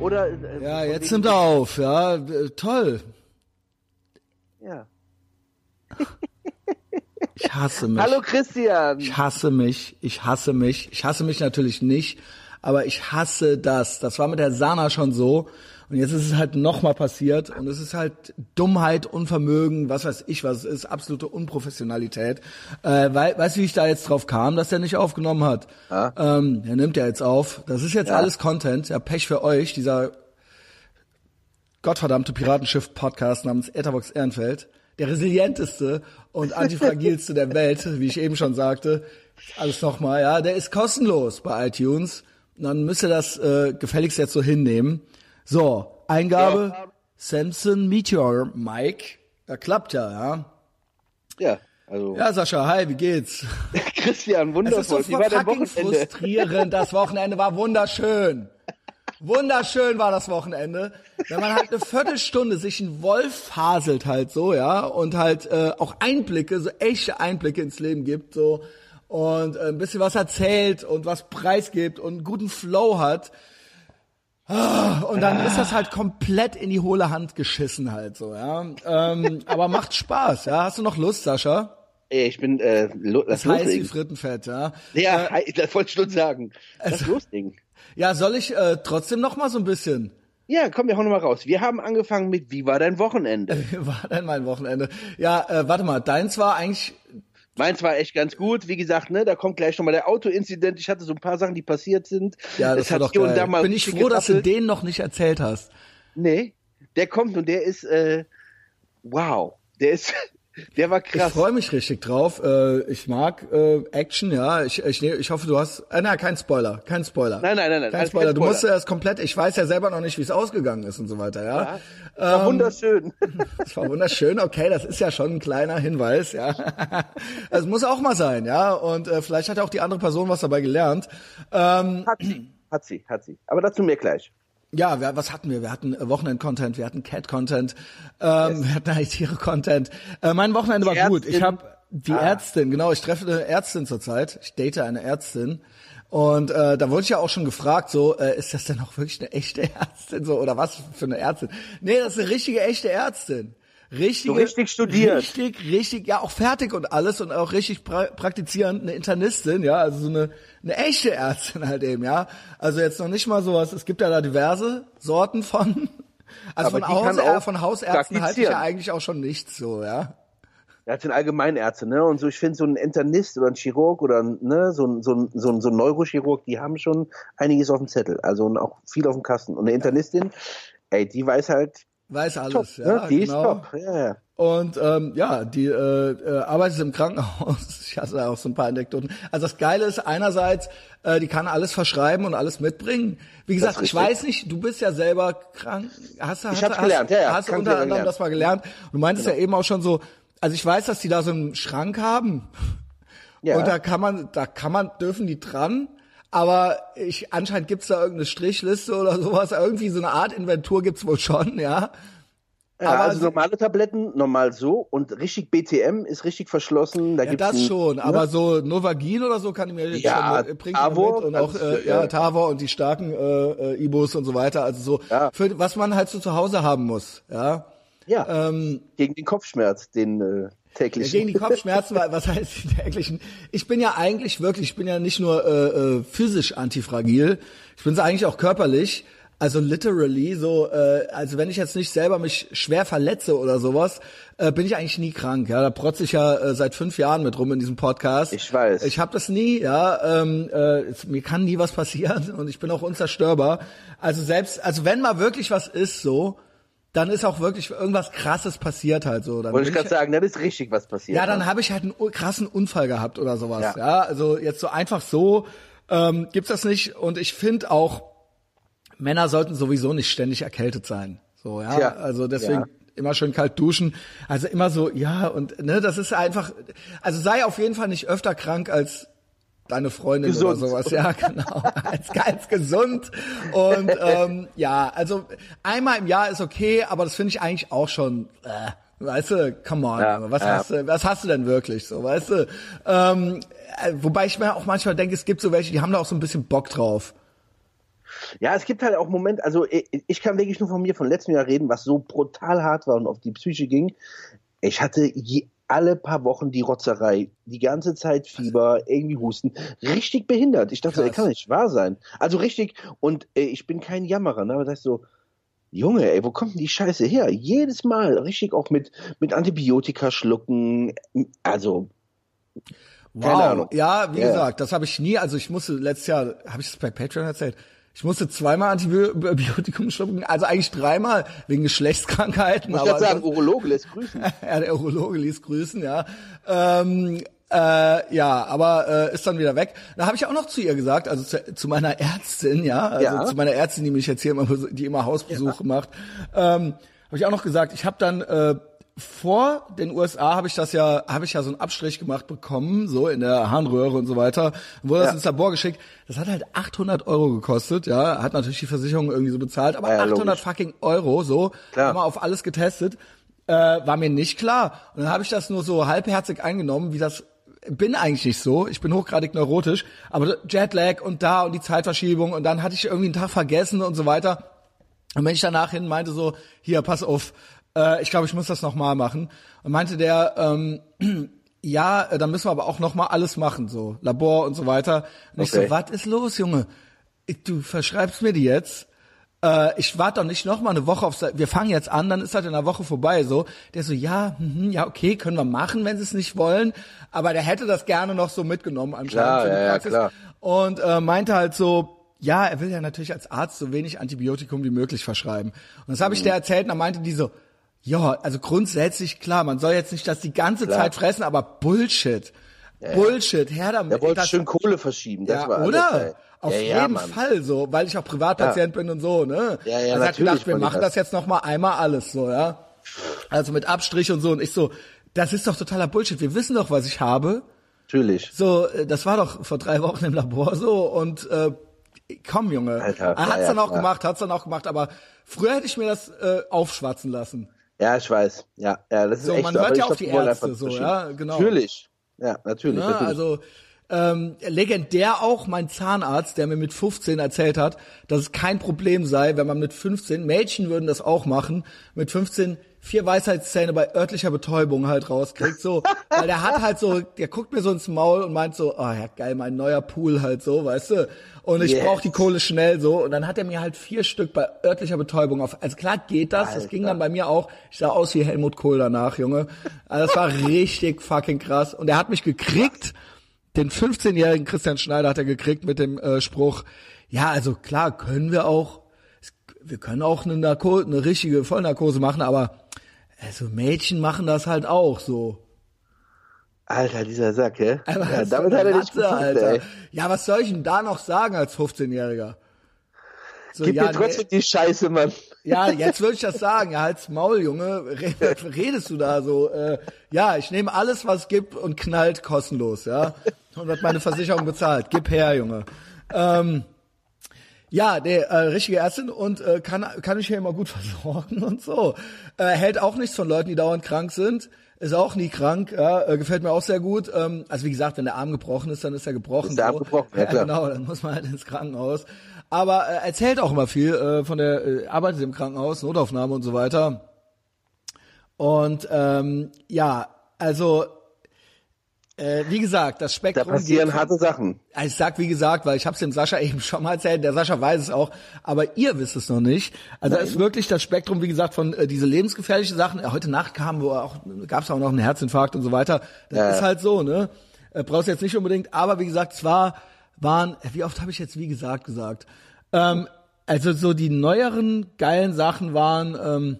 Oder äh, Ja, jetzt nimmt er auf, ja, äh, toll. Ja. Ich hasse mich. Hallo Christian. Ich hasse mich, ich hasse mich, ich hasse mich natürlich nicht, aber ich hasse das. Das war mit der Sana schon so und jetzt ist es halt nochmal passiert und es ist halt Dummheit, Unvermögen, was weiß ich, was es ist, absolute Unprofessionalität. Äh, weil, weißt du, wie ich da jetzt drauf kam, dass der nicht aufgenommen hat? Ja. Ähm, der nimmt ja jetzt auf. Das ist jetzt Ja. alles Content, ja, Pech für euch, dieser gottverdammte Piratenschiff-Podcast namens Etherbox Ehrenfeld. Der resilienteste und antifragilste der Welt, wie ich eben schon sagte. Alles nochmal, ja. Der ist kostenlos bei iTunes. Und dann müsst ihr das äh, gefälligst jetzt so hinnehmen. So, Eingabe Ja. Samson Meteor Mike. Da klappt ja, ja. Ja, also Ja, Sascha, hi, wie geht's? Christian, Es ist so wundervoll. Wie war frustrierend. Das Wochenende war wunderschön. Wunderschön war das Wochenende. Wenn man halt eine Viertelstunde sich einen Wolf faselt halt so, ja, und halt äh, auch Einblicke, so echte Einblicke ins Leben gibt, so und äh, ein bisschen was erzählt und was preisgibt und einen guten Flow hat. Ah, Und dann ist das halt komplett in die hohle Hand geschissen halt so, ja. Ähm, aber macht Spaß, ja. Hast du noch Lust, Sascha? Ich bin äh, lo das Das heißt wie. Frittenfett, ja. Ja, hi, das wollte ich schon sagen. Das loslegen. Ja, soll ich äh, trotzdem noch mal so ein bisschen? Ja, komm, wir hauen noch mal raus. Wir haben angefangen mit Wie war dein Wochenende? Wie war denn mein Wochenende? Ja, äh, warte mal, deins war eigentlich, Meins war echt ganz gut. Wie gesagt, ne, da kommt gleich noch mal der Autoinzident. Ich hatte so ein paar Sachen, die passiert sind. ja, das war hat doch hier und geil. da mal Bin ich froh, dass du den noch nicht erzählt hast. Nee, der kommt und der ist, äh, wow. Der ist, der war Ich krass. freue mich richtig drauf. Äh, ich mag äh, Action, ja. Ich, ich, ich hoffe, du hast. Äh, nein, kein Spoiler, kein Spoiler. Nein, nein, nein, nein, Kein Spoiler. kein Du Spoiler. musst ja erst komplett. Ich weiß ja selber noch nicht, wie es ausgegangen ist und so weiter, ja. Ja, war Ähm, wunderschön. Das war wunderschön, okay, das ist ja schon ein kleiner Hinweis, ja. Es muss auch mal sein, ja. Und äh, vielleicht hat ja auch die andere Person was dabei gelernt. Ähm, Hat sie, hat sie, hat sie. Aber dazu mehr gleich. Ja, wir, was hatten wir? Wir hatten äh, Wochenend-Content, wir hatten Cat-Content, ähm, wir hatten eigentlich Tiere-Content. Äh, mein Wochenende Die war gut. Ich Ärztin. habe die Ah. Ärztin, genau, ich treffe eine Ärztin zurzeit. Ich date eine Ärztin. Und äh, da wurde ich ja auch schon gefragt, so, äh, ist das denn auch wirklich eine echte Ärztin? So, oder was für eine Ärztin? Nee, das ist eine richtige, echte Ärztin. Richtige, So richtig studiert. Richtig, richtig, ja, auch fertig und alles und auch richtig pra praktizierend, eine Internistin, ja, also so eine, eine echte Ärztin halt eben, ja. Also jetzt noch nicht mal sowas, es gibt ja da diverse Sorten von, also von, Haus, auch von Hausärzten halte ich ja eigentlich auch schon nichts so, ja. Er hat den Allgemeinärzte, ne? Und so, ich finde, so ein Internist oder ein Chirurg oder ne, so ein, so ein, so ein, so ein Neurochirurg, die haben schon einiges auf dem Zettel. Also auch viel auf dem Kasten. Und eine Internistin, ey, die weiß halt Weiß top, alles, ja, ne? Die genau. ist top. Ja, ja. Und ähm, ja, die äh, äh, arbeitet im Krankenhaus. Ich hatte auch so ein paar Anekdoten. Also das Geile ist einerseits, äh, die kann alles verschreiben und alles mitbringen. Wie gesagt, ich weiß nicht, du bist ja selber krank. Hast du, hast, hab's du- gelernt, ja, ja, Hast du krank unter anderem das mal gelernt. Und du meintest ja eben auch schon so, also ich weiß, dass die da so einen Schrank haben. Ja. Und da kann man, da kann man, dürfen die dran. Aber ich, anscheinend gibt's da irgendeine Strichliste oder sowas. Irgendwie so eine Art Inventur gibt's wohl schon, ja. Ja, Aber also normale Tabletten, normal so. Und richtig BTM ist richtig verschlossen. Da Ja, gibt's das ein- schon, ne? aber so Novagin oder so kann ich mir jetzt Ja, schon mit, bringt die Tavor, mit und auch äh, äh, ja, Tavor und die starken äh, äh, Ibos und so weiter, also so Ja. für was man halt so zu Hause haben muss, ja. Ja, Ähm, gegen den Kopfschmerz, den äh, täglichen. gegen die Kopfschmerzen, was heißt die täglichen? Ich bin ja eigentlich wirklich, ich bin ja nicht nur äh, äh, physisch antifragil, ich bin es eigentlich auch körperlich. Also literally so, äh, also wenn ich jetzt nicht selber mich schwer verletze oder sowas, äh, bin ich eigentlich nie krank. Ja, da protze ich ja äh, seit fünf Jahren mit rum in diesem Podcast. Ich weiß. Ich habe das nie, ja. Ähm, äh, es, mir kann nie was passieren und ich bin auch unzerstörbar. Also selbst, also wenn mal wirklich was ist so, dann ist auch wirklich irgendwas Krasses passiert halt so. Dann Wollte ich gerade sagen, das ist richtig was passiert. ja, dann ne? habe ich halt einen krassen Unfall gehabt oder sowas. Ja, Ja. also jetzt so einfach so ähm, gibt's das nicht. Und ich finde auch, Männer sollten sowieso nicht ständig erkältet sein. So, ja. Tja, also deswegen ja. immer schön kalt duschen. Also immer so, ja, und ne, das ist einfach, also sei auf jeden Fall nicht öfter krank als deine Freundin Gesund. oder sowas, ja, genau. als ganz gesund. Und ähm, ja, also einmal im Jahr ist okay, aber das finde ich eigentlich auch schon. Äh, Weißt du, come on, Ja, was ja. hast du, was hast du denn wirklich so, weißt du? Ähm, äh, wobei ich mir auch manchmal denke, es gibt so welche, die haben da auch so ein bisschen Bock drauf. Ja, es gibt halt auch Momente, also ich, ich kann wirklich nur von mir von letztem Jahr reden, was so brutal hart war und auf die Psyche ging. Ich hatte je, alle paar Wochen die Rotzerei, die ganze Zeit Fieber, irgendwie Husten, richtig behindert. Ich dachte, Krass. ey, kann nicht wahr sein. Also richtig, und ey, ich bin kein Jammerer, ne? aber das ist so, Junge, ey, wo kommt denn die Scheiße her? Jedes Mal, richtig auch mit, mit Antibiotika schlucken, also, Keine Wow. Ahnung. Ja, wie Ja. gesagt, das habe ich nie, also ich musste letztes Jahr, habe ich das bei Patreon erzählt? Ich musste zweimal Antibiotikum schlucken, also eigentlich dreimal wegen Geschlechtskrankheiten. ich sagen, Urologe lässt grüßen. ja, der Urologe ließ grüßen, ja. Ähm, äh, ja, aber äh, ist dann wieder weg. Da habe ich auch noch zu ihr gesagt, also zu, zu meiner Ärztin, ja, also Ja. zu meiner Ärztin, die mich jetzt hier immer, die immer Hausbesuche macht, ähm, habe ich auch noch gesagt, ich habe dann äh, vor den USA habe ich das ja, habe ich ja so einen Abstrich gemacht bekommen, so in der Harnröhre und so weiter, wurde das Ja. ins Labor geschickt. Das hat halt 800 Euro gekostet, ja, hat natürlich die Versicherung irgendwie so bezahlt, aber Ja, 800 logisch. fucking Euro, so, Klar. haben wir auf alles getestet äh, war mir nicht klar. Und dann habe ich das nur so halbherzig eingenommen, wie das bin eigentlich nicht so. Ich bin hochgradig neurotisch, aber Jetlag und da und die Zeitverschiebung und dann hatte ich irgendwie einen Tag vergessen und so weiter. Und wenn ich danach hin meinte so, hier, pass auf, äh, ich glaube, ich muss das nochmal machen. Und meinte der, ähm, ja, äh, dann müssen wir aber auch nochmal alles machen, so Labor und so weiter. Und ich Okay. so, was ist los, Junge? Ich- Du verschreibst mir die jetzt. Äh, ich warte doch nicht noch mal eine Woche auf, wir fangen jetzt an, dann ist halt in einer Woche vorbei, so. Der so, ja, mhm, ja, okay, können wir machen, wenn sie es nicht wollen. Aber der hätte das gerne noch so mitgenommen anscheinend Klar, für die ja, ja, Praxis. klar. Und äh, meinte halt so, ja, er will ja natürlich als Arzt so wenig Antibiotikum wie möglich verschreiben. Und das habe ich der erzählt und dann meinte die so, ja, also grundsätzlich klar, man soll jetzt nicht das die ganze Klar. Zeit fressen, aber Bullshit. Bullshit, her damit. Der wollte Das- schön Kohle verschieben. Das ja, war oder? ey. Auf ja, jeden ja, Mann. Fall so, weil ich auch Privatpatient bin und so, ne? Ja, ja, also hat gedacht, wir machen das. jetzt noch mal einmal alles so, ja? Also mit Abstrich und so und ich so, das ist doch totaler Bullshit. Wir wissen doch, was ich habe. Natürlich. So, äh, das war doch vor drei Wochen im Labor so und äh, komm, Junge. Alter, er hat's ja, dann ja, auch gemacht, hat's dann auch gemacht, aber früher hätte ich mir das äh, aufschwatzen lassen. Ja, ich weiß. Ja, ja, das ist So, echt man so. hört ja auf die Ärzte so, ja, genau. Natürlich. Ja, natürlich. Ja, natürlich. also ähm, legendär auch mein Zahnarzt, der mir mit 15 erzählt hat, dass es kein Problem sei, wenn man mit 15, Mädchen würden das auch machen, mit 15 vier Weisheitszähne bei örtlicher Betäubung halt rauskriegt, so, weil der hat halt so, der guckt mir so ins Maul und meint so, ah ja geil, mein neuer Pool halt so, weißt du, und ich Yes. brauche die Kohle schnell so, und dann hat er mir halt vier Stück bei örtlicher Betäubung auf, also klar geht das, das Alter. ging dann bei mir auch, ich sah aus wie Helmut Kohl danach, Junge, also das war richtig fucking krass, und er hat mich gekriegt, den 15-jährigen Christian Schneider hat er gekriegt mit dem äh, Spruch, ja, also klar können wir auch, wir können auch eine, Narko eine richtige Vollnarkose machen, aber also Mädchen machen das halt auch so. Alter, dieser Sack, hä? Aber Ja, was damit hat er dich Latte, gefunden, Alter. ey. Ja, was soll ich denn da noch sagen als 15-Jähriger? So, Gib ja, mir trotzdem nee, die Scheiße, Mann. ja, jetzt würde ich das sagen. Ja, halt's Maul, Junge. Re- Redest du da so? Äh, ja, ich nehme alles, was es gibt und knallt kostenlos, ja. Und hat meine Versicherung bezahlt. Gib her, Junge. Ähm, ja, der äh, richtige Ärztin und äh, kann kann ich hier immer gut versorgen und so. Äh, hält auch nichts von Leuten, die dauernd krank sind. Ist auch nie krank, ja, äh, gefällt mir auch sehr gut. Ähm, also wie gesagt, wenn der Arm gebrochen ist, dann ist er gebrochen. Ist der so. Arm gebrochen, ja, klar. genau, dann muss man halt ins Krankenhaus. Aber äh, erzählt auch immer viel äh, von der, äh, arbeitet im Krankenhaus, Notaufnahme und so weiter. Und ähm, ja, also äh, wie gesagt, das Da Spektrum passieren geht harte Sachen. also ich sag wie gesagt, weil ich hab's dem Sascha eben schon mal erzählt, der Sascha weiß es auch, aber ihr wisst es noch nicht. Also da ist wirklich das Spektrum, wie gesagt, von äh, diese lebensgefährliche Sachen. Äh, heute Nacht kam wo auch gab's auch noch einen Herzinfarkt und so weiter. Das Ja. ist halt so, ne? Äh, brauchst jetzt nicht unbedingt, aber wie gesagt, es war waren äh, wie oft habe ich jetzt wie gesagt gesagt. Ähm, also so die neueren geilen Sachen waren ähm,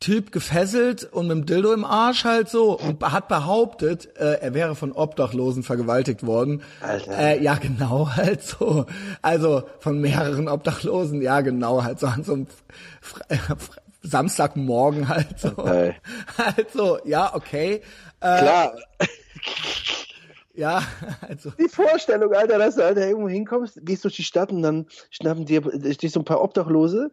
Typ gefesselt und mit dem Dildo im Arsch halt so und hat behauptet, äh, er wäre von Obdachlosen vergewaltigt worden. Alter. Äh, ja, genau, halt so. Also von mehreren Obdachlosen, ja, genau, halt so an so einem Fre Fre Samstagmorgen halt so. Okay. Halt so, ja, okay. Äh, Klar. ja, also. Die Vorstellung, Alter, dass du Alter, irgendwo hinkommst, gehst durch die Stadt und dann schnappen dir dich so ein paar Obdachlose,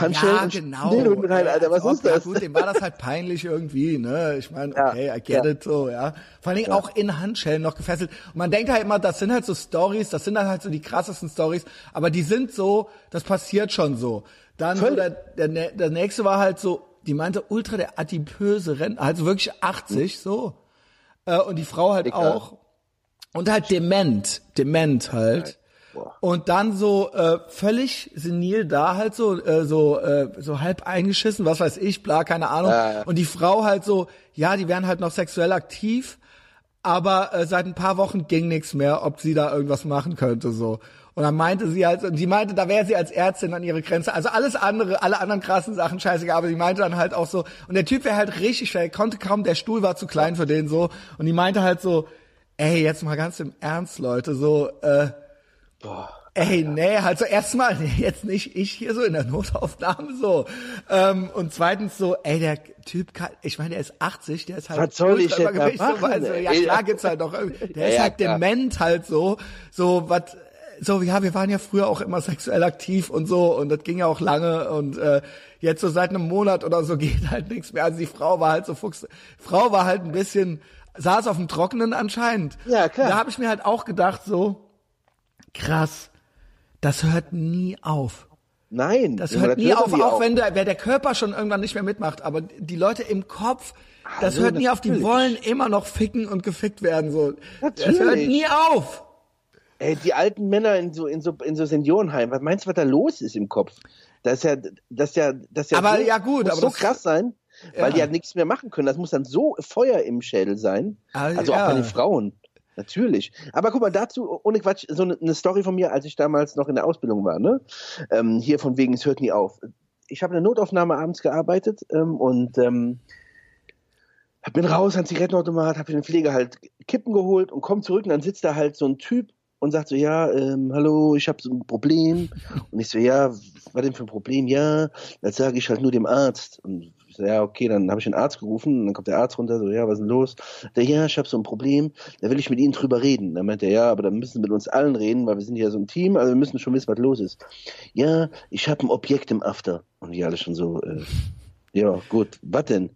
Handschellen ja, und genau. Schnellhunden rein, Alter, was als ist das? Ja gut, dem war das halt peinlich irgendwie, ne? Ich meine, Ja, okay, I get ja. it so, ja. Vor allen Dingen auch in Handschellen noch gefesselt. Und man denkt halt immer, das sind halt so Stories, das sind dann halt so die krassesten Stories, aber die sind so, das passiert schon so. Dann so der, der, der nächste war halt so, die meinte ultra der adipöse Rentner, also wirklich 80 so. Äh, und die Frau halt Egal. auch. Und halt dement, dement halt. Boah. Und dann so äh, völlig senil da halt so äh, so äh, so halb eingeschissen, was weiß ich, bla, keine Ahnung. Ja. Und die Frau halt so, ja, die wären halt noch sexuell aktiv, aber äh, seit ein paar Wochen ging nichts mehr, ob sie da irgendwas machen könnte so. Und dann meinte sie halt, und die meinte, da wäre sie als Ärztin an ihre Grenze. Also alles andere, alle anderen krassen Sachen scheißegal, aber die meinte dann halt auch so, und der Typ wäre halt richtig schwer, er konnte kaum, der Stuhl war zu klein für den so. Und die meinte halt so, ey, jetzt mal ganz im Ernst, Leute, so, äh, Boah. Ey, nee, halt so erstmal, nee, jetzt nicht ich hier so in der Notaufnahme so. Ähm, und zweitens so, ey, der Typ kann, ich meine, der ist 80, der ist halt Was soll ich denn da übergewichtig, so, machen, also, ja klar gibt's halt doch, irgendwie- der Ja, ist ja, halt klar. dement halt so, so was, so ja, wir waren ja früher auch immer sexuell aktiv und so und das ging ja auch lange und äh, jetzt so seit einem Monat oder so geht halt nichts mehr. Also die Frau war halt so Fuchs, Frau war halt ein bisschen, saß auf dem Trockenen anscheinend. Ja, klar. Da habe ich mir halt auch gedacht so, krass, das hört nie auf. Nein. Das hört nie auf, nie auch wenn der, der Körper schon irgendwann nicht mehr mitmacht. Aber die Leute im Kopf, das Hallo, hört nie auf. Die wollen immer noch ficken und gefickt werden. So, das Natürlich. hört nie auf. Ey, die alten Männer in so, in so, in so Seniorenheimen, was meinst du, was da los ist im Kopf? Das ist ja, das ist ja, das ist ja Aber so, ja gut, muss aber so das- krass sein, weil Ja. die halt nichts mehr machen können. Das muss dann so Feuer im Schädel sein. Ah, Also ja. auch bei den Frauen. Natürlich. Aber guck mal, dazu, ohne Quatsch, so eine, eine Story von mir, als ich damals noch in der Ausbildung war, ne? Ähm, hier von wegen, es hört nie auf. Ich habe in der Notaufnahme abends gearbeitet ähm, und ähm, bin raus an Zigarettenautomat, habe den Pfleger halt Kippen geholt und komm zurück und dann sitzt da halt so ein Typ und sagt so, ja, ähm, hallo, ich habe so ein Problem. Und ich so, ja, was denn für ein Problem? Ja, das sage ich halt nur dem Arzt. Und so, ja, okay, dann habe ich den Arzt gerufen und dann kommt der Arzt runter, so, ja, was ist denn los? Der, ja, ich habe so ein Problem, da will ich mit Ihnen drüber reden. Dann meint er, ja, aber dann müssen Sie mit uns allen reden, weil wir sind ja so ein Team, also wir müssen schon wissen, was los ist. Ja, ich habe ein Objekt im After. Und die alle schon so, äh, ja, gut, was denn?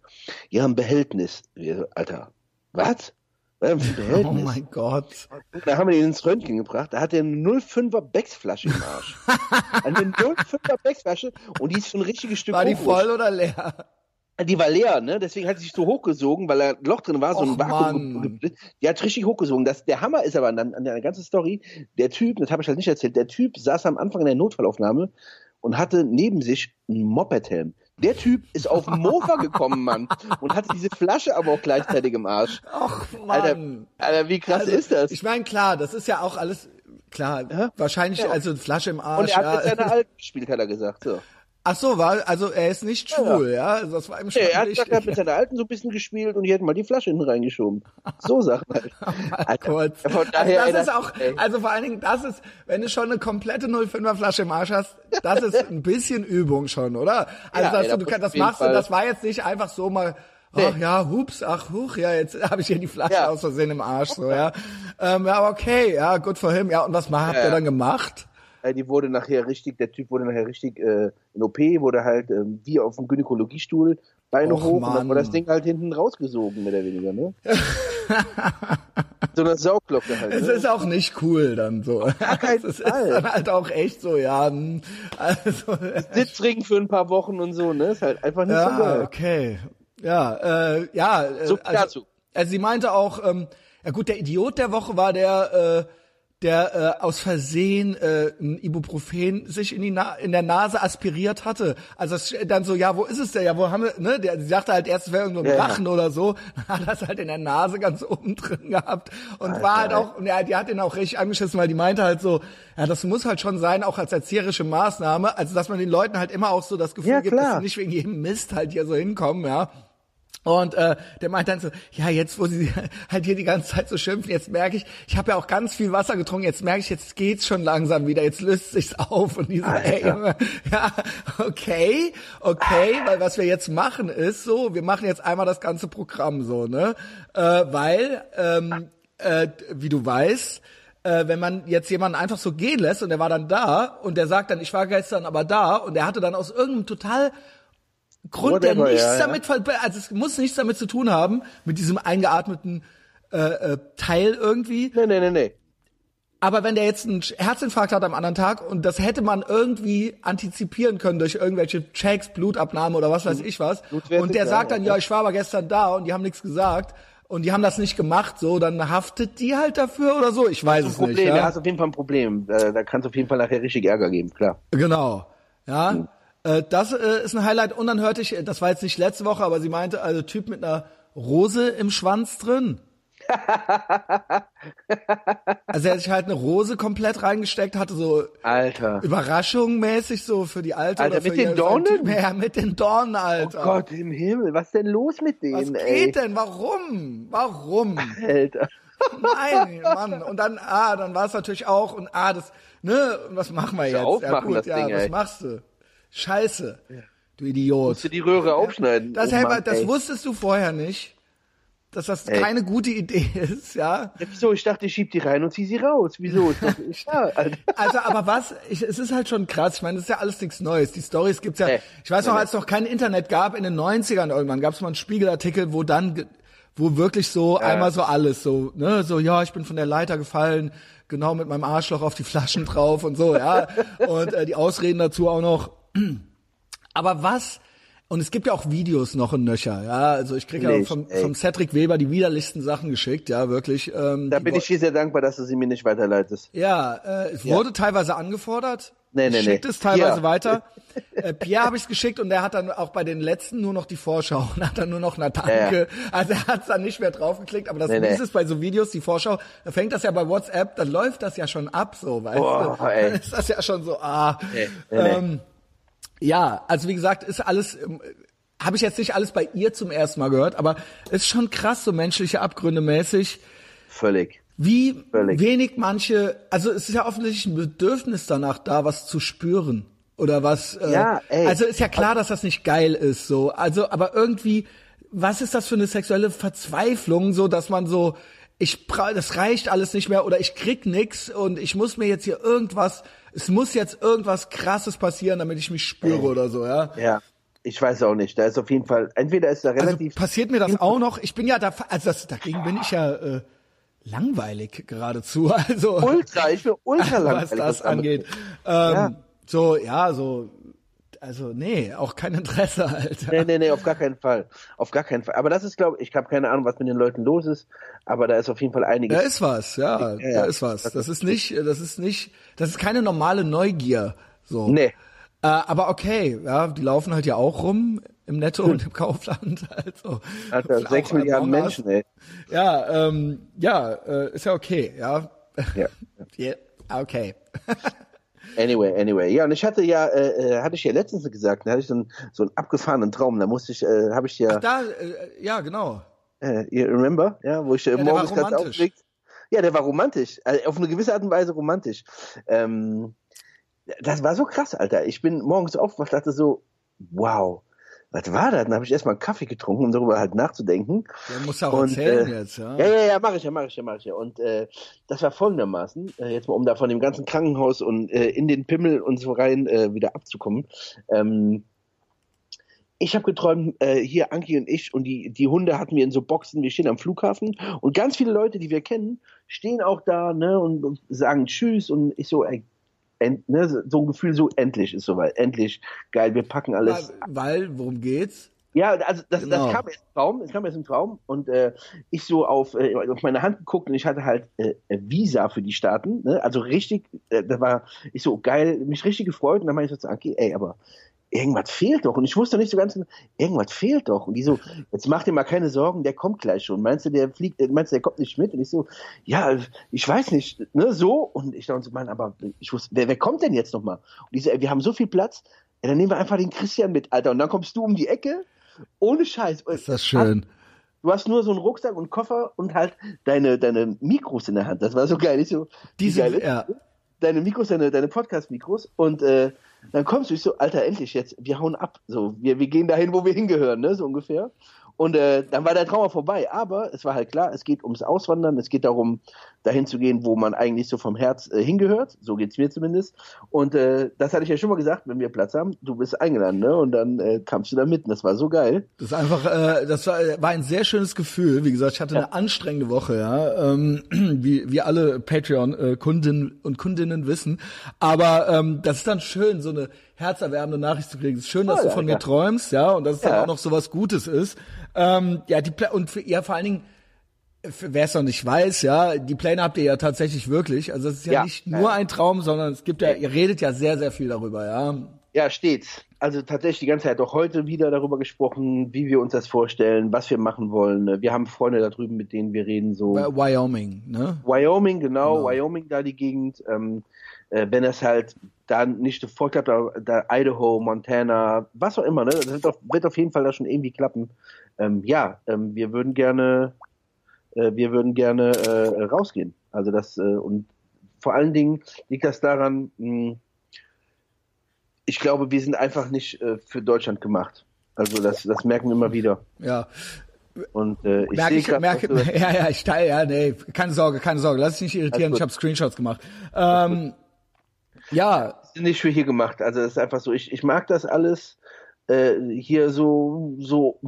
Ja, ein Behältnis. Wir Alter, was? Oh mein Gott. Da haben wir ihn ins Röntgen gebracht. Da hat er eine 05er Becksflasche im Arsch. Eine 05er Becksflasche und die ist schon ein richtiges Stück War die voll oder leer? Die war leer, ne? Deswegen hat sie sich so hochgesogen, weil da ein Loch drin war, so Och, ein Vakuum. Mann. Die hat richtig hochgesogen. Das, der Hammer ist aber an, an der ganzen Story, der Typ, das habe ich halt nicht erzählt, der Typ saß am Anfang in der Notfallaufnahme und hatte neben sich einen Mopedhelm. Der Typ ist auf den Mofa gekommen, Mann, und hatte diese Flasche aber auch gleichzeitig im Arsch. Ach Alter, Mann. Alter wie krass Also, ist das? Ich meine, klar, das ist ja auch alles, klar, Ja. wahrscheinlich, Ja. also Flasche im und Arsch. er hat mit ja. seiner Alten gespielt, hat er gesagt. So. Ach so, war, also er ist nicht Ja, ja. schwul, ja? Also das war ihm schon Nee, er hat gesagt, er hat mit seiner Alten so ein bisschen gespielt und die hätten mal die Flasche hinten reingeschoben. So Sachen halt. Alter, Kurz. Von daher, also das ist auch, also vor allen Dingen, das ist, wenn du schon eine komplette 05er Flasche im Arsch hast, das ist ein bisschen Übung schon, oder? Also Ja, ey, du, du kannst, das machst du, das war jetzt nicht einfach so mal, Nee. ach ja, hups, ach huch, ja, jetzt habe ich hier die Flasche Ja. aus Versehen im Arsch, so, ja. Ähm, ja, okay, ja, good for him. Ja, und was habt Ja, ihr dann gemacht? Äh, die wurde nachher richtig, der Typ wurde nachher richtig äh, in OP, wurde halt ähm, wie auf dem Gynäkologiestuhl, Beine Och, hoch und Mann. dann wurde das Ding halt hinten rausgesogen, mehr oder weniger, ne? so eine Sauglocke halt. Es Ne? ist auch nicht cool dann so. Es ist dann halt auch echt so, ja, hm, also, Sitzring für ein paar Wochen und so, ne? Ist halt einfach nicht so Ja, geil. okay. Ja, äh, ja. Äh, So also, dazu. also sie meinte auch, ähm, ja gut, der Idiot der Woche war der, äh, der äh, aus Versehen äh, ein Ibuprofen sich in die Na in der Nase aspiriert hatte. Also es, dann so, ja, wo ist es denn? Ja, wo haben wir, ne? Der, sie sagte halt erst, es wäre irgendwo im Ja, ja. Rachen oder so. Hat das halt in der Nase ganz oben drin gehabt und war halt auch, und ja, die hat ihn auch richtig angeschissen, weil die meinte halt so, ja, das muss halt schon sein, auch als erzieherische Maßnahme, also dass man den Leuten halt immer auch so das Gefühl Ja, gibt, dass sie nicht wegen jedem Mist halt hier so hinkommen, ja. Und äh, der meint dann so, ja, jetzt wo sie halt hier die ganze Zeit so schimpfen, jetzt merke ich, ich habe ja auch ganz viel Wasser getrunken, jetzt merke ich, jetzt geht's schon langsam wieder, jetzt löst sich's auf. Und die so, ey, Junge, ja, okay, okay, weil was wir jetzt machen ist so, wir machen jetzt einmal das ganze Programm so, ne, äh, weil, ähm, äh, wie du weißt, äh, wenn man jetzt jemanden einfach so gehen lässt und der war dann da und der sagt dann, ich war gestern aber da und der hatte dann aus irgendeinem total Grund, der Whatever, nichts ja, ja. damit, ver- also es muss nichts damit zu tun haben, mit diesem eingeatmeten äh, äh, Teil irgendwie. Nee, nee, nee, nee. Aber wenn der jetzt einen Herzinfarkt hat am anderen Tag und das hätte man irgendwie antizipieren können durch irgendwelche Checks, Blutabnahme oder was weiß ich was. Und der ja, sagt dann, ja. ja, ich war aber gestern da und die haben nichts gesagt und die haben das nicht gemacht, so, dann haftet die halt dafür oder so. Ich weiß es ein nicht. Problem, da Ja? hast du auf jeden Fall ein Problem. Da, da kann es auf jeden Fall nachher richtig Ärger geben, klar. Genau. Ja. Äh, das äh, ist ein Highlight. Und dann hörte ich, das war jetzt nicht letzte Woche, aber sie meinte, also Typ mit einer Rose im Schwanz drin. also er hat sich halt eine Rose komplett reingesteckt, hatte so Alter. Überraschung mäßig so für die Alte. Alter, oder mit den Dornen? Ja, mit den Dornen, Oh Alter. Gott im Himmel, was denn los mit Was denen, geht ey? denn? Warum? Warum? Alter. Nein, Mann. Und dann, ah, dann war es natürlich auch, und ah, das, ne, und was machen wir jetzt? aufmachen, ja, das ja, Ding, was ey. machst du? Scheiße. Du Idiot. Musst du die Röhre aufschneiden? Das, oh Mann, das ey. wusstest du vorher nicht, dass das Ey. keine gute Idee ist, ja? Ja, Wieso? Ich dachte, ich schieb die rein und zieh sie raus. Wieso? Ist ist ja, Alter. Also, aber was, ich, es ist halt schon krass. Ich meine, das ist ja alles nichts Neues. Die Stories gibt's ja. Nee. Ich weiß noch, als es noch kein Internet gab, in den 90ern irgendwann, gab's mal einen Spiegelartikel, wo dann, wo wirklich so einmal so alles, so, ne, so, ja, ich bin von der Leiter gefallen, genau mit meinem Arschloch auf die Flaschen drauf und so, ja. Und äh, die Ausreden dazu auch noch. Aber was, und es gibt ja auch Videos noch in Nöcher, ja. Also ich kriege ja vom, vom Cedric Weber die widerlichsten Sachen geschickt, ja, wirklich. Ähm, Da bin ich dir sehr dankbar, dass du sie mir nicht weiterleitest. ja, äh, es Ja. wurde teilweise angefordert. Nee, nee, ich nee. es teilweise Ja. weiter. Äh, Pierre habe ich es geschickt und der hat dann auch bei den letzten nur noch die Vorschau und hat dann nur noch eine Danke. Ja, Also er hat dann nicht mehr draufgeklickt, aber das Nee, nee. Ist bei so Videos, die Vorschau, da fängt das ja bei WhatsApp, dann läuft das ja schon ab, so, weißt Boah, du? ey. Dann ist das ja schon so, ah. Nee, nee, nee. Ja, also wie gesagt, ist alles, ähm, habe ich jetzt nicht alles bei ihr zum ersten Mal gehört, aber ist schon krass, so menschliche Abgründe mäßig Völlig. wie Völlig. wenig manche, also es ist ja offensichtlich ein Bedürfnis danach da, was zu spüren oder was. Äh, Ja, ey. Also ist ja klar, dass das nicht geil ist, so. Also, aber irgendwie, was ist das für eine sexuelle Verzweiflung, so, dass man so, ich bra das reicht alles nicht mehr oder ich krieg nix und ich muss mir jetzt hier irgendwas, es muss jetzt irgendwas Krasses passieren, damit ich mich spüre oder so, ja. Ja. Ich weiß auch nicht. Da ist auf jeden Fall, entweder ist da Also relativ. passiert mir das auch noch. Ich bin ja da, also das, dagegen bin ich ja äh, langweilig geradezu. Also ultra, ich bin ultra langweilig. was das angeht. Ähm, Ja. So, ja, so, also nee, auch kein Interesse, Alter. Nee, nee, nee, auf gar keinen Fall. Auf gar keinen Fall. Aber das ist, glaube ich, ich habe keine Ahnung, was mit den Leuten los ist, aber da ist auf jeden Fall einiges. Da ist was, ja, Ja, da ist was. Das ist nicht, das ist nicht, das ist keine normale Neugier. So. Nee. Äh, aber okay, ja, die laufen halt ja auch rum im Netto und im Kaufland. Also, Alter, sechs Milliarden. Menschen, ey. Ja, ähm, ja, äh, ist ja okay, ja. Ja. Ja, okay. Anyway, anyway. Ja, und ich hatte ja, äh, äh, hatte ich ja letztens gesagt, da hatte ich so einen, so einen abgefahrenen Traum, da musste ich, äh, habe ich ja, Da, äh, ja, genau. äh, you remember, ja, wo ich äh, war morgens ganz aufgeregt. Ja, der war romantisch, also auf eine gewisse Art und Weise romantisch. Ähm, das war so krass, Alter. Ich bin morgens aufgewacht, dachte so, wow, was war das? Dann habe ich erstmal einen Kaffee getrunken, um darüber halt nachzudenken. Der muss ja auch Und, erzählen äh, jetzt, ja. Ja, ja, ja, mache ich ja, mache ich ja, mache ich ja. Und äh, das war folgendermaßen, äh, jetzt mal um da von dem ganzen Krankenhaus und äh, in den Pimmel und so rein äh, wieder abzukommen. Ähm, ich habe geträumt, äh, hier Anki und ich und die, die Hunde hatten wir in so Boxen, wir stehen am Flughafen und ganz viele Leute, die wir kennen, stehen auch da ne, und, und sagen Tschüss und ich so, ey, end, ne, so ein Gefühl, so endlich ist soweit, endlich, geil, wir packen alles Weil, weil, worum geht's? ja, also das, Genau. das kam erst im Traum, es kam erst im Traum und äh, ich so auf, äh, auf meine Hand geguckt und ich hatte halt äh, Visa für die Staaten, ne? also richtig, äh, da war ich so geil, mich richtig gefreut und dann meinte ich so zu Anki, ey, aber irgendwas fehlt doch und ich wusste nicht so ganz genau, irgendwas fehlt doch und die so, jetzt mach dir mal keine Sorgen, der kommt gleich schon, meinst du, der fliegt, äh, meinst du, der kommt nicht mit und ich so, ja, ich weiß nicht, ne, so und ich dachte so, Mann, aber ich wusste, wer, wer kommt denn jetzt nochmal? Und die so, ey, wir haben so viel Platz, ja, dann nehmen wir einfach den Christian mit, Alter und dann kommst du um die Ecke ohne Scheiß. Ist das schön. Du hast nur so einen Rucksack und Koffer und halt deine, deine Mikros in der Hand. Das war so geil. Ich so, Diese, geil ist ja. deine Mikros, deine, deine Podcast-Mikros und äh, dann kommst du, ich so, Alter, endlich jetzt, wir hauen ab. So, wir, wir gehen dahin, wo wir hingehören, ne, so ungefähr. Und äh, dann war der Traum auch vorbei. Aber es war halt klar, es geht ums Auswandern, es geht darum, dahin zu gehen, wo man eigentlich so vom Herz äh, hingehört. So geht's mir zumindest. Und äh, das hatte ich ja schon mal gesagt, wenn wir Platz haben, du bist eingeladen, ne? Und dann äh, kamst du da mit. Und das war so geil. Das ist einfach, äh, das war, war ein sehr schönes Gefühl. Wie gesagt, ich hatte eine anstrengende Woche, ja, ähm, wie, wie alle Patreon-Kundinnen und Kundinnen wissen. Aber ähm, das ist dann schön, so eine herzerwärmende Nachricht zu kriegen. Es ist schön, dass Oh, du von ja. mir träumst, ja, und dass es dann Ja. auch noch so was Gutes ist. Ähm, ja, die Pla und für, ja, vor allen Dingen, wer es noch nicht weiß, ja, die Pläne habt ihr ja tatsächlich wirklich. Also es ist ja, Ja, nicht nur ein Traum, sondern es gibt ja, ihr redet ja sehr, sehr viel darüber, ja. Ja, stets. Also tatsächlich die ganze Zeit, auch heute wieder darüber gesprochen, wie wir uns das vorstellen, was wir machen wollen. Wir haben Freunde da drüben, mit denen wir reden, so. Wyoming, ne? Wyoming, genau, Genau. Wyoming da die Gegend. Ähm, äh, wenn das halt dann nicht sofort klappt, da, da Idaho, Montana, was auch immer, ne? Das wird auf, wird auf jeden Fall da schon irgendwie klappen. Ähm, ja, ähm, wir würden gerne, äh, wir würden gerne äh, rausgehen. Also das äh, und vor allen Dingen liegt das daran, mh, ich glaube, wir sind einfach nicht äh, für Deutschland gemacht. Also das, das merken wir immer wieder. Ja. Und äh, ich Merke ich, grad, merke, du- ja, ja, ich teile, ja, nee, keine Sorge, keine Sorge, lass dich nicht irritieren, ich habe Screenshots gemacht. Ähm, ja, sind nicht für hier gemacht. Also es ist einfach so, ich, ich mag das alles äh, hier so, so,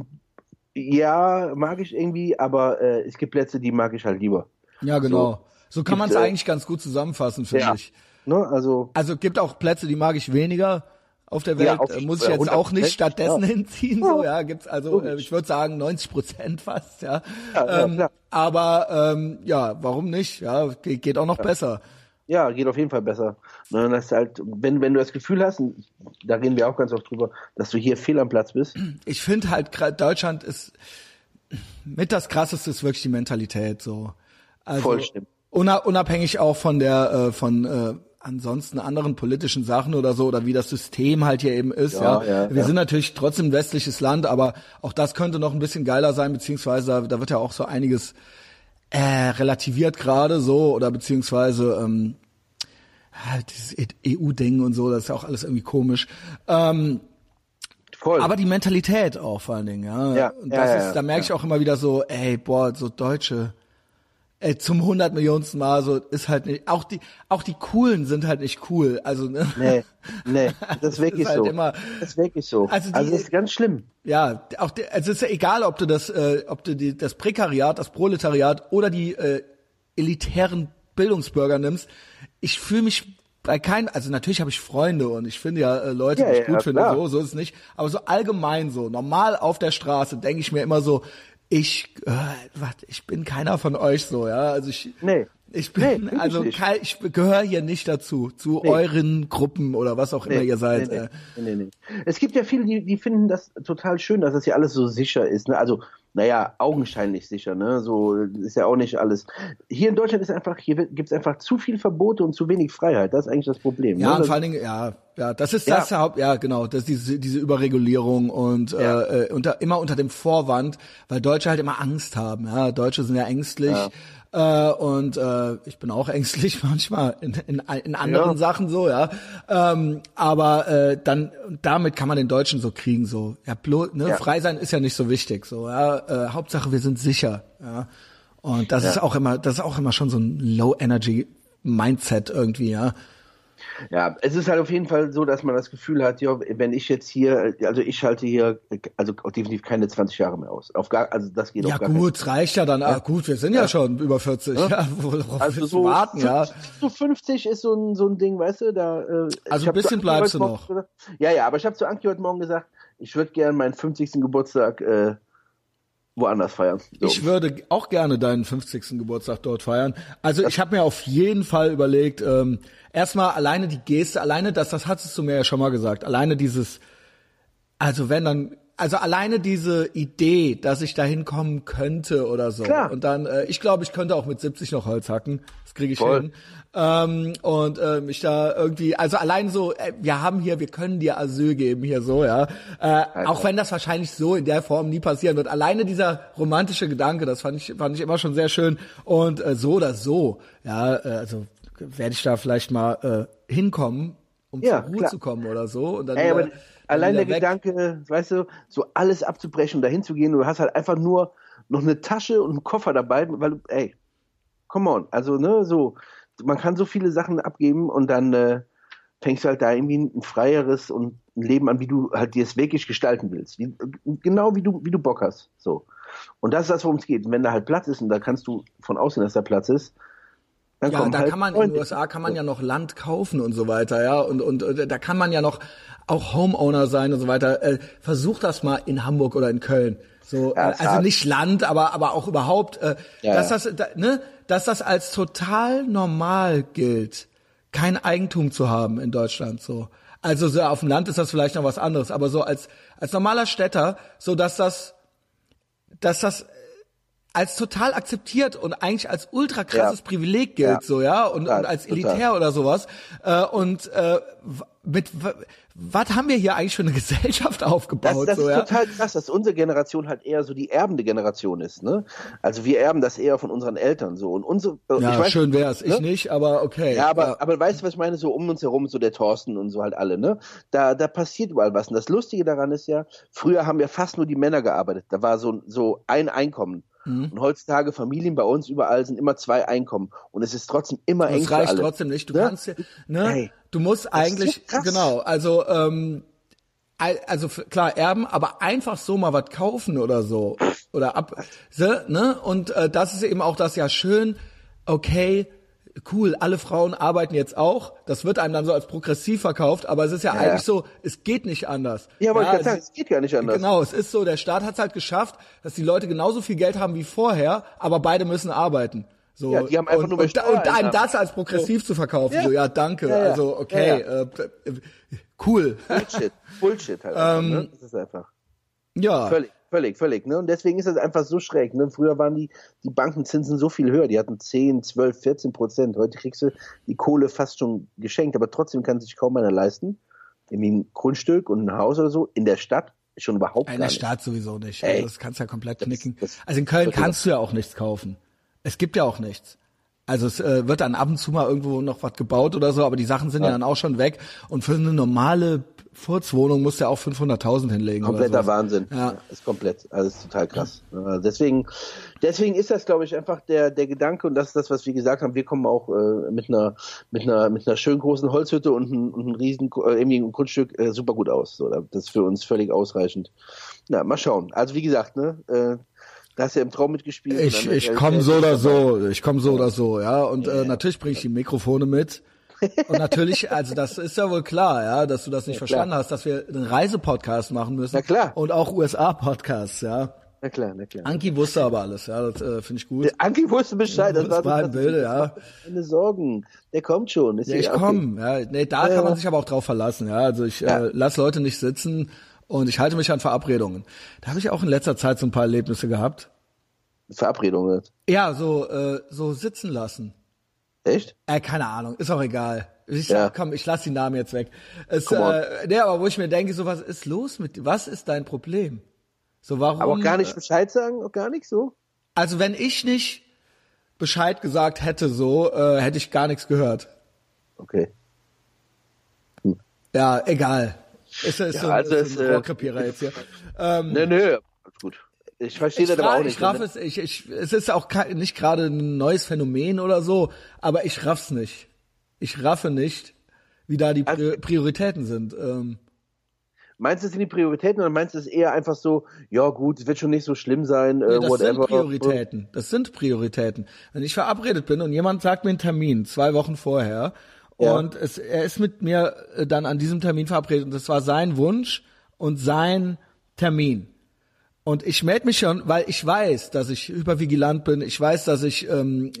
ja, mag ich irgendwie, aber äh, es gibt Plätze, die mag ich halt lieber. ja, genau. So, kann Gibt, man es äh, eigentlich ganz gut zusammenfassen, finde Ja. ich. Ne? Also, Also gibt auch Plätze, die mag ich weniger auf der Welt. Ja, auf- äh, muss ich äh, jetzt auch nicht 100%, stattdessen ja. hinziehen. So, ja, gibt's also, äh, ich würde sagen 90 Prozent fast, ja. Ja, ähm, aber ähm, ja, warum nicht? Ja, ge- geht auch noch besser. Ja, geht auf jeden Fall besser. Ne? Das halt, wenn, wenn du das Gefühl hast, da reden wir auch ganz oft drüber, dass du hier fehl am Platz bist. ich finde halt Deutschland ist mit das krasseste ist wirklich die Mentalität so. Also Voll stimmt. una- unabhängig auch von der äh, von äh, ansonsten anderen politischen Sachen oder so oder wie das System halt hier eben ist. Ja, Ja, ja, wir ja. sind natürlich trotzdem ein westliches Land, aber auch das könnte noch ein bisschen geiler sein, beziehungsweise da, da wird ja auch so einiges äh, relativiert gerade so oder beziehungsweise ähm, halt dieses EU-Ding und so, das ist ja auch alles irgendwie komisch. Ähm, Voll. aber die Mentalität auch vor allen Dingen, ja. Ja, ja, ist, ja, da merke ich auch immer wieder so, ey, boah, so Deutsche, ey, zum hundert Millionsten Mal so ist halt nicht, auch die, auch die coolen sind halt nicht cool, also ne. nee, nee, das ist wirklich ist halt so. immer- das ist wirklich so. Also Also, die- das ist ganz schlimm. Ja, auch die, also es ist ja egal, ob du das, äh, ob du die, das Prekariat, das Proletariat oder die äh, elitären Bildungsbürger nimmst. Ich fühle mich bei keinem, also natürlich habe ich Freunde und ich finde ja äh, Leute, Ja, die ich ja, gut finde, klar. so, so ist es nicht. Aber so allgemein so, normal auf der Straße denke ich mir immer so, ich, äh, warte, ich bin keiner von euch so, ja. Also ich, Nee. ich Nee, bin, wirklich also nicht. kein, ich gehöre hier nicht dazu, zu Nee. euren Gruppen oder was auch immer ihr seid. Nee, äh. nee, nee, nee. Es gibt ja viele, die, die finden das total schön, dass das hier alles so sicher ist. Ne? Also, naja, augenscheinlich sicher. Ne? So ist ja auch nicht alles. Hier in Deutschland ist einfach, hier gibt es einfach zu viel Verbote und zu wenig Freiheit. Das ist eigentlich das Problem. Ja, ne? vor allen Dingen, ja, ja, das ist Ja. das Haupt, ja, genau, das ist diese, diese Überregulierung und Ja. äh, äh, unter, immer unter dem Vorwand, weil Deutsche halt immer Angst haben. Ja, Deutsche sind ja ängstlich. Äh, und äh, ich bin auch ängstlich manchmal in, in, in anderen Ja. Sachen so, ja. Ähm, aber äh, dann damit kann man den Deutschen so kriegen, so. Ja, blo, ne, Ja. frei sein ist ja nicht so wichtig, so. Ja, äh, Hauptsache wir sind sicher, ja. Und das ist auch immer, das ist auch immer schon so ein Low Energy Mindset irgendwie, ja. Ja, es ist halt auf jeden Fall so, dass man das Gefühl hat, ja, wenn ich jetzt hier, also ich halte hier, also definitiv keine 20 Jahre mehr aus. Auf gar, also das geht Ja auf gar gut, es reicht ja dann. Ah, gut, wir sind ja, schon über 40. Ja, worauf Also so, warten, ja? so 50 ist so ein, so ein Ding, weißt du, da. Äh, Also ich ein bisschen bleibst du noch. Gesagt, ja, ja, aber ich habe zu Anki heute Morgen gesagt, ich würde gerne meinen 50. Geburtstag äh, woanders feiern. So. Ich würde auch gerne deinen 50. Geburtstag dort feiern. Also ich habe mir auf jeden Fall überlegt, ähm, erstmal alleine die Geste, alleine das, das hattest du mir ja schon mal gesagt, alleine dieses, also wenn dann, also alleine diese Idee, dass ich da hinkommen könnte oder so. Klar. Und dann, äh, ich glaube, ich könnte auch mit 70 noch Holz hacken. Das kriege ich Voll. hin. Ähm, und äh, mich da irgendwie, also allein so, äh, wir haben hier, wir können dir Asyl geben hier so, ja. Äh, auch wenn das wahrscheinlich so in der Form nie passieren wird. Alleine dieser romantische Gedanke, das fand ich, fand ich immer schon sehr schön. Und äh, so oder so, ja, äh, also werde ich da vielleicht mal äh, hinkommen, um Ja, zur Ruhe klar. zu kommen oder so. Und dann Ey, wieder allein der weg. Gedanke, weißt du, so alles abzubrechen und dahin zu gehen, du hast halt einfach nur noch eine Tasche und einen Koffer dabei, weil du, ey, come on, also ne, so, man kann so viele Sachen abgeben und dann äh, fängst du halt da irgendwie ein freieres und ein Leben an, wie du halt dir es wirklich gestalten willst, wie, genau wie du wie du Bock hast, so. Und das ist das, worum es geht. Und wenn da halt Platz ist und da kannst du von aussehen, dass da Platz ist, dann Ja, da halt kann man in den USA kann man ja noch Land kaufen und so weiter, ja, und und da kann man ja noch auch Homeowner sein und so weiter. Äh, versuch das mal in Hamburg oder in Köln. So, Ja, äh, also hart. nicht Land, aber aber auch überhaupt, äh, Ja, dass das da, ne, dass das als total normal gilt, kein Eigentum zu haben in Deutschland so. Also so auf dem Land ist das vielleicht noch was anderes, aber so als als normaler Städter, so dass das dass das äh, als total akzeptiert und eigentlich als ultra krasses Ja. Privileg gilt, Ja. so ja, und, Total, und als total. elitär oder sowas. Äh, und äh, mit was haben wir hier eigentlich für eine Gesellschaft Das, aufgebaut? das so, ist ja? total krass, dass unsere Generation halt eher so die erbende Generation ist, ne? Also wir erben das eher von unseren Eltern so und unsere äh, ja, ich weiß, schön wär's. Ich ne? nicht, aber okay. Ja, aber, aber weißt du, was ich meine? So um uns herum, so der Thorsten und so halt alle, ne? Da, da passiert überall was. Und das Lustige daran ist ja, früher haben ja fast nur die Männer gearbeitet. Da war so, so ein Einkommen. Mhm. Und heutzutage Familien bei uns überall sind immer zwei Einkommen. Und es ist trotzdem immer eng es für reicht alle. trotzdem nicht. Du Ne? kannst ja, ne? Ey, du musst eigentlich, so genau, also ähm, al- also klar erben, aber einfach so mal was kaufen oder so oder ab, so, ne? Und äh, das ist eben auch das ja schön. Okay, cool, alle Frauen arbeiten jetzt auch. Das wird einem dann so als progressiv verkauft, aber es ist ja, Ja, eigentlich ja. so, es geht nicht anders. Ja, wollte ich gerade es- sagen, es geht gar nicht anders. Genau, es ist so, der Staat hat es halt geschafft, dass die Leute genauso viel Geld haben wie vorher, aber beide müssen arbeiten. So, Ja, die haben einfach und, nur und, und einem das als progressiv zu verkaufen, Ja. so ja, danke, Ja, ja. also okay, Ja, Äh, äh, cool. Bullshit. Bullshit halt. einfach, ne? Das ist einfach. ja, Völlig, völlig, völlig. Ne? Und deswegen ist das einfach so schräg. Ne? Früher waren die, die Bankenzinsen so viel höher. Die hatten 10, 12, 14 Prozent. Heute kriegst du die Kohle fast schon geschenkt. Aber trotzdem kann sich kaum einer leisten. Irgendwie ein Grundstück und ein Haus oder so. In der Stadt schon überhaupt in gar der nicht. Stadt sowieso nicht. Ey. Also das kannst du ja komplett knicken. das- also in Köln das- kannst du ja auch nichts kaufen. Es gibt ja auch nichts. Also es äh, wird dann ab und zu mal irgendwo noch was gebaut oder so, aber die Sachen sind ja, dann auch schon weg. Und für eine normale Furzwohnung musst ja auch 500.000 hinlegen. Kompletter. Wahnsinn. Ja. Ist komplett. Also ist total krass. Ja, deswegen, deswegen ist das, glaube ich, einfach der, der Gedanke und das ist das, was wir gesagt haben. Wir kommen auch äh, mit einer, mit einer, mit einer schön großen Holzhütte und ein, und ein riesen, äh, irgendwie ein Grundstück äh, super gut aus. So, das ist für uns völlig ausreichend. Na, mal schauen. Also wie gesagt, ne, äh, da hast du ja im Traum mitgespielt. Ich, ich komme so oder so, ich komme so oder so, ja. Und äh, natürlich bringe ich die Mikrofone mit. Und natürlich, also das ist ja wohl klar, ja, dass du das nicht verstanden hast, dass wir einen Reisepodcast machen müssen. Na klar. Und auch USA-Podcasts, ja. Na klar, na klar. Anki wusste aber alles, ja, das äh, finde ich gut. Der Anki wusste Bescheid. Das, Das war im Bilde, ja. Keine Sorgen. Der kommt schon. Ist Ja, ich ja okay. komme, ja. Nee, da Ja. kann man sich aber auch drauf verlassen, ja. Also ich Ja. äh, lass Leute nicht sitzen und ich halte mich an Verabredungen. Da habe ich auch in letzter Zeit so ein paar Erlebnisse gehabt. Verabredung. ne? Ja, so äh, so sitzen lassen. Echt? Äh, keine Ahnung, ist auch egal. Ich Ja. sag, komm, ich lass die Namen jetzt weg. Es, äh, nee, aber wo ich mir denke, so was ist los mit dir? Was ist dein Problem? So warum? Aber auch gar nicht Bescheid sagen? Auch gar nicht so? Also wenn ich nicht Bescheid gesagt hätte, so äh, hätte ich gar nichts gehört. Okay. Ja, egal. Ist, ist Ja, so, also ist so ein äh, jetzt hier. Ähm, Nö, nö, alles gut. Ich verstehe das aber auch nicht. ich raff es, ich, ich, es ist auch nicht gerade ein neues Phänomen oder so, aber ich raff's nicht. Ich raffe nicht, wie da die Also- Pri- Prioritäten sind. Ähm, Meinst du, es sind die Prioritäten oder meinst du es eher einfach so, ja gut, es wird schon nicht so schlimm sein, äh, Nee, das whatever. sind Prioritäten. Das sind Prioritäten. Wenn ich verabredet bin und jemand sagt mir einen Termin zwei Wochen vorher Ja. und es, er ist mit mir äh, dann an diesem Termin verabredet und das war sein Wunsch und sein Termin. Und ich melde mich schon, weil ich weiß, dass ich hypervigilant bin. Ich weiß, dass ich ähm,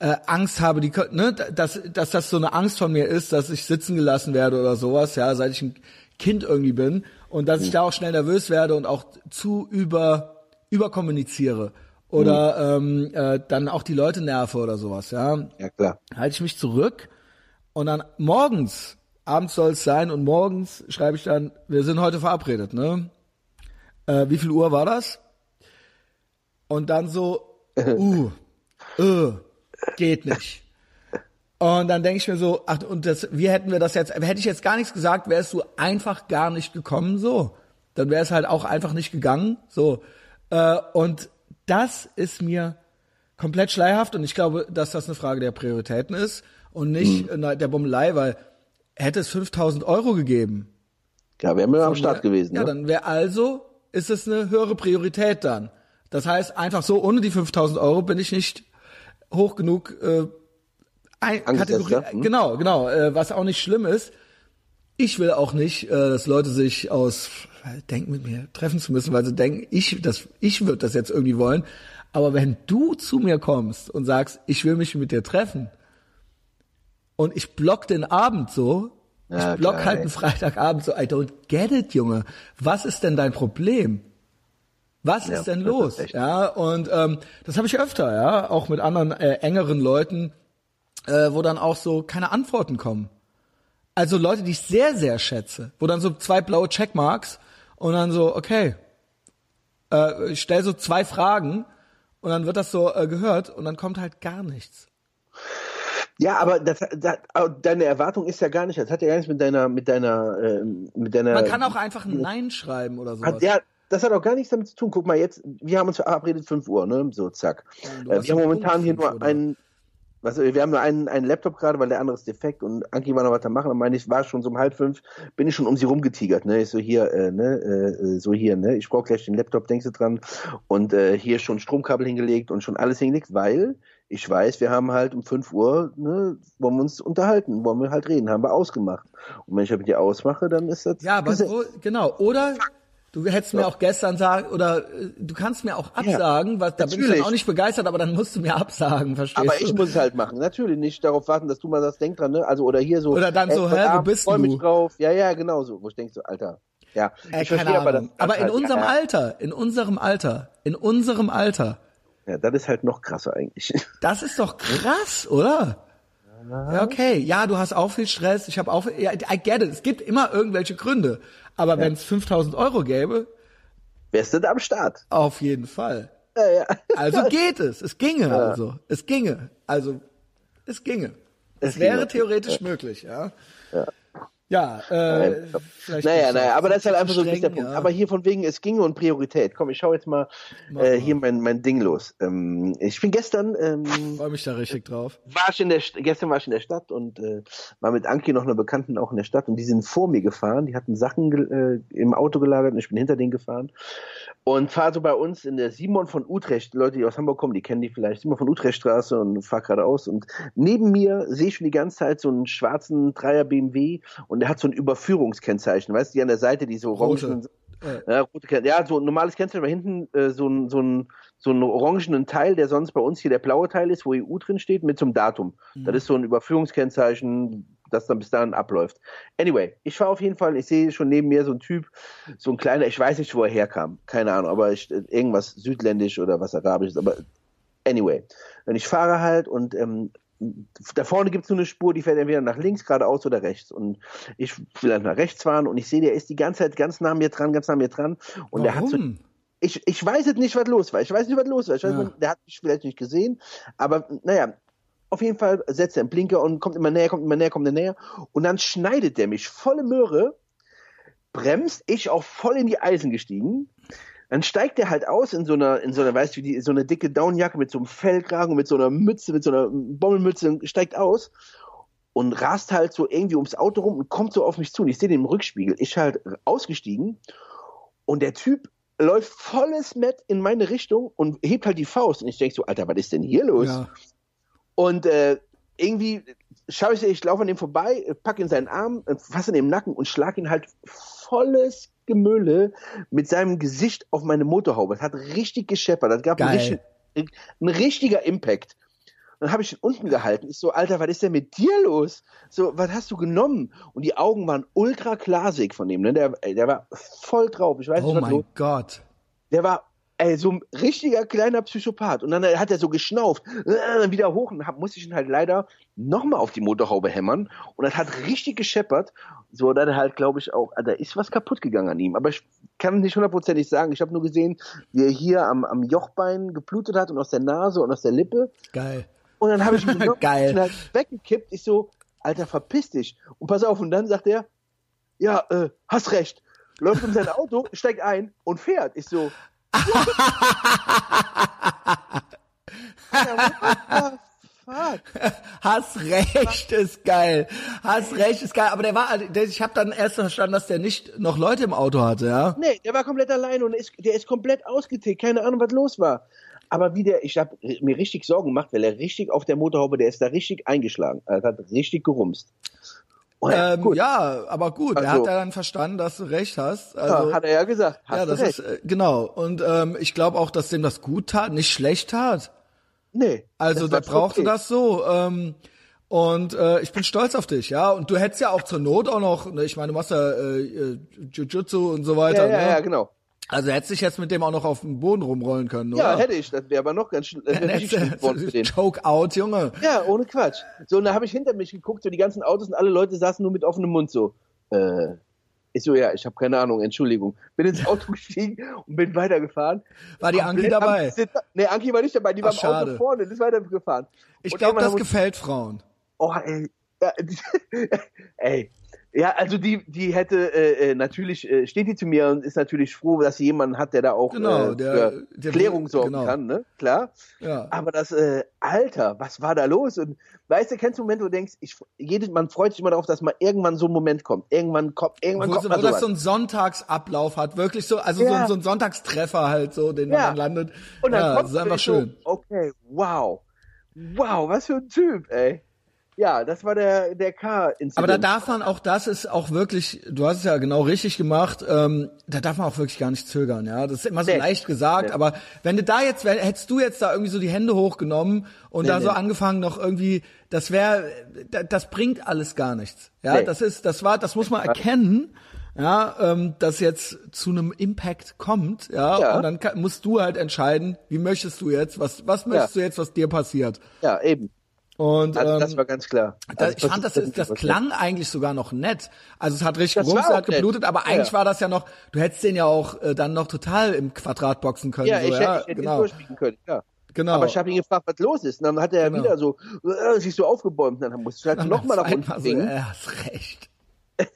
äh, äh, Angst habe, die, ne, dass, dass das so eine Angst von mir ist, dass ich sitzen gelassen werde oder sowas, ja, seit ich ein Kind irgendwie bin und dass ich da auch schnell nervös werde und auch zu über überkommuniziere oder ähm, äh, dann auch die Leute nerve oder sowas, ja Ja, klar. halte ich mich zurück und dann morgens, abends soll es sein und morgens schreibe ich dann, wir sind heute verabredet, ne? Äh, wie viel Uhr war das? Und dann so, uh, äh, geht nicht. Und dann denke ich mir so, ach, und das, wie hätten wir das jetzt, hätte ich jetzt gar nichts gesagt, wärst du einfach gar nicht gekommen, so. Dann wäre es halt auch einfach nicht gegangen, so. Äh, und das ist mir komplett schleierhaft und ich glaube, dass das eine Frage der Prioritäten ist und nicht mhm. der Bummelei, weil hätte es 5000 Euro gegeben. Ja, wären wir am Start gewesen. Ja, ne? dann wäre also, ist es eine höhere Priorität dann. Das heißt, einfach so, ohne die 5000 Euro bin ich nicht hoch genug äh, ein, Kategorie, ja? hm? genau, genau, äh, was auch nicht schlimm ist. Ich will auch nicht, äh, dass Leute sich aus denken mit mir treffen zu müssen, weil sie denken, ich das ich würde das jetzt irgendwie wollen, aber wenn du zu mir kommst und sagst, ich will mich mit dir treffen und ich block den Abend so, ja, ich block halt einen Freitagabend so, I don't get it, Junge. Was ist denn dein Problem? Was ja, ist denn los? Ist ja, und ähm, das habe ich öfter, ja, auch mit anderen äh, engeren Leuten, äh, wo dann auch so keine Antworten kommen. Also Leute, die ich sehr, sehr schätze, wo dann so zwei blaue Checkmarks und dann so, okay, äh, ich stell so zwei Fragen und dann wird das so äh, gehört und dann kommt halt gar nichts. Ja, aber das, das, deine Erwartung ist ja gar nicht, das hat ja gar nichts mit deiner, mit deiner, äh, mit deiner. Man kann auch einfach ein Nein schreiben oder so. Ja, das hat auch gar nichts damit zu tun. Guck mal jetzt, wir haben uns verabredet 5 Uhr, ne? So, zack. Ja, äh, wir haben momentan hier nur einen, was, wir haben nur einen, einen Laptop gerade, weil der andere ist defekt und Anki war noch weiter machen. Und meine ich, war schon so um halb fünf, bin ich schon um sie rumgetigert, ne? Ich so hier, äh, ne, äh, so hier, ne? Ich brauche gleich den Laptop, denkst du dran? Und äh, hier schon Stromkabel hingelegt und schon alles hingelegt, weil ich weiß, wir haben halt um fünf Uhr, ne, wollen wir uns unterhalten, wollen wir halt reden, haben wir ausgemacht. Und wenn ich mit dir ausmache, dann ist das. Ja, aber so, genau. Oder Du hättest mir auch gestern sagen, oder äh, du kannst mir auch absagen, ja, was, da natürlich. bin ich dann auch nicht begeistert, aber dann musst du mir absagen, verstehst aber du? Aber ich muss es halt machen, natürlich nicht darauf warten, dass du mal das denkst dran, ne? Also, oder hier so. Oder dann so, hä, wo bist freu du? mich drauf. Ja, ja, genau so. Wo ich denk so, Alter. Ja, äh, ich verstehe aber das. Aber in halt, unserem ja, Alter, in unserem Alter, in unserem Alter. Ja, das ist halt noch krasser eigentlich. Das ist doch krass, oder? Ja, okay. Ja, du hast auch viel Stress. Ich habe auch, ja, I get it. Es gibt immer irgendwelche Gründe. Aber ja. wenn es 5000 Euro gäbe, wärst du da am Start. Auf jeden Fall. Ja, ja. Also geht es. Es ginge ja. also. Es ginge. Also, es ginge. Es, es wäre theoretisch möglich, ja. Ja. Ja, äh, vielleicht naja, naja, aber das ist halt einfach so ein bisschen der Punkt. Ja. Aber hier von wegen, es ginge und Priorität. Komm, ich schau jetzt mal äh, hier mein, mein Ding los. Ähm, ich bin gestern. Ähm, Freue mich da richtig drauf. War ich in der, gestern war ich in der Stadt und äh, war mit Anki noch einer Bekannten auch in der Stadt und die sind vor mir gefahren. Die hatten Sachen äh, im Auto gelagert und ich bin hinter denen gefahren. Und fahre so bei uns in der Simon von Utrecht, Leute, die aus Hamburg kommen, die kennen die vielleicht, Simon von Utrecht Straße und fahr geradeaus. Und neben mir sehe ich schon die ganze Zeit so einen schwarzen Dreier BMW und der hat so ein Überführungskennzeichen, weißt du, die an der Seite, die so orangen, ja, rote, ja, so ein normales Kennzeichen, aber hinten äh, so ein, so ein so einen orangenen Teil, der sonst bei uns hier der blaue Teil ist, wo EU drin steht, mit so einem Datum. Mhm. Das ist so ein Überführungskennzeichen, das dann bis dahin abläuft. Anyway, ich fahre auf jeden Fall, ich sehe schon neben mir so ein Typ, so ein kleiner, ich weiß nicht, wo er herkam, keine Ahnung, aber ich, irgendwas südländisch oder was arabisches, aber anyway. Und ich fahre halt und ähm, da vorne gibt es nur eine Spur, die fährt entweder nach links, geradeaus oder rechts. Und ich will halt nach rechts fahren und ich sehe, der ist die ganze Zeit ganz nah mir dran, ganz nah mir dran. Und Warum? der hat so, ich, ich weiß jetzt nicht, was los war. Ich weiß nicht, was los war. Ich weiß, ja. der hat mich vielleicht nicht gesehen. Aber naja, auf jeden Fall setzt er einen Blinker und kommt immer näher, kommt immer näher, kommt immer näher. Und dann schneidet der mich volle Möhre, bremst, ich auch voll in die Eisen gestiegen. Dann steigt er halt aus in so einer, in so einer, weißt du, die, so eine dicke Downjacke mit so einem Fellkragen, mit so einer Mütze, mit so einer Bommelmütze, steigt aus und rast halt so irgendwie ums Auto rum und kommt so auf mich zu. Und ich sehe den im Rückspiegel. Ich halt ausgestiegen und der Typ läuft volles Met in meine Richtung und hebt halt die Faust. Und ich denke so, Alter, was ist denn hier los? Ja. Und äh, irgendwie schaue ich, ich laufe an ihm vorbei, packe in seinen Arm, fasse in den Nacken und schlag ihn halt volles Gemülle mit seinem Gesicht auf meine Motorhaube. Das hat richtig gescheppert. Das gab einen, richtig, einen richtiger Impact. Dann habe ich ihn unten gehalten. Ich so, Alter, was ist denn mit dir los? So, was hast du genommen? Und die Augen waren ultra glasig von ihm. Ne? Der, der war voll drauf. Ich weiß oh nicht, was mein Gott. Der war ey, so ein richtiger kleiner Psychopath. Und dann hat er so geschnauft, äh, wieder hoch und hab, musste ich ihn halt leider nochmal auf die Motorhaube hämmern. Und das hat richtig gescheppert. So, dann halt, glaube ich, auch, da ist was kaputt gegangen an ihm. Aber ich kann nicht hundertprozentig sagen. Ich habe nur gesehen, wie er hier am, am Jochbein geblutet hat und aus der Nase und aus der Lippe. Geil. Und dann habe ich genommen Geil. halt weggekippt. Ich so, Alter, verpiss dich. Und pass auf, und dann sagt er, ja, äh, hast recht. Läuft um sein Auto, steigt ein und fährt. Ich so, Hast recht ist geil. Hast recht ist geil. Aber der war, der, ich habe dann erst verstanden, dass der nicht noch Leute im Auto hatte, ja. Nee, der war komplett allein und ist, der ist komplett ausgetickt. Keine Ahnung, was los war. Aber wie der, ich habe mir richtig Sorgen gemacht, weil er richtig auf der Motorhaube, der ist da richtig eingeschlagen. Er hat richtig gerumst. Und ja, Ähm, ja, aber gut, er Also- hat ja dann verstanden, dass du recht hast. Ja, Also, hat er ja gesagt. Ja, das recht. ist äh, genau. Und ähm, ich glaube auch, dass dem das gut tat, nicht schlecht tat. nee. Also der brauchte okay. das so. Ähm, und äh, ich bin stolz auf dich, ja. Und du hättest ja auch zur Not auch noch, ne, ich meine, du machst ja äh, äh, Jiu-Jitsu und so Ja, weiter. ja, ne? ja, genau. Also hättest dich jetzt mit dem auch noch auf den Boden rumrollen können, oder? Ja, hätte ich. Das wäre aber noch ganz für den. Choke out, Junge. Ja, ohne Quatsch. So, und da habe ich hinter mich geguckt, so die ganzen Autos und alle Leute saßen nur mit offenem Mund so. Äh, ich so, ja, ich habe keine Ahnung, Entschuldigung. Bin ins Auto gestiegen und bin weitergefahren. War die Anki am dabei? Sitz- Nee, Anki war nicht dabei, die war im schade. Auto vorne, die ist weitergefahren. Ich glaube, das gefällt Frauen. Oh, ey. Ja, ey. Ja, also die, die hätte, äh, äh, natürlich äh, steht die zu mir und ist natürlich froh, dass sie jemanden hat, der da auch Genau, äh, der- für der- Klärung sorgen genau. kann, ne? Klar. Ja. Aber das, äh, Alter, was war da los? Und weißt du, kennst du einen Moment, wo du denkst, ich, jedes, man freut sich immer darauf, dass mal irgendwann so ein Moment kommt. Irgendwann kommt, irgendwann Wo, kommt wo mal das sowas. so einen Sonntagsablauf hat, wirklich so, also so, Ja. ein, so ein Sonntagstreffer halt so, den Ja. man dann landet. und dann ja, kommt das ist einfach so, schön. okay, wow. Wow, was für ein Typ, ey. Ja, das war der, der K-Incident. Aber da darf man auch, das ist auch wirklich, du hast es ja genau richtig gemacht, ähm, da darf man auch wirklich gar nicht zögern, ja. Das ist immer so Nee. leicht gesagt, Nee. aber wenn du da jetzt, wenn, hättest du jetzt da irgendwie so die Hände hochgenommen und Nee, da so angefangen noch irgendwie, das wäre, das bringt alles gar nichts. Ja, das ist, das war, das muss man erkennen. Ja, ähm, dass jetzt zu einem Impact kommt, ja, Ja. und dann kann, musst du halt entscheiden, wie möchtest du jetzt, was, was möchtest du jetzt, was dir passiert. ja, eben. Und Also, ähm, das war ganz klar. Also, ich fand, das, das was- klang eigentlich sogar noch nett. Also es hat richtig Das gerumst, hat geblutet, nett. aber Ja, eigentlich ja. war das ja noch, du hättest den ja auch äh, dann noch total im Quadrat boxen können. Ja, so, ich ja, hätte, ich hätte ihn genau. durchspielen können, ja. Genau. Aber ich habe ihn gefragt, was los ist. Und dann hat er Genau. wieder so, äh, sich so aufgebäumt. Und dann musste ich halt nochmal nach unten so, äh, hast recht.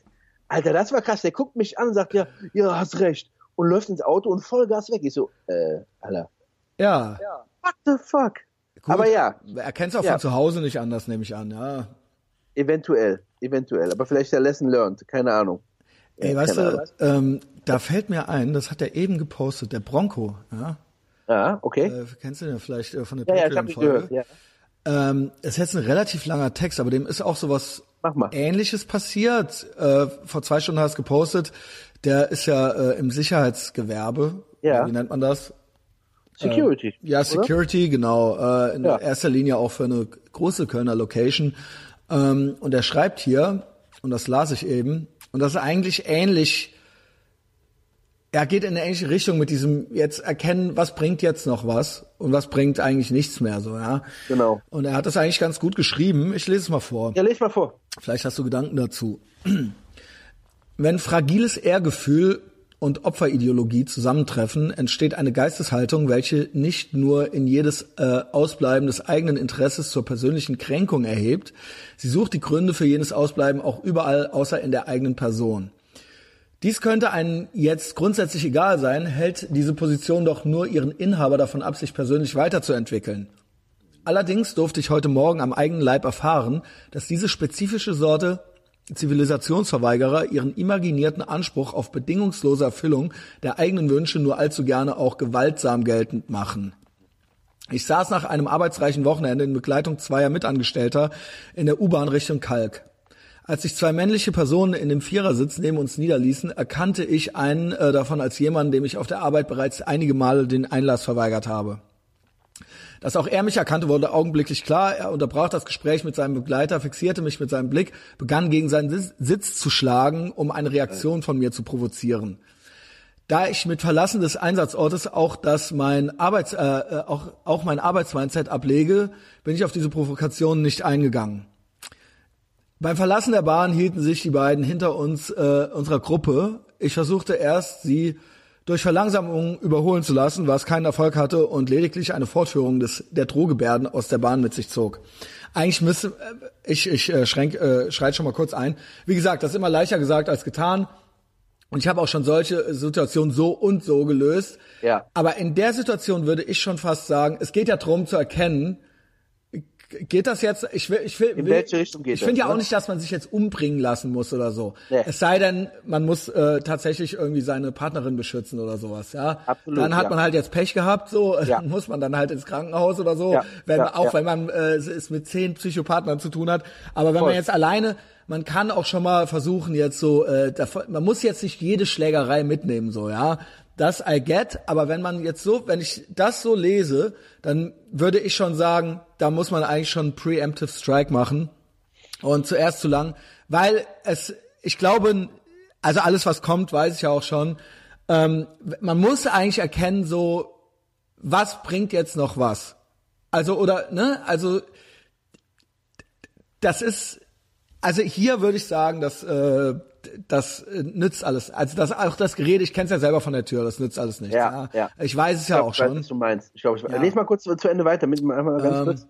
Alter, das war krass. Der guckt mich an und sagt, ja, ja, hast recht. Und läuft ins Auto und Vollgas weg. Ich so, äh, Alter, Ja, what the fuck? Gut. Aber ja, Er kennt es auch Ja. von zu Hause nicht anders, nehme ich an, ja. eventuell, eventuell. Aber vielleicht der Lesson learned, keine Ahnung. Ey, Ja, weißt du, ähm, da fällt mir ein, das hat er eben gepostet, der Bronco, ja. Ah, okay. Äh, kennst du den vielleicht äh, von der ja, ja, Patreon-Folge? gehört. Ja. Ähm, es ist jetzt ein relativ langer Text, aber dem ist auch sowas. Ähnliches passiert. Äh, vor zwei Stunden hast du gepostet. Der ist ja äh, im Sicherheitsgewerbe. Ja. Wie nennt man das? Security. Ja, oder? Security, genau. Äh, in Ja. erster Linie auch für eine große Kölner Location. Ähm, und er schreibt hier, und das las ich eben, und das ist eigentlich ähnlich. Er geht in eine ähnliche Richtung mit diesem jetzt erkennen, was bringt jetzt noch was und was bringt eigentlich nichts mehr so, ja. Genau. Und er hat das eigentlich ganz gut geschrieben. Ich lese es mal vor. Ja, les mal vor. Vielleicht hast du Gedanken dazu. Wenn fragiles Ehrgefühl und Opferideologie zusammentreffen, entsteht eine Geisteshaltung, welche nicht nur in jedes äh, Ausbleiben des eigenen Interesses zur persönlichen Kränkung erhebt, sie sucht die Gründe für jenes Ausbleiben auch überall außer in der eigenen Person. Dies könnte einen jetzt grundsätzlich egal sein, hält diese Position doch nur ihren Inhaber davon ab, sich persönlich weiterzuentwickeln. Allerdings durfte ich heute Morgen am eigenen Leib erfahren, dass diese spezifische Sorte Zivilisationsverweigerer ihren imaginierten Anspruch auf bedingungslose Erfüllung der eigenen Wünsche nur allzu gerne auch gewaltsam geltend machen. Ich saß nach einem arbeitsreichen Wochenende in Begleitung zweier Mitangestellter in der U-Bahn Richtung Kalk. Als sich zwei männliche Personen in dem Vierersitz neben uns niederließen, erkannte ich einen äh, davon als jemanden, dem ich auf der Arbeit bereits einige Male den Einlass verweigert habe. Dass auch er mich erkannte, wurde augenblicklich klar. Er unterbrach das Gespräch mit seinem Begleiter, fixierte mich mit seinem Blick, begann gegen seinen Sitz- zu schlagen, um eine Reaktion von mir zu provozieren. Da ich mit Verlassen des Einsatzortes auch das mein Arbeits, äh, äh, auch, auch mein Arbeitsmindset ablege, bin ich auf diese Provokation nicht eingegangen. Beim Verlassen der Bahn hielten sich die beiden hinter uns, äh, unserer Gruppe. Ich versuchte erst, sie durch Verlangsamung überholen zu lassen, was keinen Erfolg hatte und lediglich eine Fortführung des, der Drohgebärden aus der Bahn mit sich zog. Eigentlich müsste, äh, ich, ich äh, schränk, äh, schreit schon mal kurz ein. Wie gesagt, das ist immer leichter gesagt als getan. Und ich habe auch schon solche Situationen so und so gelöst. Ja. Aber in der Situation würde ich schon fast sagen, es geht ja darum zu erkennen, geht das jetzt, ich will, ich will, In welche Richtung geht ich finde das, ja auch ne? nicht, dass man sich jetzt umbringen lassen muss oder so. Nee. Es sei denn, man muss äh, tatsächlich irgendwie seine Partnerin beschützen oder sowas, ja. Absolut, dann hat ja. man halt jetzt Pech gehabt, so, Ja. muss man dann halt ins Krankenhaus oder so, Ja, wenn auch wenn man äh, es mit zehn Psychopathen zu tun hat. Aber wenn Voll. man jetzt alleine man kann auch schon mal versuchen, jetzt so, äh, man muss jetzt nicht jede Schlägerei mitnehmen, so, ja. Das I get, aber wenn man jetzt so, wenn ich das so lese, dann würde ich schon sagen, da muss man eigentlich schon Preemptive Strike machen und zuerst zu lang, weil es, ich glaube, also alles was kommt, weiß ich ja auch schon. Ähm, man muss eigentlich erkennen, so was bringt jetzt noch was. Also oder ne, also das ist, also hier würde ich sagen, dass äh, das äh, nützt alles. Also das auch das Gerede, ich kenne es ja selber von der Tür, das nützt alles nichts. Ja, ja. Ich weiß es ja Ich auch weiß, schon. was du meinst. Ich glaube, ich Ja. lese mal kurz zu, Ende weiter, mit einmal ganz Ähm, kurz.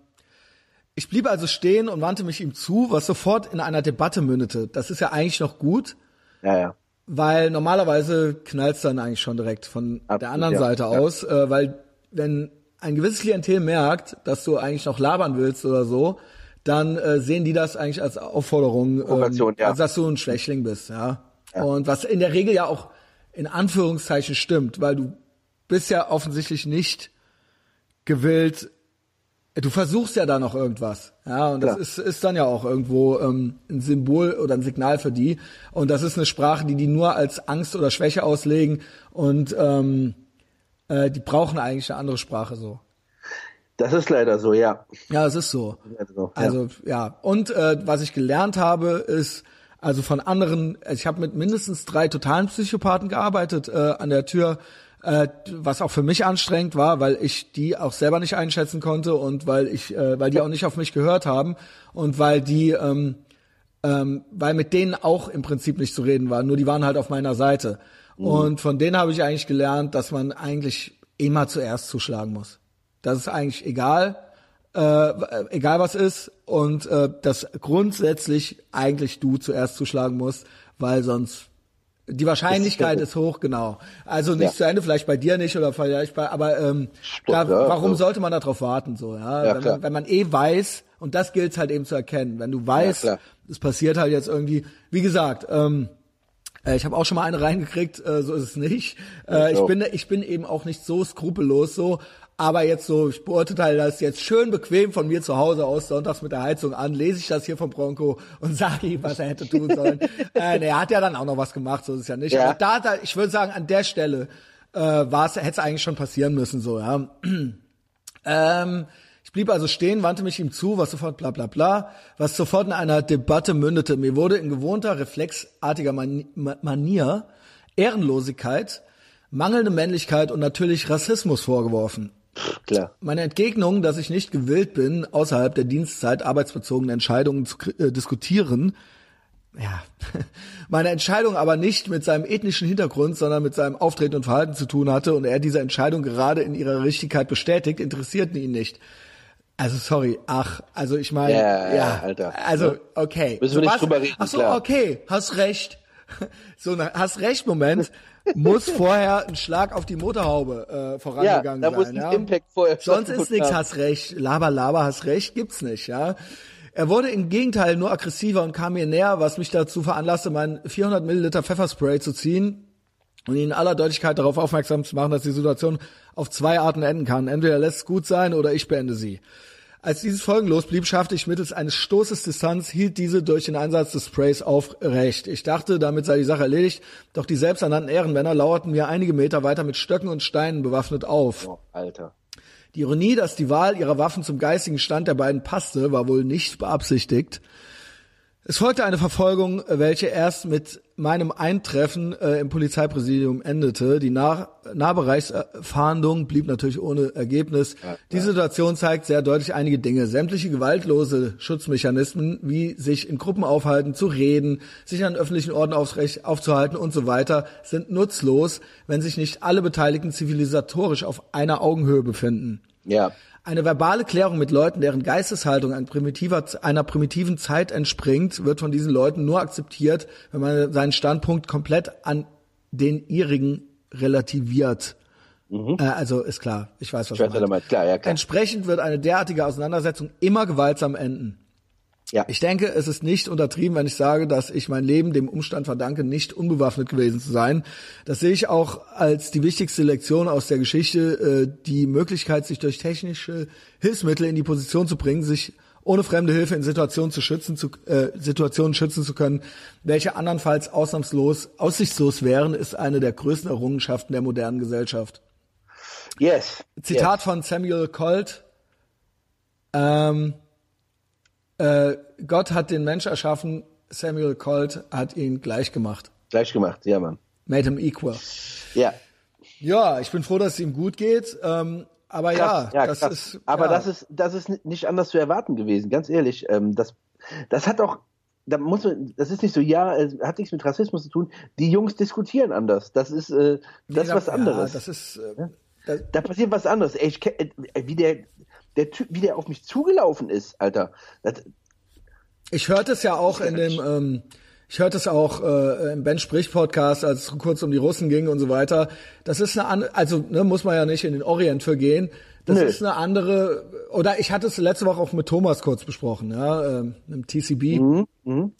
Ich blieb also stehen und wandte mich ihm zu, was sofort in einer Debatte mündete. Das ist ja eigentlich noch gut, Ja, ja. weil normalerweise knallt's dann eigentlich schon direkt von der Absolut, anderen ja, Seite aus, äh, weil wenn ein gewisses Klientel merkt, dass du eigentlich noch labern willst oder so, dann äh, sehen die das eigentlich als Aufforderung, ähm, ja. also dass du ein Schwächling bist, ja? Und was in der Regel ja auch in Anführungszeichen stimmt, weil du bist ja offensichtlich nicht gewillt, du versuchst ja da noch irgendwas, ja, und das ist, ist dann ja auch irgendwo ähm, ein Symbol oder ein Signal für die. Und das ist eine Sprache, die die nur als Angst oder Schwäche auslegen und ähm, äh, die brauchen eigentlich eine andere Sprache so. Das ist leider so, ja. Ja, es ist so. So, ja. Also ja, und äh, was ich gelernt habe, ist also von anderen, ich habe mit mindestens drei totalen Psychopathen gearbeitet äh, an der Tür, äh, was auch für mich anstrengend war, weil ich die auch selber nicht einschätzen konnte und weil ich, äh, weil die auch nicht auf mich gehört haben und weil die, ähm, ähm, weil mit denen auch im Prinzip nicht zu reden war, nur die waren halt auf meiner Seite. Und von denen habe ich eigentlich gelernt, dass man eigentlich immer zuerst zuschlagen muss. Das ist eigentlich egal, äh, egal was ist und äh, dass grundsätzlich eigentlich du zuerst zuschlagen musst, weil sonst die Wahrscheinlichkeit Das ist hoch, genau. Also nicht Ja. zu Ende, vielleicht bei dir nicht oder vielleicht bei, aber ähm, da, ja, warum ja. sollte man darauf warten so, ja? Ja, wenn, man, wenn man eh weiß und das gilt halt eben zu erkennen, wenn du weißt, es passiert halt jetzt irgendwie, wie gesagt, ähm, äh, ich habe auch schon mal eine reingekriegt, äh, so ist es nicht. Äh, Ich bin ich bin eben auch nicht so skrupellos so, aber jetzt so, ich beurteile das jetzt schön bequem von mir zu Hause aus, sonntags mit der Heizung an, lese ich das hier vom Bronco und sage ihm, was er hätte tun sollen. äh, nee, er hat ja dann auch noch was gemacht, so ist es ja nicht. Ja. Aber da, da, ich würde sagen, an der Stelle äh, war es, hätte es eigentlich schon passieren müssen, so, ja. Ähm, ich blieb also stehen, wandte mich ihm zu, was sofort bla bla bla, was sofort in einer Debatte mündete. Mir wurde in gewohnter, reflexartiger Mani Ma- Manier Ehrenlosigkeit, mangelnde Männlichkeit und natürlich Rassismus vorgeworfen. Klar. Meine Entgegnung, dass ich nicht gewillt bin, außerhalb der Dienstzeit arbeitsbezogene Entscheidungen zu äh, diskutieren, ja, meine Entscheidung aber nicht mit seinem ethnischen Hintergrund, sondern mit seinem Auftreten und Verhalten zu tun hatte und er diese Entscheidung gerade in ihrer Richtigkeit bestätigt, interessierten ihn nicht. Also sorry, ach, also ich meine, Ja, ja, ja, Alter. also okay, Müssen wir nicht was- drüber reden, Ach so, klar. okay, hast recht. So, hast recht Moment muss vorher ein Schlag auf die Motorhaube äh, vorangegangen Ja, da muss sein. ein ja? Impact vorher Sonst ist nichts, hast recht. Laber, laber, hast recht, gibt's nicht, ja. Er wurde im Gegenteil nur aggressiver und kam mir näher, was mich dazu veranlasste, mein 400 Milliliter Pfefferspray zu ziehen und ihn in aller Deutlichkeit darauf aufmerksam zu machen, dass die Situation auf zwei Arten enden kann. Entweder lässt es gut sein oder ich beende sie. Als dieses folgenlos blieb, schaffte ich mittels eines Stoßes Distanz, hielt diese durch den Einsatz des Sprays aufrecht. Ich dachte, damit sei die Sache erledigt, doch die selbsternannten Ehrenmänner lauerten mir einige Meter weiter mit Stöcken und Steinen bewaffnet auf. Oh, Alter. Die Ironie, dass die Wahl ihrer Waffen zum geistigen Stand der beiden passte, war wohl nicht beabsichtigt. Es folgte eine Verfolgung, welche erst mit meinem Eintreffen äh, im Polizeipräsidium endete. Die Nah Nahbereichsfahndung blieb natürlich ohne Ergebnis. Ja, Die Situation zeigt sehr deutlich einige Dinge. Sämtliche gewaltlose Schutzmechanismen, wie sich in Gruppen aufhalten, zu reden, sich an öffentlichen Orten aufzuhalten und so weiter, sind nutzlos, wenn sich nicht alle Beteiligten zivilisatorisch auf einer Augenhöhe befinden. Ja. Eine verbale Klärung mit Leuten, deren Geisteshaltung ein einer primitiven Zeit entspringt, wird von diesen Leuten nur akzeptiert, wenn man seinen Standpunkt komplett an den ihrigen relativiert. Mhm. Äh, also ist klar, ich weiß, was ich weiß, meinst. Klar, ja, klar. Entsprechend wird eine derartige Auseinandersetzung immer gewaltsam enden. Ja. Ich denke, es ist nicht untertrieben, wenn ich sage, dass ich mein Leben dem Umstand verdanke, nicht unbewaffnet gewesen zu sein. Das sehe ich auch als die wichtigste Lektion aus der Geschichte, äh, die Möglichkeit, sich durch technische Hilfsmittel in die Position zu bringen, sich ohne fremde Hilfe in Situationen zu schützen, zu, äh, Situationen schützen zu können, welche andernfalls ausnahmslos, aussichtslos wären, ist eine der größten Errungenschaften der modernen Gesellschaft. Yes. Zitat yes. von Samuel Colt. Ähm, äh, Gott hat den Mensch erschaffen, Samuel Colt hat ihn gleich gemacht. Gleich gemacht, ja, Mann. Made him equal. Ja. Ja, ich bin froh, dass es ihm gut geht. Ähm, aber krass, ja, ja, das krass. ist. Aber ja. das ist, das ist nicht anders zu erwarten gewesen, ganz ehrlich. Ähm, das, das hat auch, da muss man, das ist nicht so, ja, es hat nichts mit Rassismus zu tun. Die Jungs diskutieren anders. Das ist, äh, das ist was anderes. Ja, das ist, äh, da, da, passiert was anderes. Ey, ich, äh, wie der, der Typ, wie der auf mich zugelaufen ist, Alter. Das, ich hörte es ja auch in dem, ähm, ich hörte es auch äh, im Ben Sprich Podcast, als es kurz um die Russen ging und so weiter. Das ist eine andere, also ne, muss man ja nicht in den Orient für gehen. Das Nö. ist eine andere, oder ich hatte es letzte Woche auch mit Thomas kurz besprochen, ja, ähm, im TCB. Mhm. Mhm.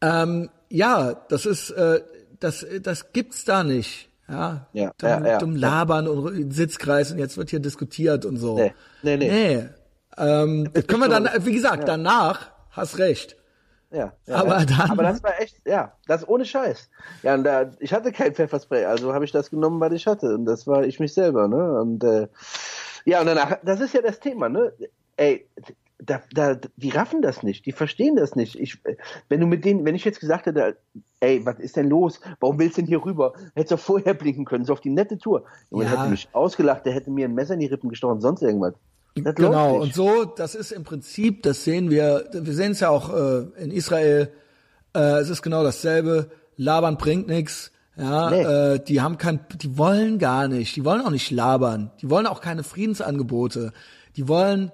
Ähm, ja, das ist, äh, das, das gibt's da nicht. Ja, ja, dumm, ja, ja, dumm labern und Sitzkreis und jetzt wird hier diskutiert und so. Nee, nee, nee. nee. Ähm, das können wir dann, wie gesagt, danach, hast recht. Ja, ja, aber ja. dann. Aber das war echt, ja, das ohne Scheiß. Ja, und da, ich hatte kein Pfefferspray, also habe ich das genommen, was ich hatte. Und das war ich mich selber, ne? Und äh, ja, und danach, das ist ja das Thema, ne? Ey, da, da, die raffen das nicht, die verstehen das nicht. Ich, wenn du mit denen, wenn ich jetzt gesagt hätte, ey, was ist denn los? Warum willst du denn hier rüber? Hättest du vorher blinken können, so auf die nette Tour. Und ja. hätte mich ausgelacht, der hätte mir ein Messer in die Rippen gestochen, sonst irgendwas. Das genau, und so, das ist im Prinzip, das sehen wir, wir sehen es ja auch äh, in Israel, äh, es ist genau dasselbe, labern bringt nichts, ja, nee. äh, die haben kein, die wollen gar nicht, die wollen auch nicht labern, die wollen auch keine Friedensangebote, die wollen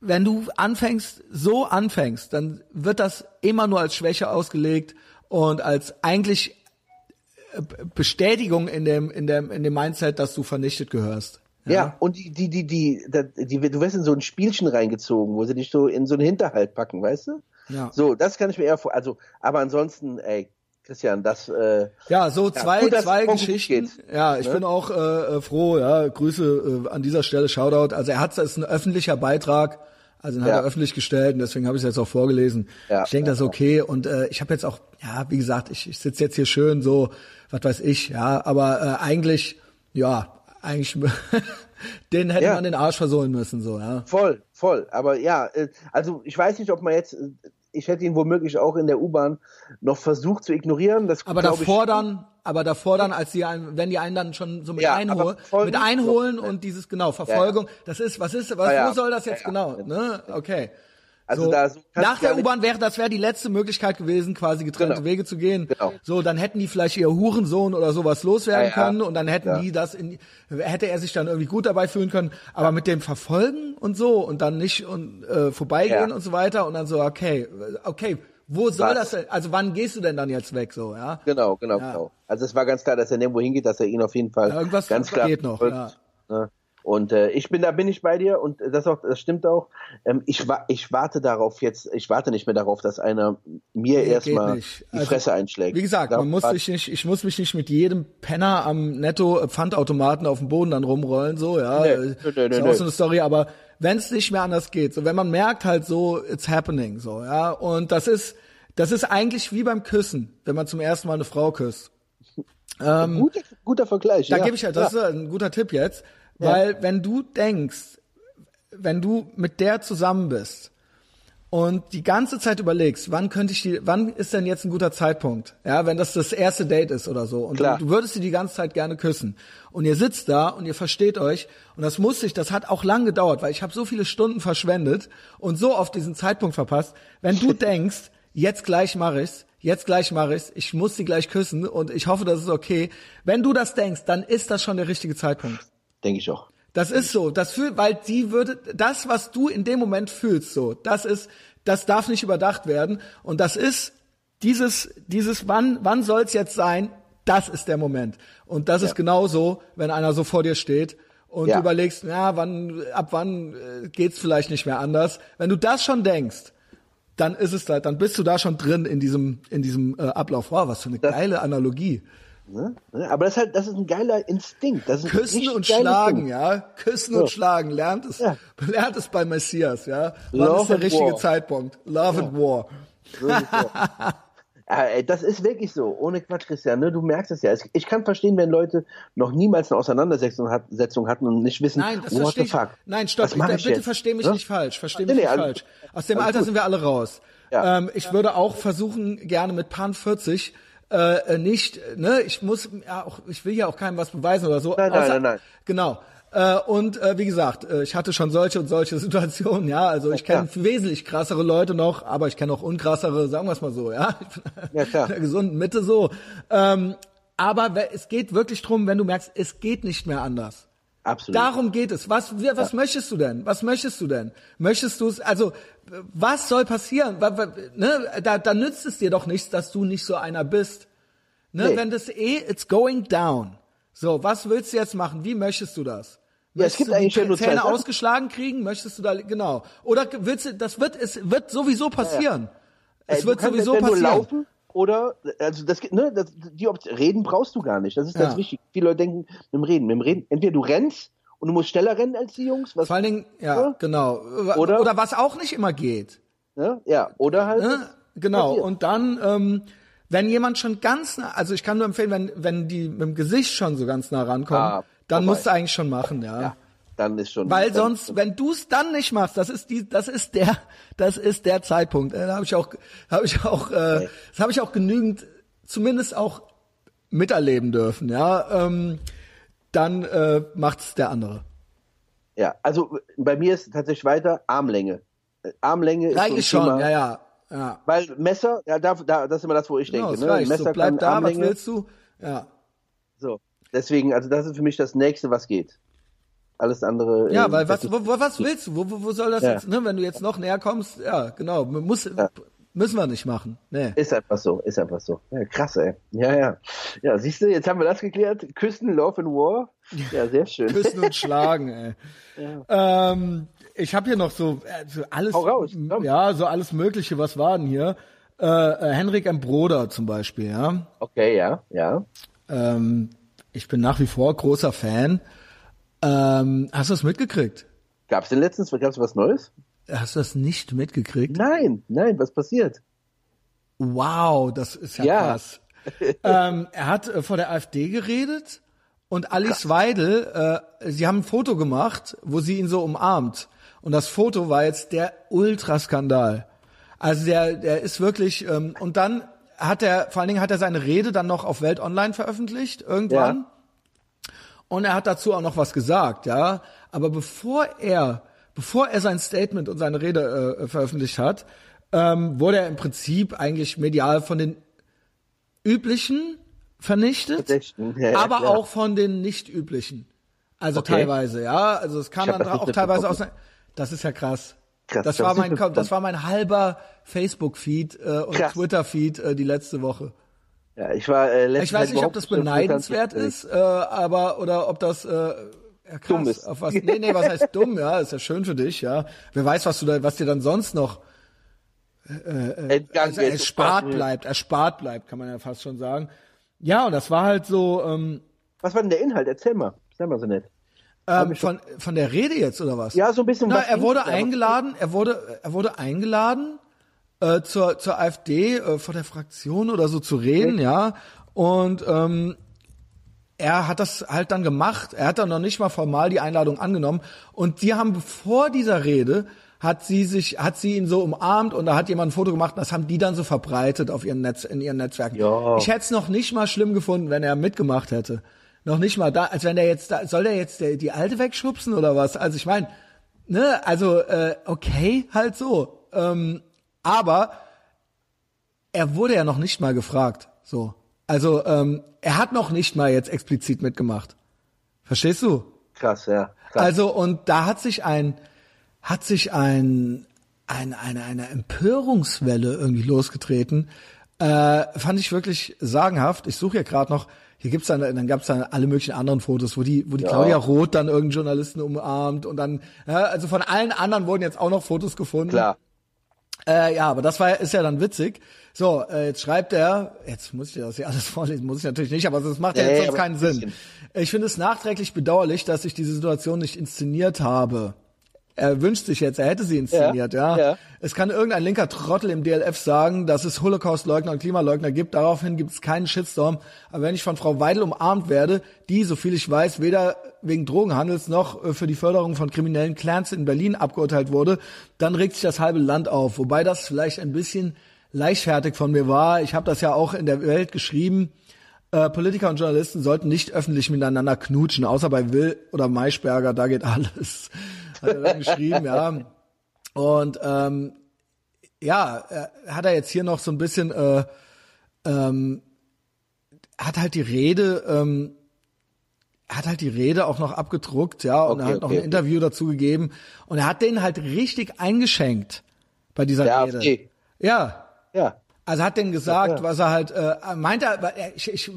wenn du anfängst, so anfängst, dann wird das immer nur als Schwäche ausgelegt und als eigentlich äh, Bestätigung in dem, in dem, in dem Mindset, dass du vernichtet gehörst. Ja, ja und die, die, die, die, die, die, du wirst in so ein Spielchen reingezogen, wo sie dich so in so einen Hinterhalt packen, weißt du? Ja. So, das kann ich mir eher vor, also, aber ansonsten, ey, Christian, das äh, ja so zwei ja, gut, zwei Geschichten. Ja, ich ne? bin auch äh, froh. Ja, Grüße äh, an dieser Stelle, Shoutout. Also er hat es ist ein öffentlicher Beitrag. Also den ja. hat er öffentlich gestellt und deswegen habe ich es jetzt auch vorgelesen. Ja, ich denke, ja, das ist okay. Und äh, ich habe jetzt auch, ja, wie gesagt, ich, ich sitze jetzt hier schön so, was weiß ich, ja, aber äh, eigentlich, ja, eigentlich den hätte man den Arsch versohlen müssen, so, ja. Voll, voll. Aber ja, äh, also ich weiß nicht, ob man jetzt äh, ich hätte ihn womöglich auch in der U-Bahn noch versucht zu ignorieren. Das, aber davor ich, dann, aber davor dann, als die einen, wenn die einen dann schon so mit, ja, einhol, mit einholen und dieses genau Verfolgung, ja, ja. das ist, was ist, was, wo soll das jetzt genau? Ne? Okay. Also so, da so nach der U-Bahn wäre das wäre die letzte Möglichkeit gewesen, quasi getrennte genau. Wege zu gehen. Genau. So, dann hätten die vielleicht ihr Hurensohn oder sowas loswerden ja, ja. können und dann hätten ja. die das in hätte er sich dann irgendwie gut dabei fühlen können, aber mit dem Verfolgen und so und dann nicht und äh, vorbeigehen und so weiter und dann so okay, okay, wo soll Was? das denn? Also wann gehst du denn dann jetzt weg so, ja? Genau, genau, genau. Also es war ganz klar, dass er nirgendwo hingeht, dass er ihn auf jeden Fall irgendwas ganz klar geht noch, ja. Ne? Und äh, ich bin da bin ich bei dir und das auch das stimmt auch. Ähm, ich wa ich warte darauf jetzt, ich warte nicht mehr darauf, dass einer mir nee, erstmal die also, Fresse einschlägt. Wie gesagt, man muss sich nicht, ich muss mich nicht mit jedem Penner am Netto Pfandautomaten auf dem Boden dann rumrollen, so ja. Nee, nee, nee, ist auch so eine Story, aber wenn es nicht mehr anders geht, so wenn man merkt halt so, it's happening, so ja. Und das ist das ist eigentlich wie beim Küssen, wenn man zum ersten Mal eine Frau küsst. Ähm, guter, guter Vergleich. Da ja. gebe ich halt, das ja. ist ein guter Tipp jetzt. Weil wenn du denkst, wenn du mit der zusammen bist und die ganze Zeit überlegst, wann könnte ich die, wann ist denn jetzt ein guter Zeitpunkt? Ja, wenn das das erste Date ist oder so. Und du, du würdest sie die ganze Zeit gerne küssen. Und ihr sitzt da und ihr versteht euch. Und das musste ich, das hat auch lang gedauert, weil ich habe so viele Stunden verschwendet und so oft diesen Zeitpunkt verpasst. Wenn du denkst, jetzt gleich mache ich's, jetzt gleich mache ich's, ich muss sie gleich küssen und ich hoffe, das ist okay. Wenn du das denkst, dann ist das schon der richtige Zeitpunkt. Denke ich auch. Das ist so, das fühlt, weil die würde, das, was du in dem Moment fühlst, so, das ist, das darf nicht überdacht werden. Und das ist dieses, dieses, wann, wann soll's jetzt sein? Das ist der Moment. Und das ist genauso, wenn einer so vor dir steht und Ja. du überlegst, ja, wann, ab wann äh, geht's vielleicht nicht mehr anders. Wenn du das schon denkst, dann ist es da, dann bist du da schon drin in diesem, in diesem äh, Ablauf. Wow, was für eine geile Analogie. Ne? Ne? Aber das ist halt, das ist ein geiler Instinkt. Das ist Küssen und schlagen, Ding. ja. Küssen So. und schlagen. Lernt es, Ja. lernt es bei Messias, ja. Wann Love ist der richtige War. Zeitpunkt? Love and War. So. Ja, das ist wirklich so, ohne Quatsch, Christian. Ne? Du merkst es ja. Ich kann verstehen, wenn Leute noch niemals eine Auseinandersetzung hat- hatten und nicht wissen, Nein, das what the ich. fuck. Nein, stopp, ich, ich bitte jetzt? versteh mich Ne? nicht falsch. Versteh mich nee, nicht alles- falsch. Aus dem alles Alter gut. sind wir alle raus. Ja. Ähm, ich würde auch versuchen, gerne mit Pan 40 äh, äh, nicht, ne, ich muss ja auch, ich will ja auch keinem was beweisen oder so. Nein, nein, nein, nein. Genau. Äh, und äh, wie gesagt, äh, ich hatte schon solche und solche Situationen, ja. Also ich kenne wesentlich krassere Leute noch, aber ich kenne auch unkrassere, sagen wir es mal so, ja. Ja, klar. in der gesunden Mitte so. Ähm, aber es geht wirklich drum, wenn du merkst, es geht nicht mehr anders. Absolut. Darum geht es. Was, was möchtest du denn? Was möchtest du denn? Möchtest du es, also, was soll passieren? Ne? Da, da nützt es dir doch nichts, dass du nicht so einer bist. Ne? Nee. Wenn das eh, it's going down. So, was willst du jetzt machen? Wie möchtest du das? Ja, es Möchtest gibt du die eigentlich ja nur Zähne Sachen. ausgeschlagen kriegen? Möchtest du da, genau. Oder willst du, das wird, es wird sowieso passieren. Ey, Es du wird sowieso passieren. nur laufen oder, also das, ne, das, die Option, reden brauchst du gar nicht. Das ist ganz Ja. wichtig. Viele Leute denken, mit dem Reden, mit dem Reden, entweder du rennst und du musst schneller rennen als die Jungs, was, Vor allen Dingen, ja, Ja. genau. Oder- Oder was auch nicht immer geht. ne? ja, oder halt, Ne? Genau. passiert. Und dann, ähm, wenn jemand schon ganz nah, also ich kann nur empfehlen, wenn, wenn die mit dem Gesicht schon so ganz nah rankommen, Ah, dann vorbei. musst du eigentlich schon machen, ja. ja, dann ist schon. Weil sonst, wenn du es dann nicht machst, das ist die, das ist der, das ist der Zeitpunkt. Äh, Da habe ich auch, habe ich auch, äh, das habe ich auch genügend, zumindest auch miterleben dürfen, ja. Ähm, dann äh, macht's der andere. Ja, also bei mir ist tatsächlich weiter Armlänge. Äh, Armlänge ist Eigentlich so schon, Thema, ja, ja, ja. Weil Messer, ja, da, da, das ist immer das, wo ich Genau, denke. es ne? reicht. Messer So, bleib kann da, was Armlänge. willst du? Ja. So, deswegen, also das ist für mich das Nächste, was geht. Alles andere. Ja, weil was, wo, wo, was willst du? Wo, wo, wo soll das Ja. jetzt, ne? Wenn du jetzt noch näher kommst, ja, genau, muss, müssen wir nicht machen. Nee. Ist einfach so, ist einfach so. Ja, krass, ey. Ja, ja. Ja, siehst du, jetzt haben wir das geklärt. Küssen, Love and War. Ja, sehr schön. Küssen und schlagen, ey. Ähm, ich habe hier noch so, äh, so alles, Hau raus, ja, so alles Mögliche. Was war denn hier? Äh, äh, Henrik M. Broder zum Beispiel, ja. Okay, ja, ja. Ähm, ich bin nach wie vor großer Fan. Ähm, hast du das mitgekriegt? Gab's denn letztens, gab's was Neues? Hast du das nicht mitgekriegt? Nein, nein, was passiert? Wow, das ist ja, Ja. krass. ähm, er hat äh, vor der AfD geredet und Alice Weidel, äh, sie haben ein Foto gemacht, wo sie ihn so umarmt. Und das Foto war jetzt der Ultraskandal. Also der, der ist wirklich, ähm, und dann hat er, vor allen Dingen hat er seine Rede dann noch auf Welt Online veröffentlicht, irgendwann. Ja. Und er hat dazu auch noch was gesagt, ja. Aber bevor er, bevor er sein Statement und seine Rede äh, veröffentlicht hat, ähm, wurde er im Prinzip eigentlich medial von den üblichen vernichtet, ja, aber klar. auch von den nicht üblichen. Also Okay. teilweise, ja. Also es kam dann das auch teilweise aus. Das ist ja krass. Krass, das war mein, das war mein halber Facebook-Feed äh, und. Twitter-Feed äh, die letzte Woche. Ja, ich war äh, letztens Ich weiß nicht, ob das beneidenswert ist, äh, aber oder ob das äh, ja, krass, Dumm ist. Auf was, nee, nee, was heißt dumm? Ja, ist ja schön für dich, ja. Wer weiß, was du da, was dir dann sonst noch Entgangen also ist. erspart bleibt, erspart bleibt, kann man ja fast schon sagen. Ja, und das war halt so ähm, Was war denn der Inhalt? Erzähl mal. Sei mal so nett. ähm, von von der Rede jetzt oder was? Ja, so ein bisschen Na, was er wurde eingeladen, er wurde er wurde eingeladen äh, zur zur AfD äh, vor der Fraktion oder so zu reden, ja. Und ähm, er hat das halt dann gemacht. Er hat dann noch nicht mal formal die Einladung angenommen. Und die haben vor dieser Rede hat sie sich, hat sie ihn so umarmt und da hat jemand ein Foto gemacht und das haben die dann so verbreitet auf ihren Netz, in ihren Netzwerken. Ja. Ich hätte es noch nicht mal schlimm gefunden, wenn er mitgemacht hätte. Noch nicht mal da, als wenn der jetzt da, soll der jetzt der, die alte wegschubsen oder was? Also ich meine, ne, also äh, okay, halt so. Ähm, aber er wurde ja noch nicht mal gefragt. So. Also ähm, er hat noch nicht mal jetzt explizit mitgemacht. Verstehst du? Krass, ja. Krass. Also und da hat sich ein hat sich ein, ein eine eine Empörungswelle irgendwie losgetreten. Äh, fand ich wirklich sagenhaft. Ich suche ja gerade noch. Hier gibt's dann, dann gab's dann alle möglichen anderen Fotos, wo die, wo die Ja. Claudia Roth dann irgendeinen Journalisten umarmt und dann, ja, also von allen anderen wurden jetzt auch noch Fotos gefunden. Klar. Äh, ja, aber das war ist ja dann witzig. So, äh, jetzt schreibt er, jetzt muss ich das hier alles vorlesen, muss ich natürlich nicht, aber das macht ja Nee, jetzt sonst keinen ein Sinn. Ich finde es nachträglich bedauerlich, dass ich diese Situation nicht inszeniert habe. Er wünscht sich jetzt, er hätte sie inszeniert, ja. Ja, ja. Es kann irgendein linker Trottel im DLF sagen, dass es Holocaust-Leugner und Klimaleugner gibt. Daraufhin gibt es keinen Shitstorm. Aber wenn ich von Frau Weidel umarmt werde, die, so viel ich weiß, weder wegen Drogenhandels noch äh, für die Förderung von kriminellen Clans in Berlin abgeurteilt wurde, dann regt sich das halbe Land auf. Wobei das vielleicht ein bisschen leichtfertig von mir war. Ich habe das ja auch in der Welt geschrieben. Äh, Politiker und Journalisten sollten nicht öffentlich miteinander knutschen, außer bei Will oder Maischberger, da geht alles. Hat er dann geschrieben, ja. Und ähm, ja, äh, hat er jetzt hier noch so ein bisschen, äh, ähm, hat halt die Rede, ähm, hat halt die Rede auch noch abgedruckt, ja, und er Okay, hat noch okay, ein Interview dazu gegeben und er hat den halt richtig eingeschenkt bei dieser Der Rede. AfD. Ja, Ja. also hat denn gesagt, Ja, ja. was er halt äh, meinte, er- ich, ich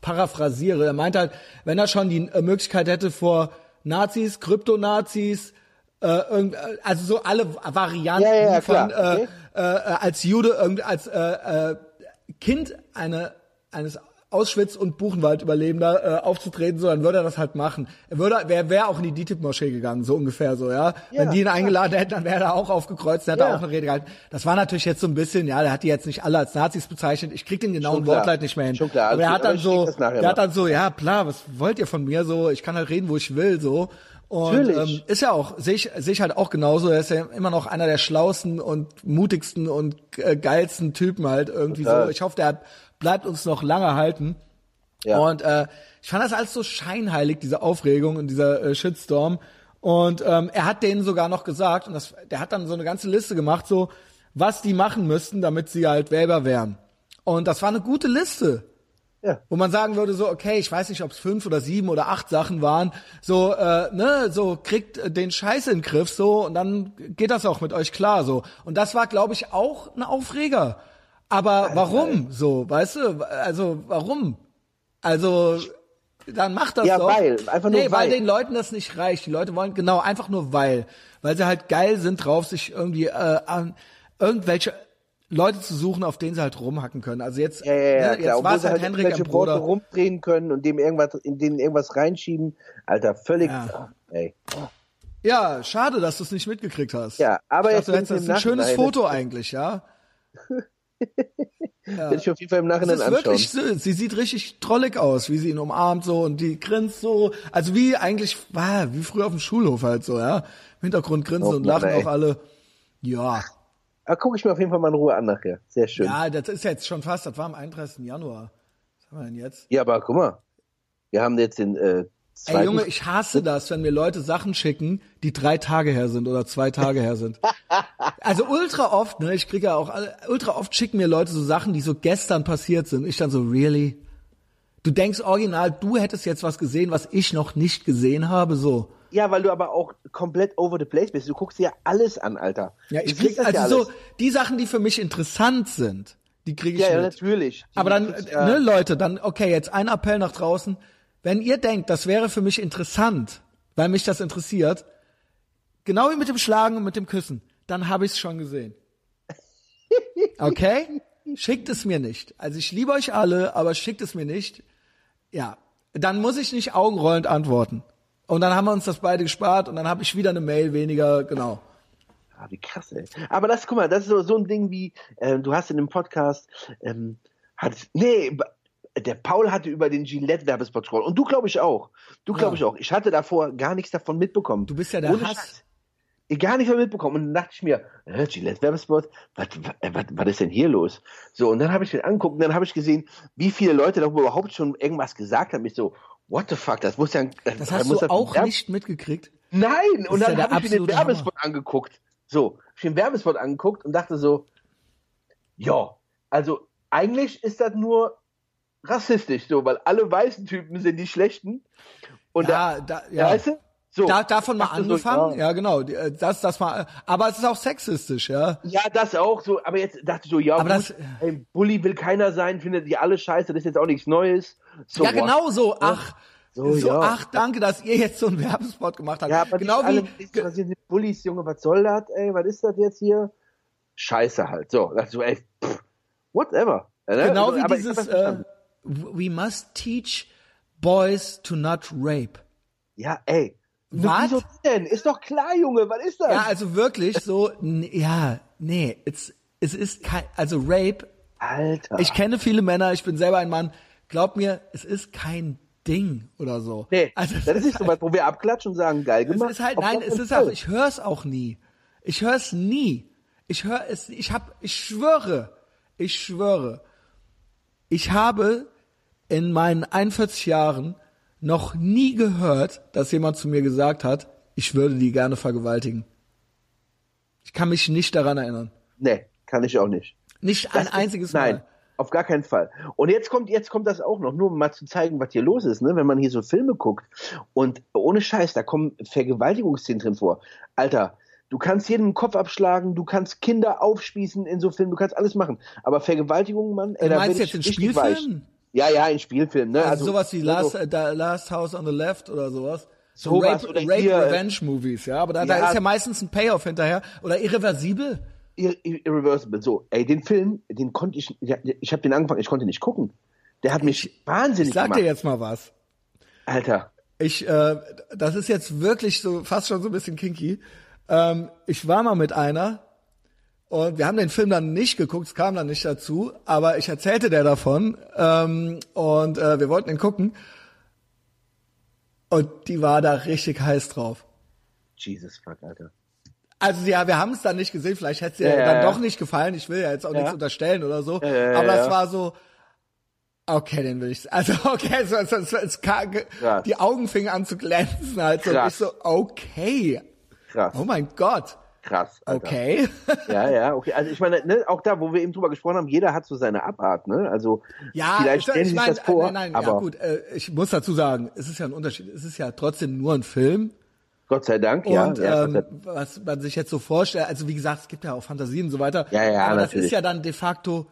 paraphrasiere, er meinte halt, wenn er schon die äh, Möglichkeit hätte vor Nazis, Kryptonazis, äh, äh, also so alle Varianten Ja, ja, von äh, okay. äh, als Jude, irgend, als äh, äh, Kind eine, eines Auschwitz und Buchenwald-Überlebender äh, aufzutreten, so dann würde er das halt machen. Er würde, wer wäre auch in die DITIB-Moschee gegangen, so ungefähr so, ja. Wenn die ihn eingeladen hätten, dann wäre er auch aufgekreuzt, dann hätte er Ja. auch eine Rede gehalten. Das war natürlich jetzt so ein bisschen, ja, der hat die jetzt nicht alle als Nazis bezeichnet. Ich krieg den genauen. Wortleit nicht mehr hin. Schon klar. Aber er Also, hat dann so, der hat dann so, ja, klar, was wollt ihr von mir so? Ich kann halt reden, wo ich will, so. Und Natürlich. ähm, ist ja auch, sehe ich, sehe ich halt auch genauso. Er ist ja immer noch einer der schlausten und mutigsten und äh, geilsten Typen halt irgendwie Total. so. Ich hoffe, der bleibt uns noch lange halten. Ja. Und äh, ich fand das alles so scheinheilig, diese Aufregung und dieser äh, Shitstorm. Und ähm, er hat denen sogar noch gesagt, und das, der hat dann so eine ganze Liste gemacht, so was die machen müssten, damit sie halt Wählbar wären. Und das war eine gute Liste. Ja. Wo man sagen würde, so, okay, ich weiß nicht, ob es fünf oder sieben oder acht Sachen waren, so, äh, ne, so kriegt äh, den Scheiß in den Griff, so, und dann geht das auch mit euch klar, so. Und das war, glaube ich, auch ein Aufreger. Aber warum, so, weißt du, also, warum? Also, dann macht das Ja, doch. weil, einfach nur nee, weil weil. den Leuten das nicht reicht. Die Leute wollen, genau, einfach nur weil. Weil sie halt geil sind drauf, sich irgendwie, äh, an irgendwelche Leute zu suchen, auf denen sie halt rumhacken können. Also jetzt, Ja, ja, ja, ne, jetzt war es halt halt Henrik Worte Bruder. rumdrehen können und dem irgendwas, in denen irgendwas reinschieben. Alter, völlig, Ja. ah, ey. Ja, schade, dass du es nicht mitgekriegt hast. Ja, aber ich jetzt dachte, du hättest im das ist ein schönes Foto eigentlich, ja. Will ich auf jeden Fall im Das Nachhinein ist anschauen. wirklich, sie sieht richtig trollig aus, wie sie ihn umarmt so und die grinst so, also wie eigentlich, ah, wie früher auf dem Schulhof halt so, ja. Im Hintergrund grinsen Oh und lachen ey. auch alle. Ja, Aber gucke ich mir auf jeden Fall mal in Ruhe an nachher. Sehr schön. Ja, ja, das ist jetzt schon fast, das war am 31. Januar. Was haben wir denn jetzt? aber guck mal. Wir haben jetzt den, äh, zweiten. Ey Junge, ich hasse das, wenn mir Leute Sachen schicken, die drei Tage her sind oder zwei Tage her sind. Also ultra oft, ne, ich kriege ja auch, ultra oft schicken mir Leute so Sachen, die so gestern passiert sind. Ich dann so, really? Du denkst original, du hättest jetzt was gesehen, was ich noch nicht gesehen habe, so. ja, weil du aber auch komplett over the place bist. Du guckst dir ja alles an, Alter. Ja, ich krieg, das also ja so, die Sachen, die für mich interessant sind, die kriege ich Ja, ja, mit. natürlich. Die Aber dann, kriegst äh, ja- ne, Leute, dann, okay, jetzt ein Appell nach draußen. Wenn ihr denkt, das wäre für mich interessant, weil mich das interessiert, genau wie mit dem Schlagen und mit dem Küssen, dann habe ich es schon gesehen. Okay? Schickt es mir nicht. Also ich liebe euch alle, aber schickt es mir nicht. Ja, dann muss ich nicht augenrollend antworten. Und dann haben wir uns das beide gespart und dann habe ich wieder eine Mail weniger, genau. Ah, wie krass, ey. Aber das, guck mal, das ist so, so ein Ding wie, äh, du hast in dem Podcast, ähm, hat, nee, der Paul hatte über den Gillette-Werbespot gesprochen. Und du, glaube ich, auch. Du, glaube Ja. ich, auch. Ich hatte davor gar nichts davon mitbekommen. Du bist ja der Ohne Hass. Scheiß. gar nicht mehr mitbekommen. Und dann dachte ich mir, äh, Gillette Werbespot, was, was, was ist denn hier los? So, und dann habe ich den angeguckt und dann habe ich gesehen, wie viele Leute darüber überhaupt schon irgendwas gesagt haben. Ich so, what the fuck, das muss ja... Das, das hast du ja auch Werb nicht mitgekriegt? Nein, und dann ja habe ich mir den Werbespot Hammer. angeguckt. So, ich den Werbespot angeguckt und dachte so, ja, also eigentlich ist das nur rassistisch, so, weil alle weißen Typen sind die schlechten. Und ja, da, ja. weißt du? So, da, davon mal angefangen, so, ja. ja. genau, äh, das, das mal, aber es ist auch sexistisch, ja. Ja, das auch so, aber jetzt dachte ich so, ja, aber gut, das, ey, Bully will keiner sein, findet die alle scheiße, das ist jetzt auch nichts Neues. So, ja, genau so, ach, so, so ja. ach, danke, dass ihr jetzt so einen Werbespot gemacht habt. Ja, aber genau wie, alle, die Bullies, Junge, was soll das, ey, was ist das jetzt hier? Scheiße halt, so, dachte so, ey, pff, whatever. Ne? Genau also, wie dieses, äh, we must teach boys to not rape. Ja, ey, was? Wieso denn? Ist doch klar, Junge, was ist das? Ja, also wirklich so, ja, nee, es, es ist kein, also Rape. Alter. Ich kenne viele Männer, ich bin selber ein Mann. Glaub mir, es ist kein Ding oder so. Nee, also, das ist, ist so was, wo wir abklatschen und sagen, geil gemacht. Es ist halt, nein, es ist auch, ich höre es auch nie. Ich höre es nie. Ich höre es, ich hab, ich schwöre, ich schwöre, ich habe in meinen 41 Jahren noch nie gehört, dass jemand zu mir gesagt hat, ich würde die gerne vergewaltigen. Ich kann mich nicht daran erinnern. Nee, kann ich auch nicht. Nicht das ein ist, einziges Mal. Nein, auf gar keinen Fall. Und jetzt kommt, jetzt kommt das auch noch, nur um mal zu zeigen, was hier los ist, ne? Wenn man hier so Filme guckt und ohne Scheiß, da kommen Vergewaltigungsszenen drin vor. Alter, du kannst jeden den Kopf abschlagen, du kannst Kinder aufspießen in so Filmen, du kannst alles machen. Aber Vergewaltigung, Mann, ey, du meinst jetzt in Spielfilmen? Ja, ja, in Spielfilmen, ne? Also, also sowas wie Last, äh, Last House on the Left oder sowas. So Rape, oder Rape hier, Revenge Movies, ja, aber da, ja, da ist ja meistens ein Payoff hinterher. Oder irreversibel. Irreversible, so, ey, den Film, den konnte ich, ich habe den angefangen, ich konnte nicht gucken. Der hat mich ich, wahnsinnig ich sag gemacht. dir jetzt mal was. Alter. Ich, äh, das ist jetzt wirklich so, fast schon so ein bisschen kinky. Ähm, ich war mal mit einer, und wir haben den Film dann nicht geguckt, es kam dann nicht dazu, aber ich erzählte der davon ähm, und äh, wir wollten ihn gucken. Und die war da richtig heiß drauf. Jesus fuck, Alter. Also ja, wir haben es dann nicht gesehen, vielleicht hätte es ihr ja, dann ja. doch nicht gefallen. Ich will ja jetzt auch ja. nichts unterstellen oder so. aber das war so, okay, den will ich. Also okay, so, so, so, es kam, die Augen fingen an zu glänzen, halt so. Ich so, okay. Krass. Oh mein Gott krass. Alter. Okay. ja, ja, okay. Also ich meine, ne, auch da, wo wir eben drüber gesprochen haben, jeder hat so seine Abart, ne? Also ja, vielleicht stellen ich, ich mein, das vor. Nein, nein, aber ja, gut. Äh, ich muss dazu sagen, es ist ja ein Unterschied. Es ist ja trotzdem nur ein Film. Gott sei Dank, und, ja. Ähm, was man sich jetzt so vorstellt, also wie gesagt, es gibt ja auch Fantasien und so weiter. Ja, ja, aber natürlich. das ist ja dann de facto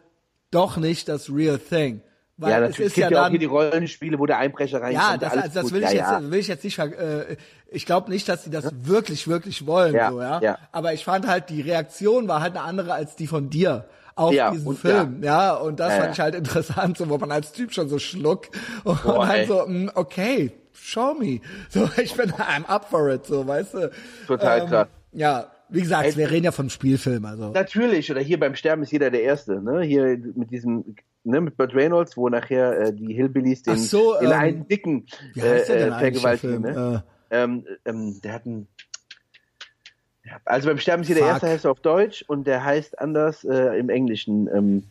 doch nicht das real thing. Weil ja, natürlich. Es, ist gibt ja, dann, auch hier die Rollenspiele, wo der Einbrecher reinkommt. Ja, das, also das will, ich ja, jetzt, will ich jetzt nicht, äh, ich glaube nicht, dass sie das ja. wirklich, wirklich wollen, ja, so, ja? ja. Aber ich fand halt, die Reaktion war halt eine andere als die von dir auf ja, diesen Film, ja. Und das fand ich halt interessant, so, wo man als Typ schon so schluck und, Boah, halt so, mh, mm, okay, show me. So, ich bin, I'm up for it, so, weißt du. Total ähm, krass. Ja, wie gesagt, Ey, wir reden ja vom Spielfilm, also. Natürlich, oder hier beim Sterben ist jeder der Erste, ne? Hier mit diesem ne, mit Burt Reynolds, wo nachher äh, die Hillbillies den, so, den ähm, einen dicken äh, äh, vergewaltigen. Ne? Äh. Ähm, ähm, der hat einen also beim Sterben ist hier der erste heißt auf Deutsch und der heißt anders äh, im Englischen. Ähm,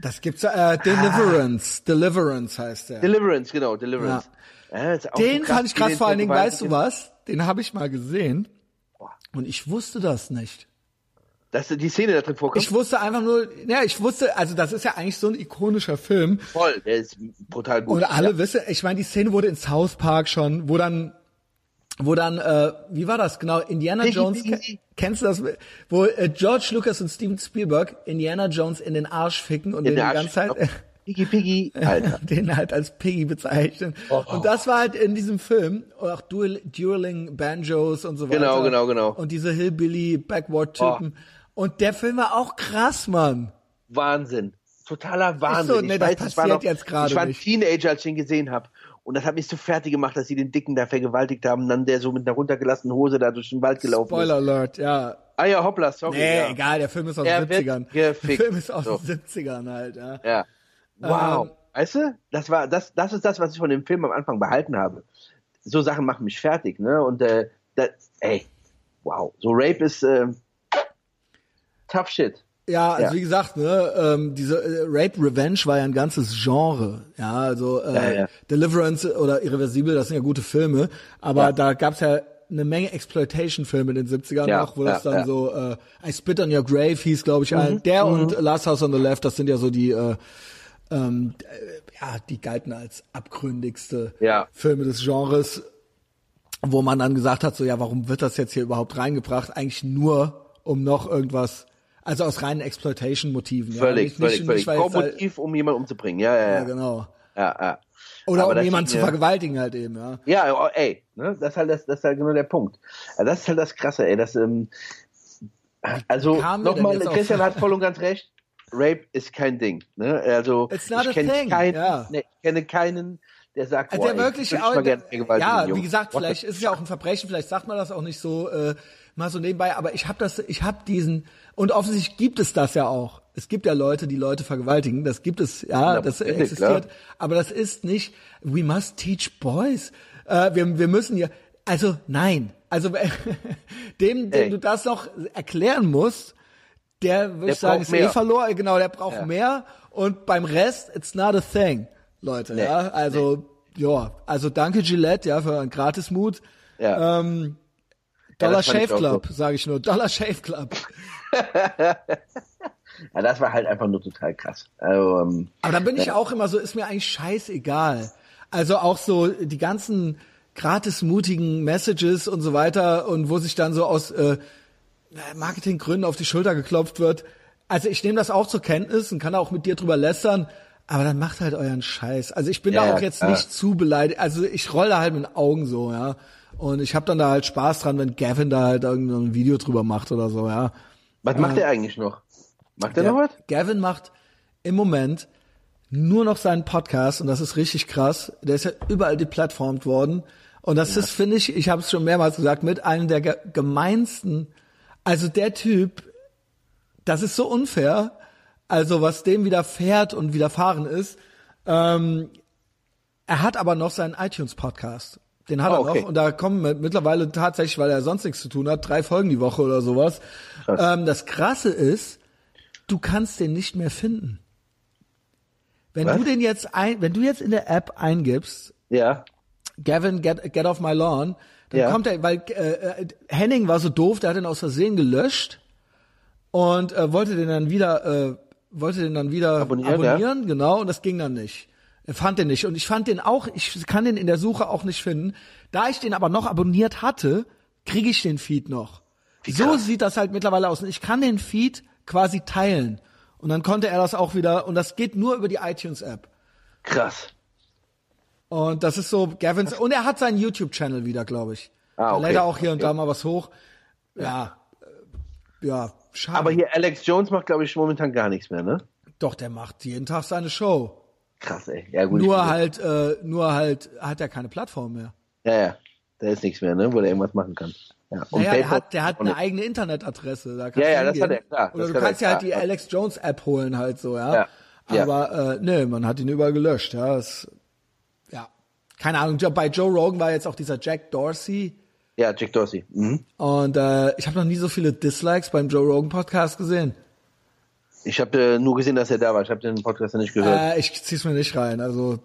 das gibt's äh, Deliverance. Ah. Deliverance heißt der. Deliverance, genau, Deliverance. Ja. den so fand ich krass, vor allen Dingen, weißt du was? Den habe ich mal gesehen. Und ich wusste das nicht dass die Szene da drin vorkommt? Ich wusste einfach nur, ja, ich wusste, also das ist ja eigentlich so ein ikonischer Film. Voll, der ist brutal gut. Und alle ja. wissen, ich meine, die Szene wurde in South Park schon, wo dann, wo dann, äh, wie war das genau? Indiana Jones, kennst du das? Wo äh, George Lucas und Steven Spielberg Indiana Jones in den Arsch ficken und in den die ganze Zeit. Piggy Piggy, Alter. den halt als Piggy bezeichnen. Oh, oh. Und das war halt in diesem Film, auch Duel, Dueling Banjos und so weiter. Genau, genau, genau. Und diese Hillbilly Backward-Typen. Oh. Und der Film war auch krass, Mann. Wahnsinn. Totaler Wahnsinn. So, nee, ich das weiß, passiert noch, jetzt gerade Ich war ein Teenager, als ich ihn gesehen habe. Und das hat mich so fertig gemacht, dass sie den Dicken da vergewaltigt haben. Und dann der so mit einer runtergelassenen Hose da durch den Wald gelaufen Spoiler ist. Alert, ja. Ah ja, hoppla, sorry. Nee, ja. egal, der Film ist aus den 70ern. Der Film ist aus so. den 70ern halt, ja. Ja. Wow. Ähm, weißt du, das war, das, das ist das, was ich von dem Film am Anfang behalten habe. So Sachen machen mich fertig, ne? Und, äh, das, ey, wow. So Rape ist äh, tough shit. Ja, also Ja. wie gesagt, ne, ähm, diese äh, Rape Revenge war ja ein ganzes Genre. Ja, also äh, Ja, ja. Deliverance oder Irreversibel, das sind ja gute Filme, aber da gab's ja eine Menge Exploitation-Filme in den 70ern Ja, noch, wo das dann so äh, I Spit on Your Grave hieß, glaube ich, Mhm, ein. Der und Last House on the Left, das sind ja so die äh, ähm, äh, ja, die galten als abgründigste. Filme des Genres, wo man dann gesagt hat, so ja, warum wird das jetzt hier überhaupt reingebracht? Eigentlich nur, um noch irgendwas, also aus reinen Exploitation-Motiven. ja. Völlig, Nicht- völlig, nicht- völlig. jetzt halt- um jemanden umzubringen. Ja, ja, Ja, ja. genau. ja, ja. Oder Aber um jemanden zu vergewaltigen halt eben, ja. Ja, oh, ey, ne? das ist halt das, das ist halt genau der Punkt. Ja, Das ist halt das Krasse, ey. Das, ähm, also nochmal, Christian hat voll und ganz recht. Rape ist kein Ding. Ne? Also a ich kenne keinen, ja. ne, ich kenne keinen, der sagt, Also boah, der ey, wirklich auch, mal gern vergewaltigen, ja, wie gesagt, vielleicht ist es ja auch ein Verbrechen, vielleicht sagt man das auch nicht so äh, mal so nebenbei, aber ich habe das, ich habe diesen und offensichtlich gibt es das ja auch. Es gibt ja Leute, die Leute vergewaltigen, das gibt es, ja, Ja, das existiert, klar. aber das ist nicht. We must teach boys. Äh, wir, wir müssen ja, also nein, also dem, dem Ey. du das noch erklären musst, der würde ich sagen, ist eh mehr. verloren. Genau, der braucht Ja. mehr. Und beim Rest, it's not a thing, Leute. Nee. Ja, also ja, also danke Gillette, ja, für einen Gratismut. Ja. Ähm, Dollar ich Shave Club, sage ich nur. Dollar Shave Club. ja, das war halt einfach nur total krass. Also, ähm, Aber da bin ich auch immer so, ist mir eigentlich scheißegal. Also auch so die ganzen gratismutigen Messages und so weiter und wo sich dann so aus äh, Marketinggründen auf die Schulter geklopft wird. Also ich nehme das auch zur Kenntnis und kann auch mit dir drüber lästern, aber dann macht halt euren Scheiß. Also ich bin Ja, da ja, auch jetzt klar. nicht zu beleidigt. Also ich roll da halt mit den Augen so, ja. Und ich habe dann da halt Spaß dran, wenn Gavin da halt irgendein Video drüber macht oder so, ja. was macht der eigentlich noch? Macht Ja, noch was? Gavin macht im Moment nur noch seinen Podcast und das ist richtig krass. Der ist ja überall deplatformt worden und das ist, finde ich, ich habe es schon mehrmals gesagt, mit einem der ge gemeinsten. Also der Typ, das ist so unfair. Also was dem widerfährt und widerfahren ist. Ähm, er hat aber noch seinen iTunes-Podcast. Den hat Oh, er okay. noch und da kommen mit- mittlerweile tatsächlich, weil er sonst nichts zu tun hat, drei Folgen die Woche oder sowas. Krass. Ähm, das Krasse ist, du kannst den nicht mehr finden. Wenn Was? du den jetzt ein, wenn du jetzt in der App eingibst, Ja. Gavin, get, get off my lawn, dann Ja. kommt er, weil äh, äh, Henning war so doof, der hat den aus Versehen gelöscht und äh, wollte den dann wieder, äh, wollte den dann wieder Abonnieren, abonnieren genau, und das ging dann nicht. Er fand den nicht und ich fand den auch, ich kann den in der Suche auch nicht finden. Da ich den aber noch abonniert hatte, kriege ich den Feed noch. So krass. sieht das halt mittlerweile aus. Und ich kann den Feed quasi teilen. Und dann konnte er das auch wieder, und das geht nur über die iTunes-App. Krass. Und das ist so Gavins, und er hat seinen YouTube-Channel wieder, glaube ich. Ah, okay. lädt er auch hier und Okay. da mal was hoch. Ja, ja, schade. Aber hier Alex Jones macht, glaube ich, momentan gar nichts mehr, ne? Doch, der macht jeden Tag seine Show. Krass, ey. Ja, gut. Nur halt, äh, nur halt hat er keine Plattform mehr. Ja, ja. Da ist nichts mehr, ne? Wo der irgendwas machen kann. Ja. Und Naja, der hat, der hat eine eigene Internetadresse. Da Ja, ja, das hat er, klar. Oder du kann kannst ja halt die Alex Jones App holen halt so, ja. Ja, ja. Aber äh, nee, man hat ihn überall gelöscht, ja. Das, ja. Keine Ahnung. Bei Joe Rogan war jetzt auch dieser Jack Dorsey. Ja, Jack Dorsey. Mhm. Und äh, ich habe noch nie so viele Dislikes beim Joe Rogan Podcast gesehen. Ich habe äh, nur gesehen, dass er da war. Ich habe den Podcast noch nicht gehört. Äh, ich zieh's mir nicht rein. Also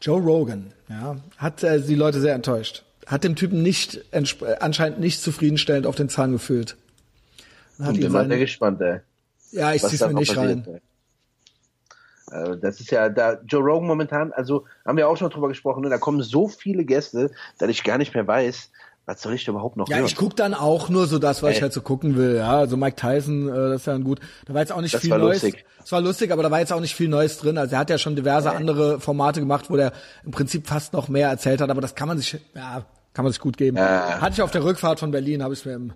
Joe Rogan, ja, hat äh, die Leute sehr enttäuscht. Hat dem Typen nicht äh, anscheinend nicht zufriedenstellend auf den Zahn gefühlt. Und Hat ich ihn bin mal sehr gespannt, ey. ja, ich zieh's mir nicht rein. ey. Äh, Das ist ja da Joe Rogan momentan, also haben wir auch schon drüber gesprochen, ne? da kommen so viele Gäste, dass ich gar nicht mehr weiß, was soll ich überhaupt noch Ja, hören. ich guck dann auch nur so das, was ich Ey. halt so gucken will. Ja, also Mike Tyson, äh, das ist ja ein gut. Da war jetzt auch nicht Das viel war Neues. lustig. Es war lustig, aber da war jetzt auch nicht viel Neues drin. Also er hat ja schon diverse andere Formate gemacht, wo der im Prinzip fast noch mehr erzählt hat. Aber das kann man sich, ja, kann man sich gut geben. Ja. Hatte ich auf der Rückfahrt von Berlin, habe ich mir im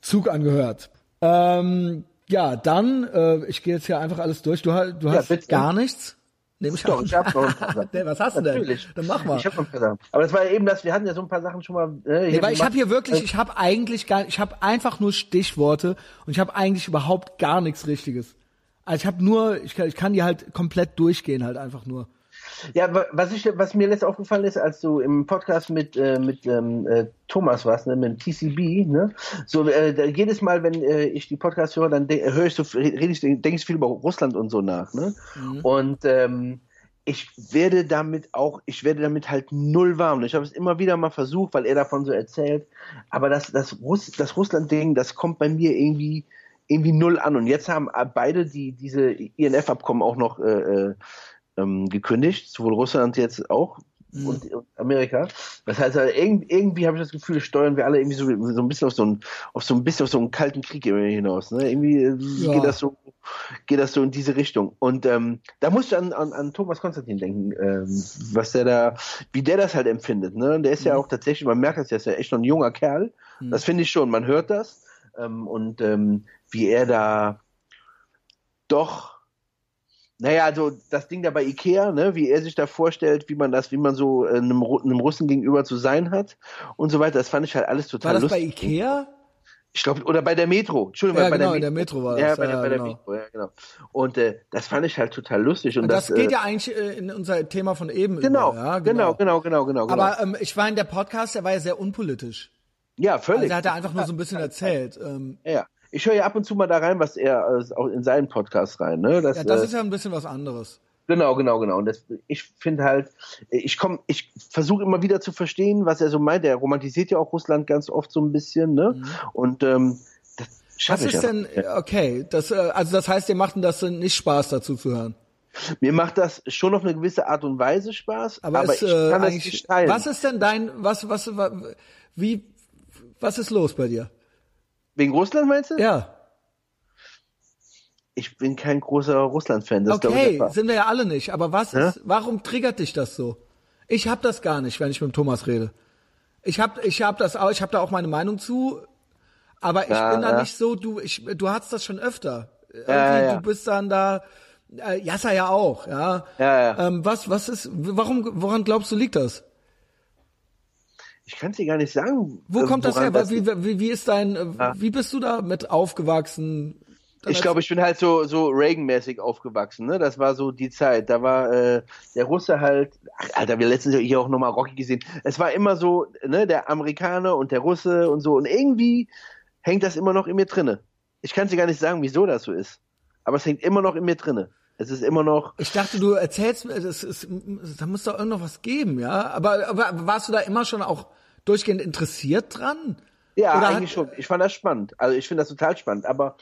Zug angehört. Ähm, ja, dann, äh, ich gehe jetzt hier einfach alles durch. Du, du Ja, hast bitte. gar nichts? Nehm ich Doch, ich hab noch ein paar Sachen. Nee, was hast du denn? Natürlich. Dann mach mal. Ich hab noch ein paar Sachen. Aber das war ja eben das, wir hatten ja so ein paar Sachen schon mal. Äh, Nee, weil ich habe hier wirklich, ich habe eigentlich gar, ich habe einfach nur Stichworte und ich habe eigentlich überhaupt gar nichts Richtiges. Also ich habe nur, ich kann, ich kann die halt komplett durchgehen halt einfach nur. Ja, was ich, was mir letztens aufgefallen ist, als du im Podcast mit äh, mit ähm, äh, Thomas warst, ne, mit TCB, ne, so äh, jedes Mal, wenn äh, ich die Podcasts höre, dann höre ich so, rede ich, denke ich viel über Russland und so nach, ne, mhm. und ähm, ich werde damit auch, ich werde damit halt null warm. Ich habe es immer wieder mal versucht, weil er davon so erzählt, aber das das Russ, das Russland-Ding, das kommt bei mir irgendwie irgendwie null an. Und jetzt haben beide die diese INF-Abkommen auch noch äh, äh ähm, gekündigt, sowohl Russland jetzt auch mhm. und, und, Amerika. Das heißt, also, irgendwie, irgendwie habe ich das Gefühl, steuern wir alle irgendwie so, so ein bisschen auf so ein, auf so ein bisschen auf so einen kalten Krieg hinaus. Ne? Irgendwie äh, ja. geht das so, geht das so in diese Richtung. Und ähm, da musst du an, an, an Thomas Konstantin denken, ähm, was der da, wie der das halt empfindet. Ne? Und der ist mhm. ja auch tatsächlich, man merkt das, der ist ja echt noch ein junger Kerl. Mhm. Das finde ich schon, man hört das. Ähm, und ähm, wie er da doch naja, also das Ding da bei Ikea, ne, wie er sich da vorstellt, wie man das, wie man so äh, einem, einem Russen gegenüber zu sein hat und so weiter, das fand ich halt alles total war das lustig. bei Ikea? Ich glaube, oder bei der Metro. Entschuldigung, ja, bei genau, der in der Metro war das. Ja, das. bei, der, ja, bei der genau. Metro, ja, genau. Und äh, das fand ich halt total lustig. Und, Und das, das geht äh, ja eigentlich äh, in unser Thema von eben genau, über. Ja, genau, genau, genau, genau, genau. Aber ähm, ich war in der Podcast, der war ja sehr unpolitisch. ja, völlig. Also er hat ja einfach nur so ein bisschen erzählt. Ähm, ja. Ich höre ja ab und zu mal da rein, was er äh, auch in seinen Podcast rein. Ne? Das, ja, das äh, ist ja ein bisschen was anderes. Genau, genau, genau. Und das, ich finde halt, ich komme, ich versuche immer wieder zu verstehen, was er so meint. Er romantisiert ja auch Russland ganz oft so ein bisschen, ne? Mhm. Und ähm, das Was schaffe ich ist ja. denn, okay, das, äh, also das heißt, ihr macht das nicht Spaß dazu zu hören? Mir macht das schon auf eine gewisse Art und Weise Spaß, Aber, aber, ist, ich äh, kann das eigentlich, nicht teilen. was ist denn dein, was, was, was, wie, was ist los bei dir? Wegen Russland meinst du? Ja. Ich bin kein großer Russland-Fan. Okay, sind wir ja alle nicht. Aber was Ja? ist, warum triggert dich das so? Ich hab das gar nicht, wenn ich mit Thomas rede. Ich hab, ich hab das auch, ich hab da auch meine Meinung zu. Aber ich Ja, bin da ja. nicht so, du, ich, du hast das schon öfter. Du bist dann da, äh, Jassa ja auch, ja. Ja, ja. Ähm, was, was ist, warum, woran glaubst du liegt das? Ich kann es dir gar nicht sagen. Wo äh, kommt das her? woran Wie, wie, wie ist dein, äh, wie bist du da mit aufgewachsen? Ich glaube, ich bin halt so so Reagan-mäßig aufgewachsen. Ne? Das war so die Zeit. Da war äh, der Russe halt. Ach, Alter, wir letztens hier auch nochmal Rocky gesehen. Es war immer so, ne, der Amerikaner und der Russe und so. Und irgendwie hängt das immer noch in mir drinne. Ich kann dir gar nicht sagen, wieso das so ist. Aber es hängt immer noch in mir drinne. Es ist immer noch. Ich dachte, du erzählst mir, das ist, da muss doch irgend noch was geben, ja? Aber, aber warst du da immer schon auch durchgehend interessiert dran? Ja, Oder eigentlich schon. Ich fand das spannend. Also ich finde das total spannend. Aber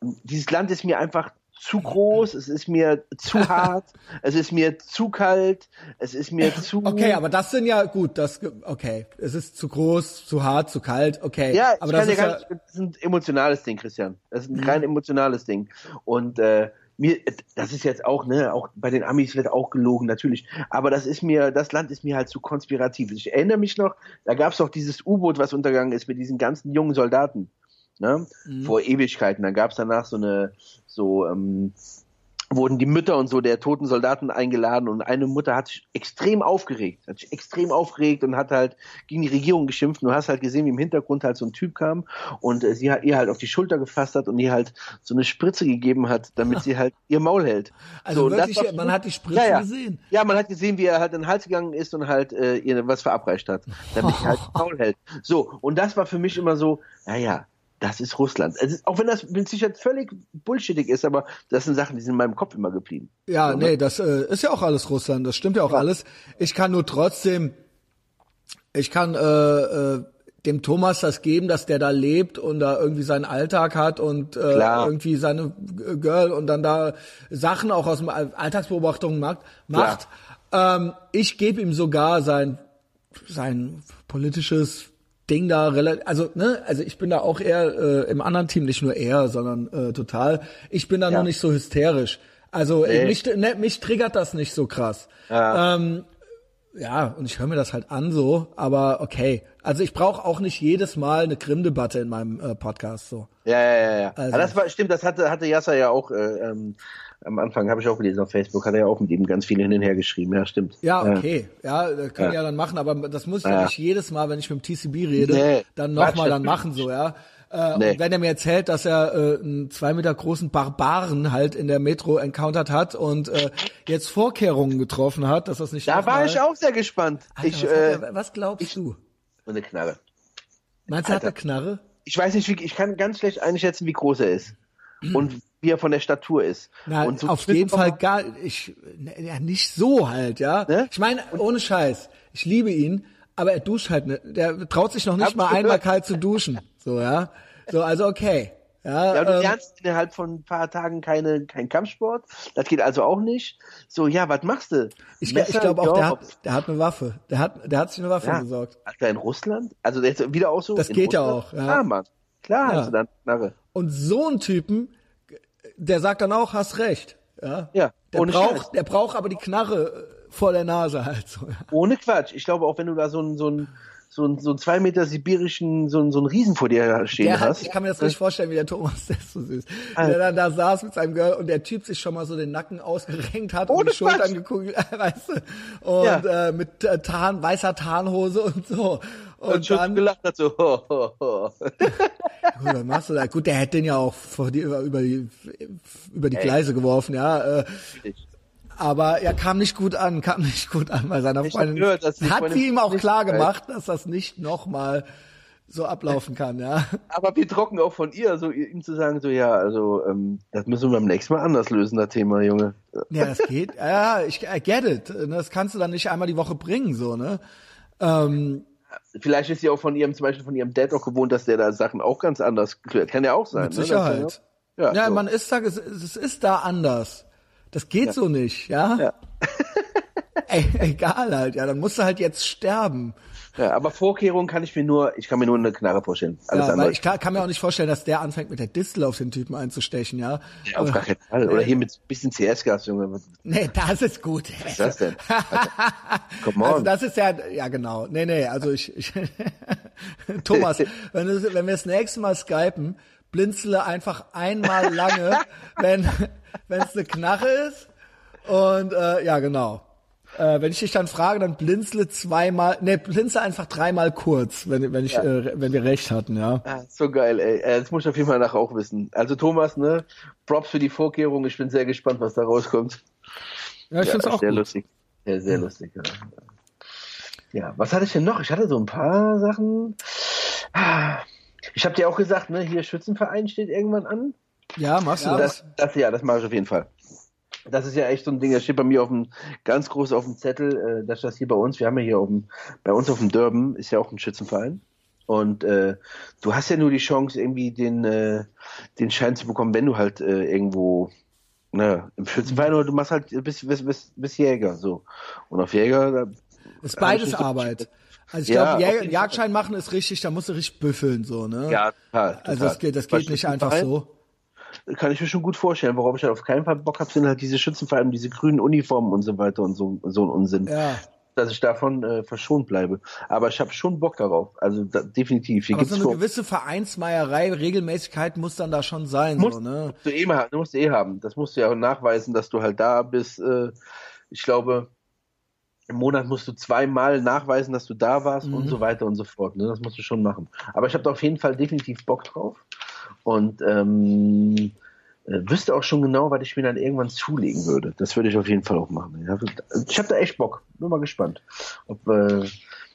dieses Land ist mir einfach zu groß, es ist mir zu hart, es ist mir zu kalt, es ist mir zu. Okay, aber das sind ja gut, das okay. Es ist zu groß, zu hart, zu kalt, okay. Ja, aber ich das kann ist ja, gar nicht, das ist ein emotionales Ding, Christian. Das ist ein rein emotionales Ding. Und äh, mir, das ist jetzt auch, ne, auch bei den Amis wird auch gelogen, natürlich. Aber das ist mir, das Land ist mir halt zu konspirativ. Ich erinnere mich noch, da gab es doch dieses U-Boot, was untergegangen ist mit diesen ganzen jungen Soldaten. Ne? Vor Ewigkeiten. Dann gab es danach so eine, so, ähm, wurden die Mütter und so der toten Soldaten eingeladen und eine Mutter hat sich extrem aufgeregt, hat sich extrem aufgeregt und hat halt gegen die Regierung geschimpft. Und du hast halt gesehen, wie im Hintergrund halt so ein Typ kam und äh, sie hat ihr halt auf die Schulter gefasst hat und ihr halt so eine Spritze gegeben hat, damit sie halt ihr Maul hält. Also so, das wirklich, war- man hat die Spritze ja, ja. gesehen. Ja, man hat gesehen, wie er halt in den Hals gegangen ist und halt äh, ihr was verabreicht hat, damit sie halt das Maul hält. So, und das war für mich immer so, naja, das ist Russland. Es ist, auch wenn das mit Sicherheit völlig bullshittig ist, aber das sind Sachen, die sind in meinem Kopf immer geblieben. Ja, So, ne? nee, das äh, ist ja auch alles Russland, das stimmt ja auch alles. Ich kann nur trotzdem, ich kann äh, äh, dem Thomas das geben, dass der da lebt und da irgendwie seinen Alltag hat und äh, Klar. irgendwie seine Girl und dann da Sachen auch aus dem All- Alltagsbeobachtung macht. macht. Ähm, ich gebe ihm sogar sein sein politisches Ding da relativ, also ne, also ich bin da auch eher äh, im anderen Team, nicht nur er, sondern äh, total. Ich bin da Ja. noch nicht so hysterisch. Also äh, Nee. mich, ne, mich triggert das nicht so krass. Ja. Ähm, ja, und ich höre mir das halt an so, aber okay. Also ich brauche auch nicht jedes Mal eine Grimm-Debatte in meinem äh, Podcast so. Ja, ja, ja, ja. Also- Aber das war, stimmt, das hatte, hatte Yasser ja auch, äh, ähm, am Anfang habe ich auch gelesen auf Facebook, hat er ja auch mit ihm ganz viel hin und her geschrieben, ja, stimmt. Ja, okay. Ja, äh, kann ja. Ja. dann machen, aber das muss ich ja, Ja. nicht jedes Mal, wenn ich mit dem TCB rede, Nee, dann nochmal dann machen, so, ja. Äh, Nee. Und wenn er mir erzählt, dass er äh, einen zwei Meter großen Barbaren halt in der Metro encountert hat und äh, jetzt Vorkehrungen getroffen hat, dass das nicht Da war ich auch sehr gespannt. Alter, ich, was, äh, er, was glaubst du? eine Knarre. Meinst du, er hat eine Knarre? Ich weiß nicht, wie, ich kann ganz schlecht einschätzen, wie groß er ist. Und wie er von der Statur ist. Na, und so auf jeden Fall gar, ich, ja, nicht so halt, ja. Ne? Ich meine, ohne Scheiß, ich liebe ihn, aber er duscht halt, ne, der traut sich noch nicht Hab mal einmal kalt zu duschen, so, ja. So, also okay. Ja, Ja, du ähm, lernst innerhalb von ein paar Tagen keine, kein Kampfsport. Das geht also auch nicht. So, ja, was machst du? ich, Messer, ich glaube auch, der ja, hat, der hat eine Waffe. Der hat, der hat sich eine Waffe ja. besorgt. Alter, in Russland? Also jetzt wieder auch so? Das geht ja Russland? auch, ja. Klar, Mann. Klar Ja. hast du dann Knarre. Und so ein Typen, der sagt dann auch, hast recht. Ja. Ja, Der ohne braucht, Scheiß. der braucht aber die Knarre äh, vor der Nase halt so. Ja. Ohne Quatsch. Ich glaube auch, wenn du da so einen, so einen, so einen, so einen zwei Meter sibirischen, so einen, so einen Riesen vor dir stehen Der hat, hast. ich kann mir das nicht vorstellen, wie der Thomas, ist so süß. Alter. Der dann da saß mit seinem Girl und der Typ sich schon mal so den Nacken ausgerenkt hat und die Schultern gekugelt, weißt du? Und Ja. äh, mit äh, Tarn, weißer Tarnhose und so. Und, und schon dann, gelacht hat so, ho, ho, ho. gut, was machst du da? Gut, der hätte den ja auch vor die, über, die, über die Gleise geworfen, ja. Äh, aber er kam nicht gut an, kam nicht gut an bei seiner Ich Freundin. gehört, Hat sie ihm auch klar gemacht, dass das nicht nochmal so ablaufen kann, ja. Aber wie trocken auch von ihr, so ihm zu sagen, so ja, also ähm, das müssen wir beim nächsten Mal anders lösen, das Thema, Junge. Ja, das geht. Ja, ich I get it. Das kannst du dann nicht einmal die Woche bringen, so, ne? Ähm, Vielleicht ist sie auch von ihrem, zum Beispiel von ihrem Dad auch gewohnt, dass der da Sachen auch ganz anders klärt. Kann ja auch sein. mit ne? Sicherheit. Ja, Ja, so. man ist da, es, es ist da anders. Das geht so nicht, ja? Ja. Ey, egal halt, ja, dann musst du halt jetzt sterben. Ja, aber Vorkehrungen kann ich mir nur, ich kann mir nur eine Knarre vorstellen. Alles Ja, andere. ich kann, kann mir auch nicht vorstellen, dass der anfängt mit der Distel auf den Typen einzustechen, ja? ja, auf gar keinen Fall. Oder hier mit ein bisschen CS-Gas, Junge. Was Nee, das ist gut. ist das denn? Come on. Also das ist ja, ja genau. Nee, nee, also ich, ich Thomas, wenn, du, wenn wir das nächste Mal skypen, blinzle einfach einmal lange, wenn wenn es eine Knarre ist. Und äh, ja, genau. Äh, wenn ich dich dann frage, dann blinzle zweimal, nee, blinzle einfach dreimal kurz, wenn, wenn ich, äh, wenn wir recht hatten, ja. Ah, so geil, ey. Äh, Das muss ich auf jeden Fall nachher auch wissen. Also Thomas, ne? Props für die Vorkehrung. Ich bin sehr gespannt, was da rauskommt. Ja, ich ja, find's auch sehr gut. lustig. Ja, sehr lustig, ja. Ja, was hatte ich denn noch? Ich hatte so ein paar Sachen. Ich habe dir auch gesagt, ne, hier Schützenverein steht irgendwann an. Ja, machst du Und das? das, das ja, das mache ich auf jeden Fall. Das ist ja echt so ein Ding, das steht bei mir auf dem, ganz groß auf dem Zettel, äh, dass das hier bei uns, wir haben ja hier auf dem, bei uns auf dem Dörben ist ja auch ein Schützenverein. Und äh, du hast ja nur die Chance, irgendwie den, äh, den Schein zu bekommen, wenn du halt äh, irgendwo ne, im Schützenverein oder du machst halt bis, bis, bis, bis Jäger so. Und auf Jäger, da, Ist beides Arbeit. Also ich Ja, glaube, jeden Jagdschein machen ist richtig, da musst du richtig büffeln, so, ne? ja, total, total. Also das geht, das geht nicht einfach so. Kann ich mir schon gut vorstellen. Worauf ich halt auf keinen Fall Bock habe, sind halt diese Schützenvereine, diese grünen Uniformen und so weiter und so, so ein Unsinn. Ja. dass ich davon äh, verschont bleibe. Aber ich habe schon Bock darauf. Also da, definitiv. Hier Aber gibt's so eine gewisse Vereinsmeierei, Regelmäßigkeit muss dann da schon sein, musst, so, ne? du eh mal, du musst eh haben. Das musst du ja auch nachweisen, dass du halt da bist. Äh, ich glaube, im Monat musst du zweimal nachweisen, dass du da warst Mhm. und so weiter und so fort. Ne? Das musst du schon machen. Aber ich habe da auf jeden Fall definitiv Bock drauf. Und ähm, äh, wüsste auch schon genau, was ich mir dann irgendwann zulegen würde. Das würde ich auf jeden Fall auch machen. Ja, ich habe da echt Bock. Bin mal gespannt, ob äh,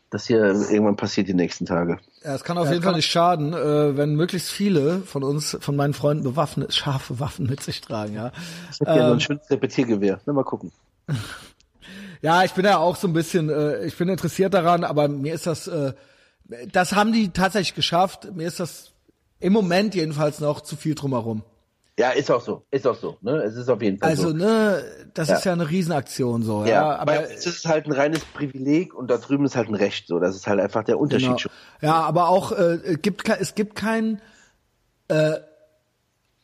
das hier irgendwann passiert die nächsten Tage. Ja, es kann auf jeden Fall nicht schaden, äh, wenn möglichst viele von uns, von meinen Freunden bewaffnet, scharfe Waffen mit sich tragen, ja. Ich hätte ja so Ähm, ein schönes Repetiergewehr. Na, mal gucken. Ja, ich bin ja auch so ein bisschen, äh, ich bin interessiert daran, aber mir ist das, äh, das haben die tatsächlich geschafft. Mir ist das im Moment jedenfalls noch zu viel drumherum. Ja, ist auch so. Ist auch so. Ne? Es ist auf jeden Fall Also, so. ne, das Ja. ist ja eine Riesenaktion so, ja. Ja, aber es ist halt ein reines Privileg und da drüben ist halt ein Recht. So, das ist halt einfach der Unterschied. Genau. schon. Ja, aber auch äh, es gibt es gibt kein äh,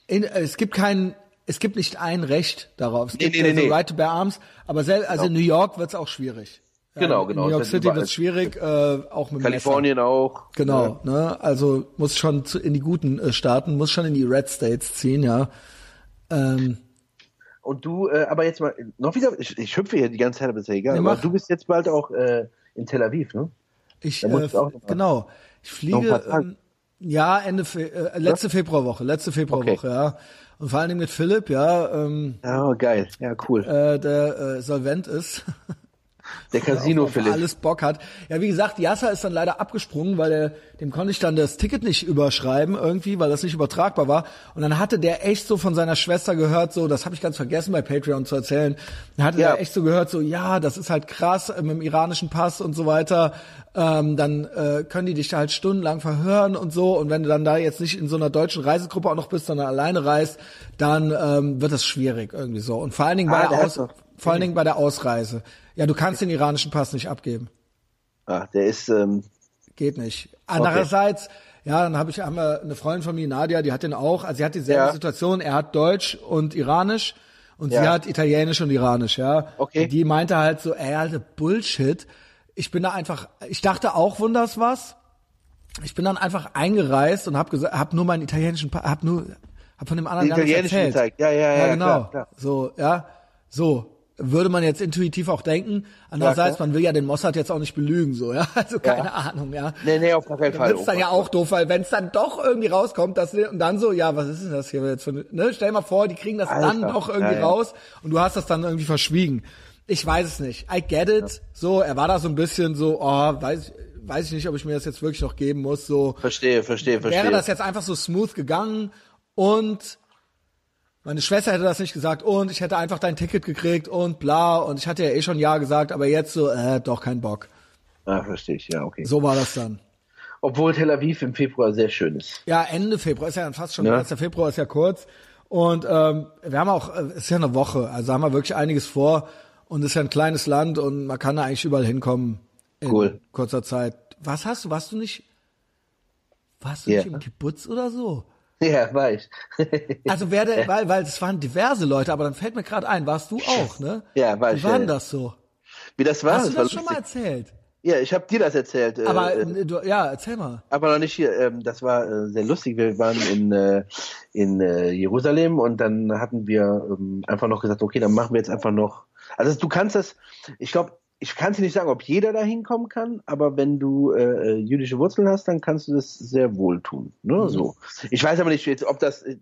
in, es gibt kein es gibt nicht ein Recht darauf. Es Nee, gibt nee, nee, also nee. Right to Bear Arms, aber sel also in New York wird's auch schwierig. Ja, Genau, in genau. New York wird City wird's schwierig, äh, auch mit Kalifornien auch. Genau, ne? Also muss schon zu, in die guten äh, Staaten, muss schon in die Red States ziehen, ja. Ähm, Und du, äh, aber jetzt mal, noch wieder, ich, ich hüpfe hier die ganze Zeit, aber ist ja egal. Mach. du bist jetzt bald auch äh, in Tel Aviv, ne? ich äh, genau, ich fliege ähm, Ja, Ende Fe äh, letzte Februarwoche, letzte Februarwoche, ja. Und vor allen Dingen mit Philipp, ja, ähm, Ja, geil. Ja, cool. äh, der äh, solvent ist. Der Casino Philipp. alles Bock hat. Ja, wie gesagt, Yasser ist dann leider abgesprungen, weil er, dem konnte ich dann das Ticket nicht überschreiben irgendwie, weil das nicht übertragbar war. Und dann hatte der echt so von seiner Schwester gehört, so, das habe ich ganz vergessen bei Patreon zu erzählen. Dann hatte Ja. der echt so gehört, so, ja, das ist halt krass äh, mit dem iranischen Pass und so weiter. Ähm, dann äh, können die dich da halt stundenlang verhören und so. Und wenn du dann da jetzt nicht in so einer deutschen Reisegruppe auch noch bist, sondern alleine reist, dann ähm, wird das schwierig irgendwie so. Und vor allen Dingen bei Ah, der der Aus vor allen Dingen bei der Ausreise. Ja, du kannst den iranischen Pass nicht abgeben. Ah, der ist, ähm, Geht nicht. Andererseits, ja, dann habe ich haben wir eine Freundin von mir, Nadia, die hat den auch. Also sie hat dieselbe Ja. Situation. Er hat Deutsch und Iranisch und sie Ja. hat Italienisch und Iranisch, ja. Okay. Und die meinte halt so, ey, Alter, Bullshit. Ich bin da einfach, ich dachte auch, wunders was. Ich bin dann einfach eingereist und habe gesagt, habe nur meinen italienischen, hab nur, hab von dem anderen gar nichts erzählt. gezeigt. Ja, ja, ja, genau. klar, klar. So, ja, so würde man jetzt intuitiv auch denken. Andererseits, klar. man will ja den Mossad jetzt auch nicht belügen, so, ja. Also keine Ahnung, ja. nee, nee, auf gar keinen Fall. Dann wird's dann ja auch doof, weil wenn es dann doch irgendwie rauskommt, dass und dann so, ja, was ist denn das hier jetzt für ne? Stell dir mal vor, die kriegen das dann Alter, doch irgendwie ja, ja. raus und du hast das dann irgendwie verschwiegen. Ich weiß es nicht. I get it. So, er war da so ein bisschen so, oh, weiß, weiß ich nicht, ob ich mir das jetzt wirklich noch geben muss. So, Verstehe, verstehe, verstehe. wäre das jetzt einfach so smooth gegangen und meine Schwester hätte das nicht gesagt und ich hätte einfach dein Ticket gekriegt und bla und ich hatte ja eh schon ja gesagt, aber jetzt so, äh, doch kein Bock. Ah, verstehe ich, ja, okay. So war das dann. Obwohl Tel Aviv im Februar sehr schön ist. Ja, Ende Februar ist ja dann fast schon, Ja. ja. der Februar ist ja kurz. Und ähm, wir haben auch, äh, ist ja eine Woche, also haben wir wirklich einiges vor und ist ja ein kleines Land und man kann da eigentlich überall hinkommen in Cool. kurzer Zeit. Was hast du? Warst du nicht? Warst du Ja. nicht im Kibbutz oder so? Ja, war ich. Also wer denn, weil, weil es waren diverse Leute, aber dann fällt mir gerade ein, warst du auch, ne? Ja, war Wie ich, war ja, denn ja. das so? Wie das war, Hast du war das schon mal erzählt? Ja, ich habe dir das erzählt. Aber äh, äh, du, ja, erzähl mal. aber noch nicht hier. Ähm, das war äh, sehr lustig. Wir waren in, äh, in äh, Jerusalem und dann hatten wir ähm, einfach noch gesagt, okay, dann machen wir jetzt einfach noch. Also du kannst das, ich glaube, ich kann dir nicht sagen, ob jeder da hinkommen kann, aber wenn du äh, äh, jüdische Wurzeln hast, dann kannst du das sehr wohl tun. Ne? So. Ich weiß aber nicht, jetzt, ob das, äh,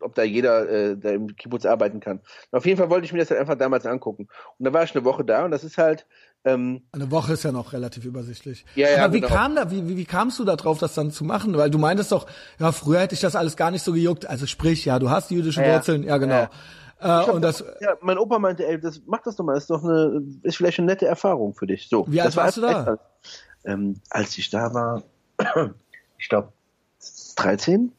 ob da jeder äh, da im Kibbutz arbeiten kann. Auf jeden Fall wollte ich mir das halt einfach damals angucken. Und da war ich eine Woche da und das ist halt, ähm, Eine Woche ist ja noch relativ übersichtlich. Ja, ja, Aber wie genau. kam da, wie, wie, wie kamst du da drauf, das dann zu machen? Weil du meintest doch, ja, früher hätte ich das alles gar nicht so gejuckt. Also sprich, ja, du hast jüdische ja. Wurzeln, ja genau. Ja, Äh, und das, Ja, mein Opa meinte, ey, das, mach das doch mal, ist doch eine, ist vielleicht eine nette Erfahrung für dich. So. Wie alt das war warst du da? als- Ähm, als ich da war, ich glaube 13.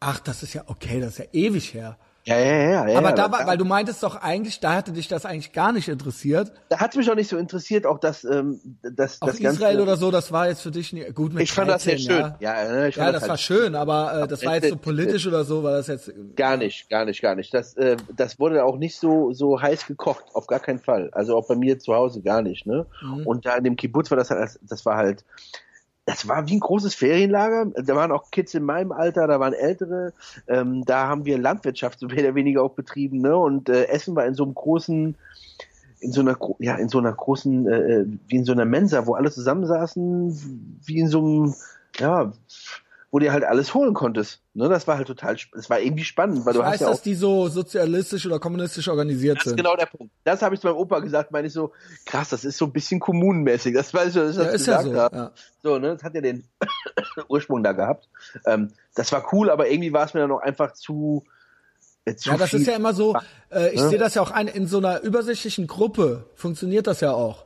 ach, das ist ja okay, das ist ja ewig her. Ja, ja, ja. ja Aber ja, da war, weil du meintest doch eigentlich, da hatte dich das eigentlich gar nicht interessiert. da hat mich auch nicht so interessiert, auch das, ähm, das, Auch das Israel ganze, oder so, das war jetzt für dich nie, gut mit Ich fand das sehr 13, schön. Ja, Ja, ich fand ja das das war halt- schön, aber äh, das war jetzt so politisch oder so, war das jetzt. Gar nicht, gar nicht, gar nicht. Das, äh, das wurde auch nicht so, so heiß gekocht, auf gar keinen Fall. Also auch bei mir zu Hause gar nicht, ne? Mhm. Und da in dem Kibbutz war das halt, das war halt, das war wie ein großes Ferienlager. Da waren auch Kids in meinem Alter, da waren Ältere. Ähm, da haben wir Landwirtschaft so mehr oder weniger auch betrieben, ne? Und äh, Essen war in so einem großen, in so einer, ja, in so einer großen, äh, wie in so einer Mensa, wo alle zusammensaßen, wie in so einem, ja, wo du halt alles holen konntest. Ne, das war halt total, das war irgendwie spannend, weil Ich du weiß, hast ja dass die so sozialistisch oder kommunistisch organisiert das ist sind. genau der Punkt. Das habe ich zu meinem Opa gesagt, meine ich so, krass, das ist so ein bisschen kommunenmäßig. Das weiß ich, dass ich Ja, das ist ja gesagt so. habe. Ja. So, ne, das hat ja den Ursprung da gehabt. Ähm, das war cool, aber irgendwie war es mir dann auch einfach zu, äh, zu Ja, das viel. ist ja immer so, äh, ich Ja. sehe das ja auch ein, in so einer übersichtlichen Gruppe funktioniert das ja auch.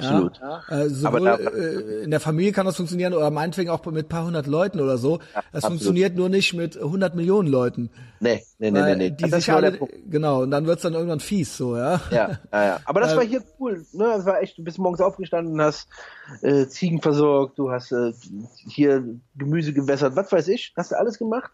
Ja, absolut. Äh, sowohl da- äh, in der Familie kann das funktionieren oder meinetwegen auch mit paar hundert Leuten oder so. das absolut. funktioniert nur nicht mit 100 Millionen Leuten. Nee, nee, nee, nee, nee. Die Das sich genau alle, genau, und dann wird's dann irgendwann fies, so, ja. Ja, ja, ja. Aber das Äh, war hier cool. Ne? Das war echt, du bist morgens aufgestanden, hast äh, Ziegen versorgt, du hast äh, hier Gemüse gewässert, was weiß ich, hast du alles gemacht.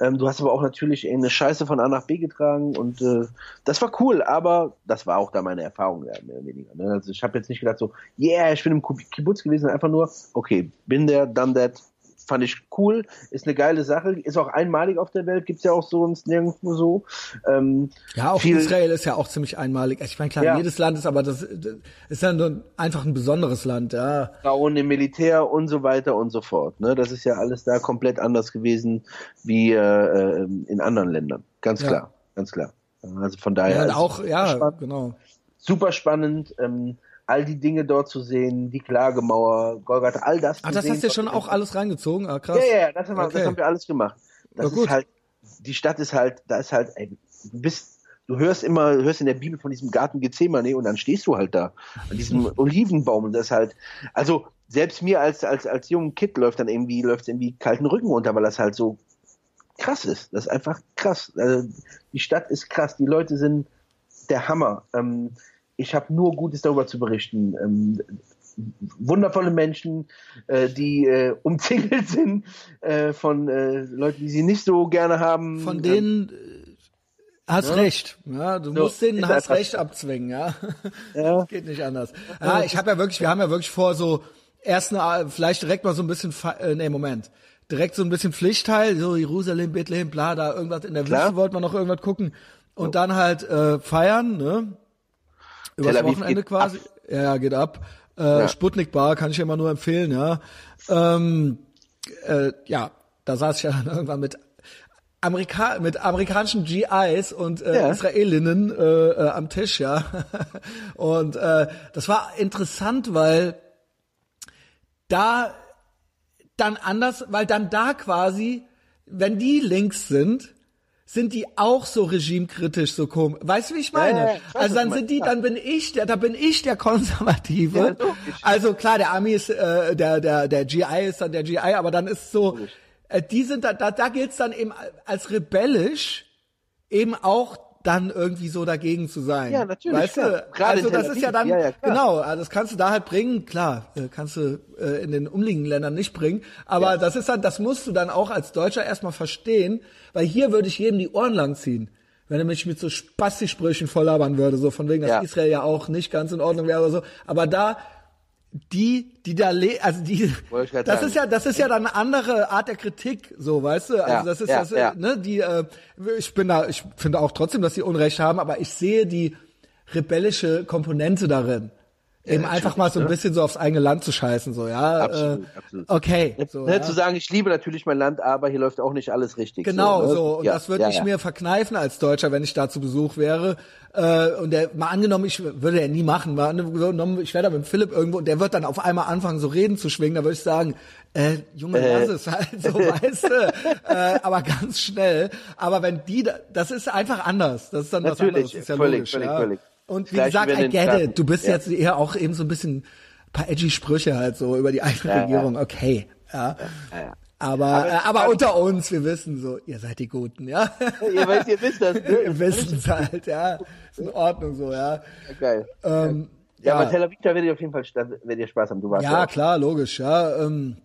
Ähm, du hast aber auch natürlich eine Scheiße von A nach B getragen und äh, das war cool, aber das war auch da meine Erfahrung, mehr oder weniger. Ne? Also ich habe jetzt nicht gedacht so, yeah, ich bin im Kib- Kibbutz gewesen, einfach nur, okay, bin der, done that, fand ich cool, ist eine geile Sache, ist auch einmalig auf der Welt, gibt's ja auch sonst nirgendwo so. Ähm, Ja, auch viel- Israel ist ja auch ziemlich einmalig. Ich meine, klar, Ja. jedes Land ist aber das, das ist dann nur einfach ein besonderes Land, ja. Frauen im Militär und so weiter und so fort. Ne? Das ist ja alles da komplett anders gewesen wie äh, äh, in anderen Ländern. Ganz Ja. klar, ganz klar. Also von daher Ja, auch, ja, spannend, genau. super spannend ähm, all die Dinge dort zu sehen, die Klagemauer, Golgatha, all das. Ach, das sehen. hast du schon auch alles reingezogen? Ah, krass. Ja, ja, ja, das haben, wir, Okay. das haben wir alles gemacht. Das Na ist halt, die Stadt ist halt, da ist halt, ey, du bist, du hörst immer, du hörst in der Bibel von diesem Garten Gethsemane und dann stehst du halt da, an diesem Olivenbaum und das halt, also selbst mir als, als, als jungen Kid läuft dann irgendwie, läuft irgendwie kalten Rücken runter, weil das halt so krass ist. Das ist einfach krass. Also, die Stadt ist krass, die Leute sind der Hammer. Ähm, ich habe nur Gutes darüber zu berichten. Ähm, wundervolle Menschen, äh, die äh, umzingelt sind äh, von äh, Leuten, die sie nicht so gerne haben. Von denen äh, hast recht. Ja, du So, musst denen hast recht abzwingen, ja. Ja. Geht nicht anders. Ja, ich habe ja wirklich, wir haben ja wirklich vor, so erst eine, vielleicht direkt mal so ein bisschen, äh, nee, Moment. Direkt so ein bisschen Pflichtteil, so Jerusalem, Bethlehem, bla, da irgendwas in der Klar. Wüste wollten wir noch irgendwas gucken. Und dann halt äh, feiern, ne? Tel Aviv Wochenende quasi. Ja, ja, geht ab. Äh, Sputnik Bar kann ich immer nur empfehlen, ja. Ähm, äh, ja, da saß ich ja dann irgendwann mit Amerika mit amerikanischen GIs und äh, Ja. Israelinnen äh, äh, am Tisch, ja. und äh, das war interessant, weil da dann anders, weil dann da quasi, wenn die links sind, sind die auch so regimekritisch, so komisch. Weißt du, wie ich meine? Ja, ja, ich also dann sind die, dann bin ich der, da bin ich der Konservative. Ja, also klar, der Ami ist, äh, der, der, der GI ist dann der GI, aber dann ist so, äh, die sind da, da, da gilt's dann eben als rebellisch eben auch dann irgendwie so dagegen zu sein. Ja, natürlich, Weißt klar. du? Gerade also das ist ja dann, Ja, ja, genau, also das kannst du da halt bringen, klar, äh, kannst du äh, in den umliegenden Ländern nicht bringen, aber das ist dann, das musst du dann auch als Deutscher erstmal verstehen, weil hier würde ich jedem die Ohren lang ziehen. Wenn er mich mit so Spasti-Sprüchen volllabern würde, so von wegen, dass Ja. Israel ja auch nicht ganz in Ordnung wäre oder so. Aber da, die, die da le also die, das sagen. ist ja, das ist ja dann eine andere Art der Kritik, so, weißt du? Also Ja, das ist ja, das, ja. ne, die, äh, ich bin da, ich finde auch trotzdem, dass sie Unrecht haben, aber ich sehe die rebellische Komponente darin. Eben einfach mal so ein bisschen so aufs eigene Land zu scheißen, so, ja. ne? Absolut, äh, absolut. Okay. So, ne, ja. Zu sagen, ich liebe natürlich mein Land, aber hier läuft auch nicht alles richtig. Genau, ne? so. Und Ja, das würde ja, ich ja. mir verkneifen als Deutscher, wenn ich da zu Besuch wäre. Äh, und der, mal angenommen, ich würde er nie machen, mal angenommen, ich wäre da mit Philipp irgendwo und der wird dann auf einmal anfangen, so Reden zu schwingen, da würde ich sagen, äh, Junge, lass es halt so, weißt du. Äh, aber ganz schnell. Aber wenn die, da, das ist einfach anders. Das ist dann was Natürlich, anderes. Das ist ja völlig, logisch, völlig, ja. völlig. Und wie Gleiche gesagt, I get it. Du bist Ja. jetzt eher auch eben so ein bisschen, paar edgy Sprüche halt so über die eigene Ja. Regierung. Okay, ja. Aber, Aber- äh, aber unter uns, wir wissen so, ihr seid die Guten, ja. ihr, weißt, ihr wisst das, ne? wir wissen es halt, ja. Ist in Ordnung so, ja. Geil. Ähm, Ja, aber Tel Aviv, da werdet ihr auf jeden Fall da werdet ihr Spaß haben. Du warst ja, klar, logisch, ja. Ähm,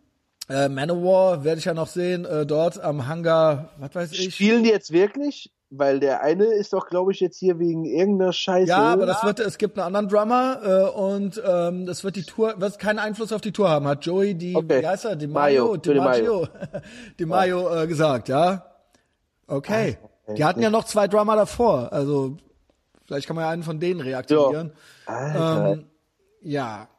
äh, Manowar werde ich ja noch sehen, äh, dort am Hangar, was weiß ich. Spielen die jetzt wirklich? Weil der eine ist doch, glaube ich, jetzt hier wegen irgendeiner Scheiße. Ja, aber das wird, es gibt einen anderen Drummer äh, und ähm, das wird die Tour, wird keinen Einfluss auf die Tour haben, hat Joey die, Okay. wie heißt er, Di Maio, Maio, Di Di Maggio, Di Maio äh, gesagt, ja. Okay. Die hatten ja noch zwei Drummer davor, also vielleicht kann man ja einen von denen reaktivieren. Alter, Ähm, ja,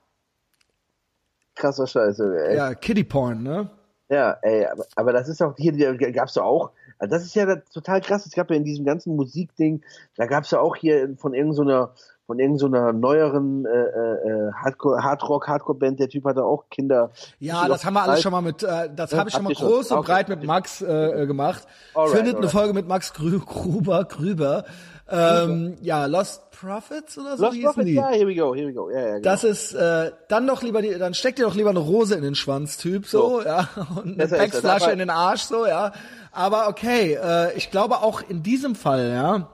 krasser Scheiße, ey. Ja, ja, Kitty Porn, ne? ey, aber, aber das ist auch hier, die gab's doch auch. Also das ist ja total krass. Es gab ja in diesem ganzen Musikding, da gab's ja auch hier von irgendeiner von irgendeiner neueren äh, äh, Hardcore, Hardrock, Hardcore-Band, der Typ hatte auch Kinder. Ja, das haben wir alles schon mal mit, äh, das habe ich schon mal ihr schon. groß und Okay. breit mit Max äh, äh, gemacht. Alright, Findet eine alright. Folge mit Max Grü Gruber, Grüber. Ähm, ja, Lost Prophets oder so Lost hießen Prophets, die. ja, here we go, here we go. Ja, ja, genau. Das ist äh, dann doch lieber die, dann steckt dir doch lieber eine Rose in den Schwanz, Typ, so, So. ja, und eine aber- in den Arsch, so, ja. Aber okay, äh, ich glaube auch in diesem Fall, ja,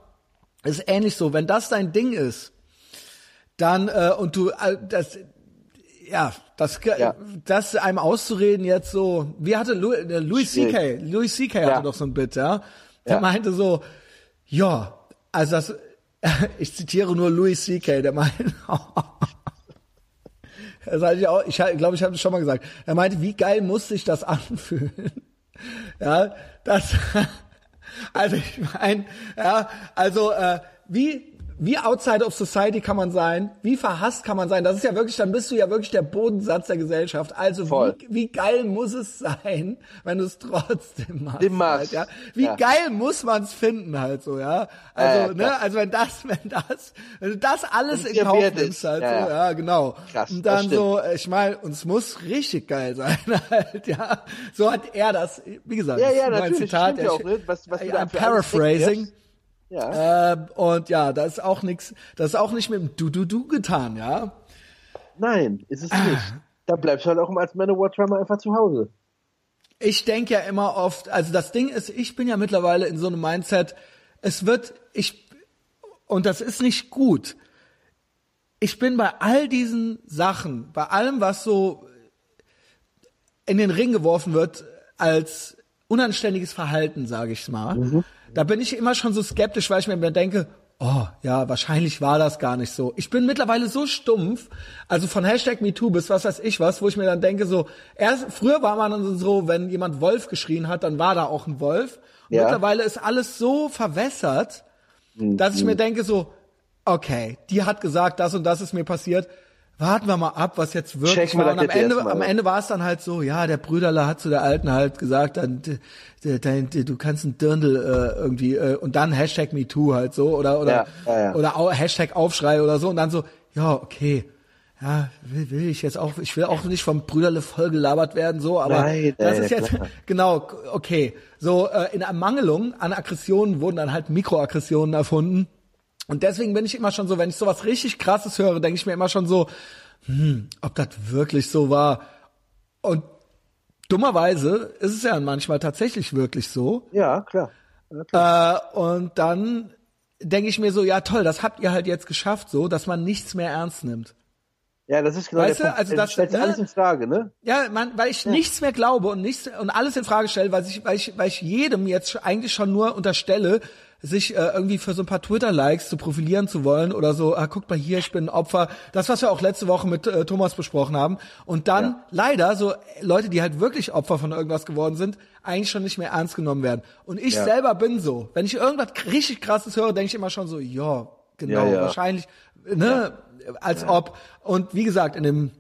ist ähnlich so. Wenn das dein Ding ist, dann äh, und du äh, das ja, das, Ja. das einem auszureden jetzt so, wie hatte Louis, äh, Louis C.K., Louis C.K. hatte Ja. doch so ein Bit, ja. Der Ja. meinte so, ja, also das, ich zitiere nur Louis C.K., der meinte, Das hatte ich auch, ich glaube, ich habe es schon mal gesagt. Er meinte, wie geil muss sich das anfühlen? Ja, das, also ich meine, ja, also äh, wie wie outside of society kann man sein? Wie verhasst kann man sein? Das ist ja wirklich, dann bist du ja wirklich der Bodensatz der Gesellschaft. Also wie, wie geil muss es sein, wenn du es trotzdem machst? Dem. Halt, ja? Wie Ja. geil muss man es finden halt so, ja? Also, Äh, ne, also wenn das, wenn das, wenn du das alles in Kauf nimmst ist. halt Ja, so, ja. ja, genau. Krass, Und dann so, ich meine, und es muss richtig geil sein halt, ja. So hat er das, wie gesagt, Ja, das ist ja, nur ein natürlich, Zitat, stimmt ja auch, ne? Was- was alles paraphrasing. Ja. Äh, und ja, da ist auch nix, das ist auch nicht mit dem Du-Du-Du getan, ja. Nein, ist es Ah. nicht. Da bleibst du halt auch als Manowar-Drummer einfach zu Hause. Ich denke ja immer oft, also das Ding ist, ich bin ja mittlerweile in so einem Mindset, es wird, ich, und das ist nicht gut. Ich bin bei all diesen Sachen, bei allem, was so in den Ring geworfen wird, als unanständiges Verhalten, sage ich mal. Da bin ich immer schon so skeptisch, weil ich mir immer denke, oh, ja, wahrscheinlich war das gar nicht so. Ich bin mittlerweile so stumpf, also von Hashtag MeToo bis was weiß ich was, wo ich mir dann denke, so, erst, früher war man dann so, wenn jemand Wolf geschrien hat, dann war da auch ein Wolf. Ja. Mittlerweile ist alles so verwässert, dass ich mir denke so, okay, die hat gesagt, das und das ist mir passiert. Warten wir mal ab, was jetzt wirklich Checken wir Und am Ende, am Ende war es dann halt so, ja, der Brüderle hat zu der Alten halt gesagt, dann, d- d- dein- d- du kannst ein Dirndl äh, irgendwie äh, und dann Hashtag MeToo halt so oder oder Ja, ja, ja. oder au- Hashtag Aufschrei oder so und dann so, ja, okay. Ja, will, will ich jetzt auch, ich will auch nicht vom Brüderle vollgelabert werden, so, aber Nein, das ist jetzt, klar. genau, okay. So, äh, in Ermangelung an Aggressionen wurden dann halt Mikroaggressionen erfunden. Und deswegen bin ich immer schon so, wenn ich sowas richtig krasses höre, denke ich mir immer schon so, hm, ob das wirklich so war. Und dummerweise ist es ja manchmal tatsächlich wirklich so. Ja, klar. Ja, klar. Äh, und dann denke ich mir so, ja toll, das habt ihr halt jetzt geschafft, so, dass man nichts mehr ernst nimmt. ja, das ist genau weißt der du, also das- stellst ne? alles in Frage, ne? Ja, man, weil ich nichts mehr glaube und nichts und alles in Frage stelle, weil ich, weil ich, weil ich jedem jetzt eigentlich schon nur unterstelle, sich äh, irgendwie für so ein paar Twitter-Likes zu profilieren zu wollen oder so, ah, guck mal hier, ich bin ein Opfer. Das, was wir auch letzte Woche mit äh, Thomas besprochen haben. Und dann Ja. leider so äh, Leute, die halt wirklich Opfer von irgendwas geworden sind, eigentlich schon nicht mehr ernst genommen werden. Und ich Ja. selber bin so. Wenn ich irgendwas richtig krasses höre, denke ich immer schon so, ja, genau, Ja, ja. wahrscheinlich, ne, als ob. Und wie gesagt, in dem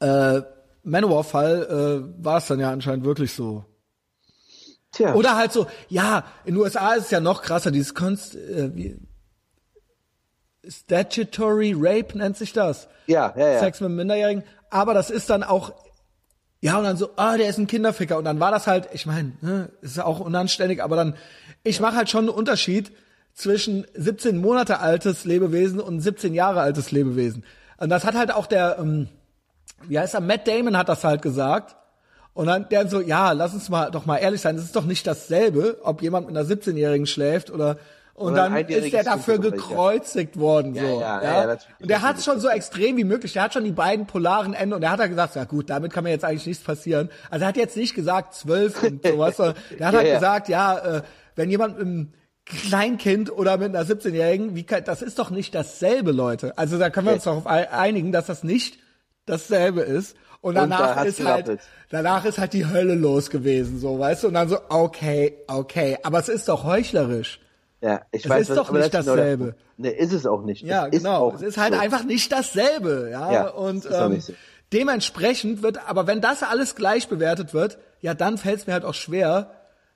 äh, Manowar-Fall äh, war es dann ja anscheinend wirklich so. Tja. Oder halt so, ja, in den USA ist es ja noch krasser, dieses Konst, äh, wie, Statutory Rape nennt sich das. ja, ja, ja. Sex mit Minderjährigen. Aber das ist dann auch, ja, und dann so, ah, der ist ein Kinderficker. Und dann war das halt, ich meine, ne, ist ja auch unanständig, aber dann, ich mache halt schon einen Unterschied zwischen 17 Monate altes Lebewesen und 17 Jahre altes Lebewesen. Und das hat halt auch der, ähm, wie heißt er, Matt Damon hat das halt gesagt. Und dann der so, ja, lass uns mal doch mal ehrlich sein, es ist doch nicht dasselbe, ob jemand mit einer 17-Jährigen schläft oder und Oder dann ist der dafür gekreuzigt worden, so. Ja, ja, ja, ja, und der hat schon so extrem wie möglich, der hat schon die beiden polaren Enden und der hat halt gesagt, ja gut, damit kann mir jetzt eigentlich nichts passieren. Also er hat jetzt nicht gesagt zwölf und sowas, sondern der hat halt gesagt, ja, äh, wenn jemand mit einem Kleinkind oder mit einer 17-Jährigen, wie kann, das ist doch nicht dasselbe, Leute. Also da können wir uns darauf ei- einigen, dass das nicht dasselbe ist. Und Und da danach ist halt, danach ist halt die Hölle los gewesen, so, weißt du? Und dann so, okay, okay, aber es ist doch heuchlerisch. Ja, ich Es weiß, ist was- doch nicht das ist genau dasselbe. Punkt. Nee, ist es auch nicht. Ja, es ist genau. Auch es ist halt so. einfach nicht dasselbe, ja. Ja, und ist ähm, so. dementsprechend wird, aber wenn das alles gleich bewertet wird, ja, dann fällt es mir halt auch schwer,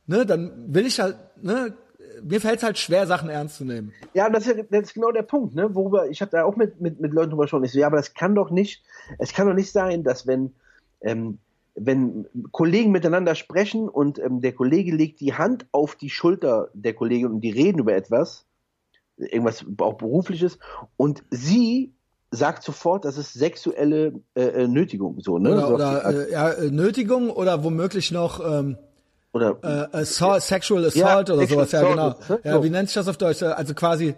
ne, dann will ich halt, ne, mir fällt es halt schwer, Sachen ernst zu nehmen. Ja, das ist, das ist genau der Punkt, ne? Worüber ich habe da auch mit, mit, mit Leuten drüber gesprochen. Ich so, ja, aber das kann doch nicht, es kann doch nicht sein, dass wenn ähm, wenn Kollegen miteinander sprechen und ähm, der Kollege legt die Hand auf die Schulter der Kollegin und die reden über etwas, irgendwas auch berufliches, und sie sagt sofort, das ist sexuelle äh, äh, Nötigung, so, ne? Oder, so, oder äh, ja, äh, Nötigung oder womöglich noch ähm, oder äh, Assault, Sexual Assault Ja, oder Sexual sowas, ja Assault genau. es, ne? Ja, So. wie nennt sich das auf Deutsch? Also quasi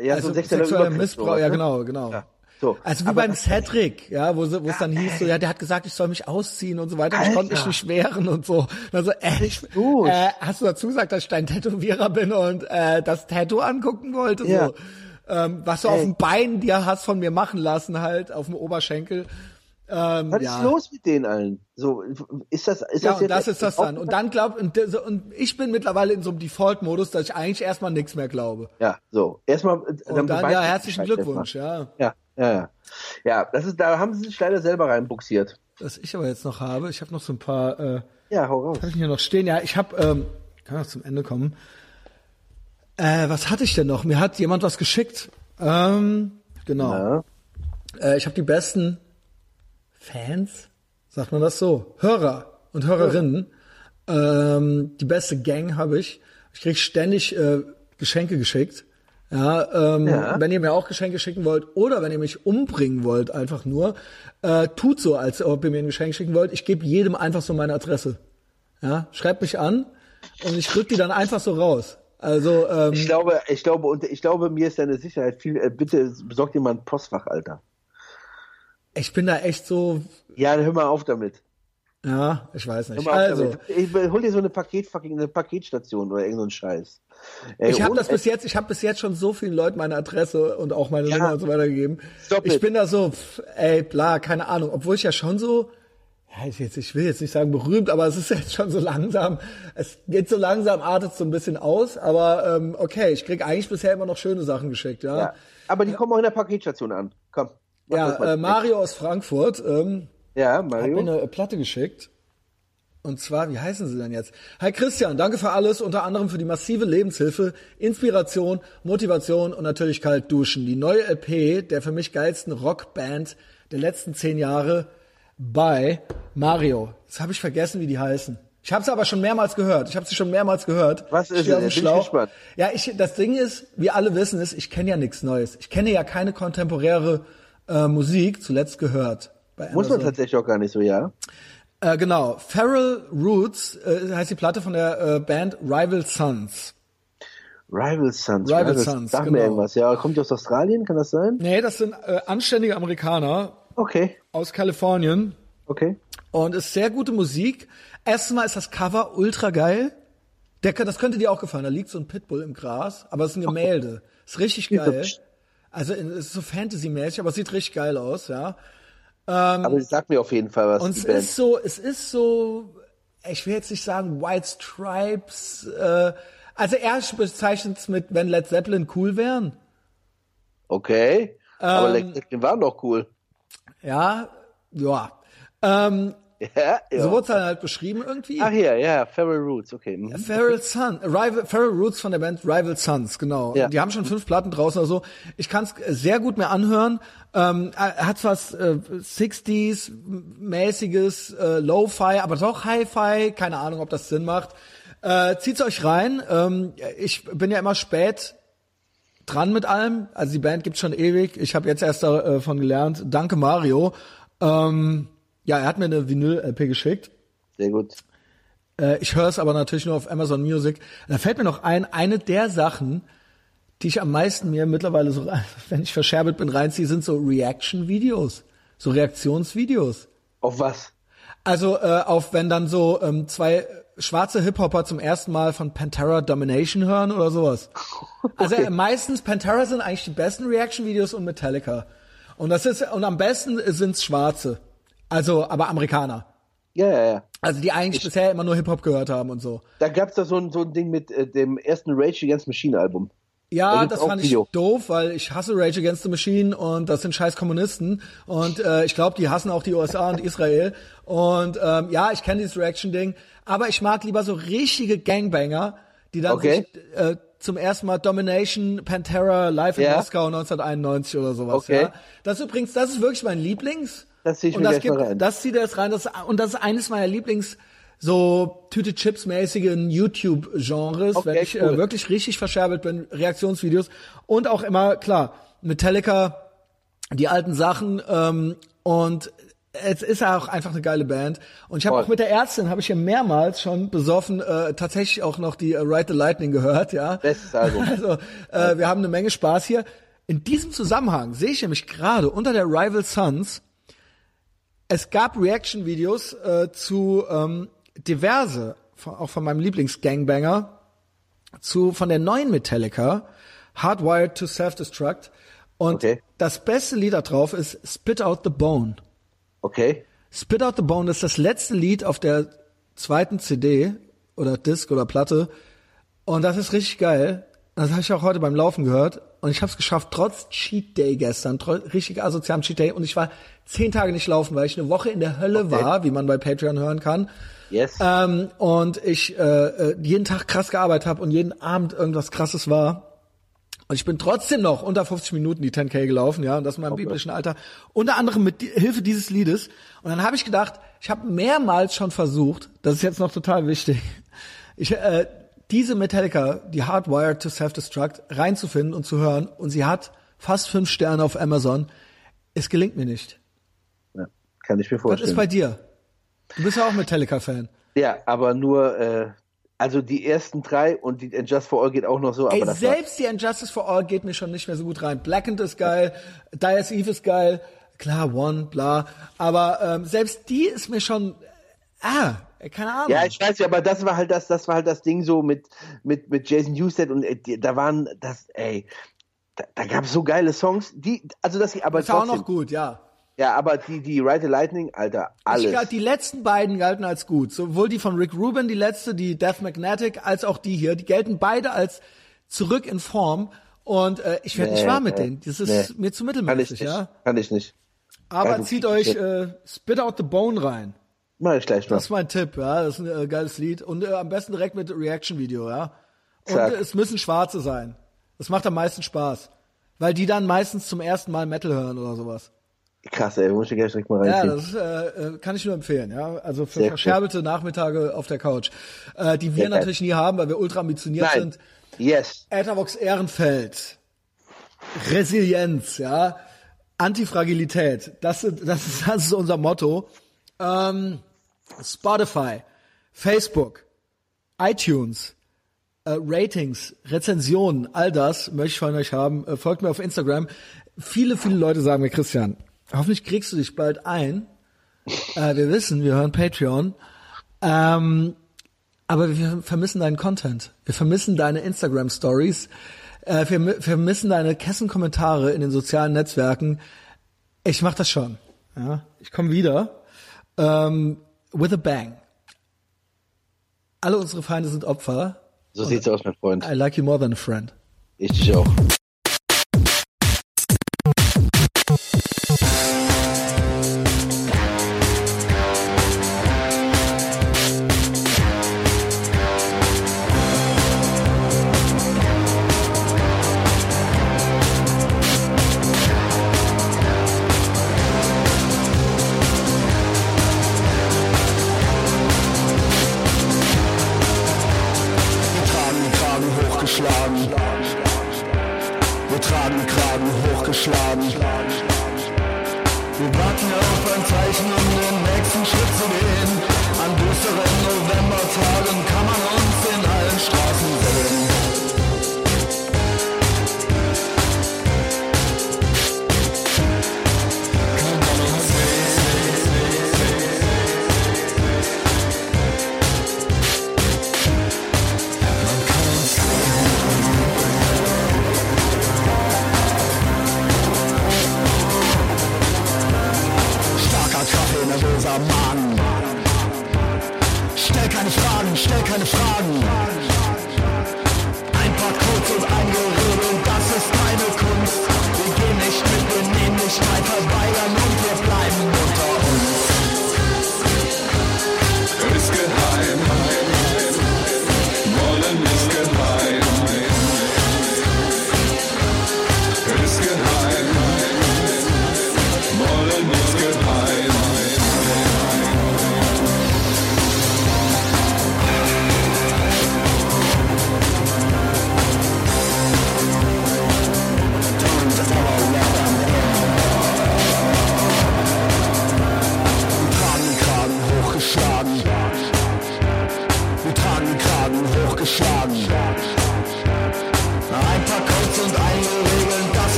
ja, also so sexueller Missbrauch, sowas, ja ne? genau, genau. Ja. So. Also wie Aber beim Cedric, ja, wo, es dann hieß, so, ja, der hat gesagt, ich soll mich ausziehen und so weiter, ich Alter. konnte mich nicht wehren und so. Und so, äh, ich, äh, hast du dazu gesagt, dass ich dein Tätowierer bin und äh, das Tattoo angucken wollte, Ja. so, ähm, was du Ey. auf dem Bein dir hast von mir machen lassen, halt, auf dem Oberschenkel. Ähm, Was ja. ist los mit denen allen? So, ist das, ist Ja, das und jetzt das ist das dann. Und dann glaubt, und, und ich bin mittlerweile in so einem Default-Modus, dass ich eigentlich erstmal nichts mehr glaube. Ja, so. Erstmal, äh, Und dann, beweist ja, herzlichen Glückwunsch, ja. Ja, ja, ja. Ja, das ist, da haben sie sich leider selber reinbuxiert. Was ich aber jetzt noch habe, ich habe noch so ein paar, äh, Ja, hau raus. habe ich hier noch stehen. Ja, ich habe, ähm, kann noch zum Ende kommen. Äh, was hatte ich denn noch? Mir hat jemand was geschickt. Ähm, genau. Ja. Äh, ich habe die besten Fans, sagt man das so, Hörer und Hörerinnen. Ähm, die beste Gang habe ich. Ich krieg ständig äh, Geschenke geschickt. Ja, ähm, Ja. wenn ihr mir auch Geschenke schicken wollt oder wenn ihr mich umbringen wollt, einfach nur, äh, tut so, als ob ihr mir ein Geschenk schicken wollt. Ich gebe jedem einfach so meine Adresse. Ja, schreibt mich an und ich rück die dann einfach so raus. Also ähm, Ich glaube, ich glaube, und ich glaube, mir ist deine Sicherheit viel, äh, bitte besorg dir mal ein Postfach, Alter. Ich bin da echt so, Ja, dann hör mal auf damit. ja, ich weiß nicht. Also. Ich, hol dir so eine Paket, fucking, eine Paketstation oder irgendein Scheiß. Ey, Ich habe das bis jetzt, ich habe bis jetzt schon so vielen Leuten meine Adresse und auch meine Ja. Nummer und so weiter gegeben. Stop ich it. bin da so, pff, ey, bla, keine Ahnung, obwohl ich ja schon so, ja, ich, jetzt, ich will jetzt nicht sagen berühmt, aber es ist jetzt schon so langsam, es geht so langsam, artet so ein bisschen aus, aber ähm, okay, ich krieg eigentlich bisher immer noch schöne Sachen geschickt, ja. Ja. Aber die kommen auch in der Paketstation an. Komm. Ja, äh, Mario aus Frankfurt ähm, Ja, hat mir Mario. eine Platte geschickt. Und zwar, wie heißen sie denn jetzt? Hi Christian, danke für alles, unter anderem für die massive Lebenshilfe, Inspiration, Motivation und natürlich kalt duschen. Die neue LP der für mich geilsten Rockband der letzten zehn Jahre bei Mario. Jetzt habe ich vergessen, wie die heißen. Ich habe sie aber schon mehrmals gehört. Ich habe sie schon mehrmals gehört. Was ist Ich Bin ich Schlauch. gespannt. Ja, ich, das Ding ist, wie alle wissen, ist, ich kenne ja nichts Neues. Ich kenne ja keine kontemporäre äh, Musik, zuletzt gehört. Bei Muss man tatsächlich auch gar nicht so, ja. Äh, genau. Feral Roots äh, heißt die Platte von der äh, Band Rival Sons. Rival Sons. Rival Sons, Sag genau. mir irgendwas. Ja, kommt die aus Australien? Kann das sein? Nee, das sind äh, anständige Amerikaner Okay. aus Kalifornien Okay. und ist sehr gute Musik. Erstmal ist das Cover ultra geil. Der, das könnte dir auch gefallen. Da liegt so ein Pitbull im Gras, aber es ist ein Gemälde. Ist richtig geil. Also es ist so Fantasy-mäßig, aber es sieht richtig geil aus, ja. Aber sag mir auf jeden Fall was. Und es Band. ist so, es ist so, ich will jetzt nicht sagen White Stripes, äh, also er bezeichnet es mit, wenn Led Zeppelin cool wären. Okay. Aber Ähm, Led Zeppelin waren doch cool. Ja, ja. Ähm, Ja, ja. So wurde es halt beschrieben irgendwie. Ach hier, ja, Feral Roots, okay. Mhm. Feral Sun, Rival, Feral Roots von der Band Rival Sons, genau. Ja. Die haben schon fünf Platten draußen oder so. Ich kann es sehr gut mir anhören. Ähm, er hat was äh, 60s mäßiges äh, Lo-Fi, aber doch Hi-Fi. Keine Ahnung, ob das Sinn macht. Äh, zieht's euch rein. Ähm, ich bin ja immer spät dran mit allem. Also die Band gibt's schon ewig. Ich habe jetzt erst davon gelernt. Danke Mario. Ähm, ja, er hat mir eine Vinyl-LP geschickt. Sehr gut. Äh, ich höre es aber natürlich nur auf Amazon Music. Da fällt mir noch ein, eine der Sachen, die ich am meisten mir mittlerweile so, wenn ich verscherbelt bin, reinziehe, sind so Reaction-Videos. So Reaktionsvideos. Auf was? Also äh, auf, wenn dann so ähm, zwei schwarze Hip-Hopper zum ersten Mal von Pantera Domination hören oder sowas. Also äh, meistens Pantera sind eigentlich die besten Reaction-Videos und Metallica. Und das ist und am besten sind's Schwarze. Also aber Amerikaner. Ja, ja, ja. Also die eigentlich bisher immer nur Hip-Hop gehört haben und so. Da gab's da so ein, so ein Ding mit äh, dem ersten Rage Against Machine Album. Da Ja, gibt's das fand ich Video. doof, weil ich hasse Rage Against the Machine und das sind scheiß Kommunisten und äh, ich glaube, die hassen auch die USA und Israel und ähm, ja, ich kenne dieses Reaction-Ding, aber ich mag lieber so richtige Gangbanger, die dann Okay. sich, äh, zum ersten Mal Domination Pantera live in Ja. Moskau 1991 oder sowas. Okay. Ja. Das ist übrigens, das ist wirklich mein Lieblings. Das zieh ich und mir das mal rein. Das zieht er jetzt rein. Das, und das ist eines meiner Lieblings so Tüte Chips mäßigen YouTube Genres, Okay, wenn ich cool. äh, wirklich richtig verscherbelt bin, Reaktionsvideos und auch immer klar Metallica, die alten Sachen ähm, und es ist auch einfach eine geile Band und ich habe auch mit der Ärztin habe ich hier mehrmals schon besoffen äh, tatsächlich auch noch die äh, Ride the Lightning gehört, ja. Bestes Album. Also äh, wir haben eine Menge Spaß hier. In diesem Zusammenhang sehe ich nämlich gerade unter der Rival Sons, es gab Reaction-Videos äh, zu ähm, diverse, von, auch von meinem Lieblingsgangbanger, zu von der neuen Metallica, Hardwired to Self-Destruct. Und Okay. das beste Lied da drauf ist Spit Out the Bone. Okay. Spit Out the Bone ist das letzte Lied auf der zweiten CD oder Disc oder Platte. Und das ist richtig geil. Das habe ich auch heute beim Laufen gehört. Und ich habe es geschafft, trotz Cheat Day gestern, richtig asozialem Cheat Day. Und ich war zehn Tage nicht laufen, weil ich eine Woche in der Hölle Okay. war, wie man bei Patreon hören kann. Yes. Ähm, und ich äh, äh, jeden Tag krass gearbeitet habe und jeden Abend irgendwas krasses war. Und ich bin trotzdem noch unter 50 Minuten die 10K gelaufen, ja, und das in meinem biblischen Alter. Unter anderem mit Hilfe dieses Liedes. Und dann habe ich gedacht, ich habe mehrmals schon versucht, das ist jetzt noch total wichtig, ich, äh, diese Metallica, die Hardwired to Self-Destruct, reinzufinden und zu hören. Und sie hat fast fünf Sterne auf Amazon. Es gelingt mir nicht. ja, kann ich mir Was vorstellen. ist bei dir? Du bist ja auch Metallica-Fan. ja, aber nur, äh, also die ersten drei und die And Just for All geht auch noch so, Ey, aber selbst die Injustice for All geht mir schon nicht mehr so gut rein. Blackened ist geil, Dias Eve ist geil, klar, One, bla. Aber ähm, selbst die ist mir schon, ah, keine Ahnung. Ja, ich weiß ja, aber das war halt das, das war halt das Ding so mit mit mit Jason Newsted und äh, da waren das, ey, da, da gab es so geile Songs, die, also sie aber ist auch noch gut, ja. ja, aber die die Ride the Lightning, Alter, alles. Ich galt, die letzten beiden galten als gut. Sowohl die von Rick Rubin, die letzte, die Death Magnetic, als auch die hier. Die gelten beide als zurück in Form. Und äh, ich werde Nee, nicht warm mit nee, denen. Das ist nee. mir zu kann ich mittelmäßig, nicht, ja. kann ich nicht. Aber Also, zieht euch äh, Spit Out the Bone rein. Mach ich gleich noch. Das ist mein Tipp, ja. Das ist ein äh, geiles Lied. Und äh, am besten direkt mit Reaction-Video, ja. Und äh, es müssen Schwarze sein. Das macht am meisten Spaß. Weil die dann meistens zum ersten Mal Metal hören oder sowas. Krass, ey, muss ich gleich direkt mal Ja, reinziehen. das äh, äh, kann ich nur empfehlen, ja. Also für Sehr cool. verscherbelte Nachmittage auf der Couch. Äh, die wir Sehr geil. natürlich nie haben, weil wir ultra ambitioniert Nein. sind. Yes. Etherbox Ehrenfeld. Resilienz, ja. Antifragilität. Das, sind, das, ist, das ist unser Motto. Ähm, Spotify, Facebook, iTunes, äh, Ratings, Rezensionen, all das möchte ich von euch haben. Äh, folgt mir auf Instagram. Viele, viele Leute sagen mir, Christian, hoffentlich kriegst du dich bald ein. Äh, wir wissen, wir hören Patreon. Ähm, aber wir vermissen deinen Content. Wir vermissen deine Instagram Stories. Äh, wir mi- vermissen deine Kessenkommentare in den sozialen Netzwerken. Ich mach das schon. Ja, ich komme wieder. Ähm, with a bang. Alle unsere Feinde sind Opfer. So sieht's aus, mein Freund. I like you more than a friend. Ich dich auch.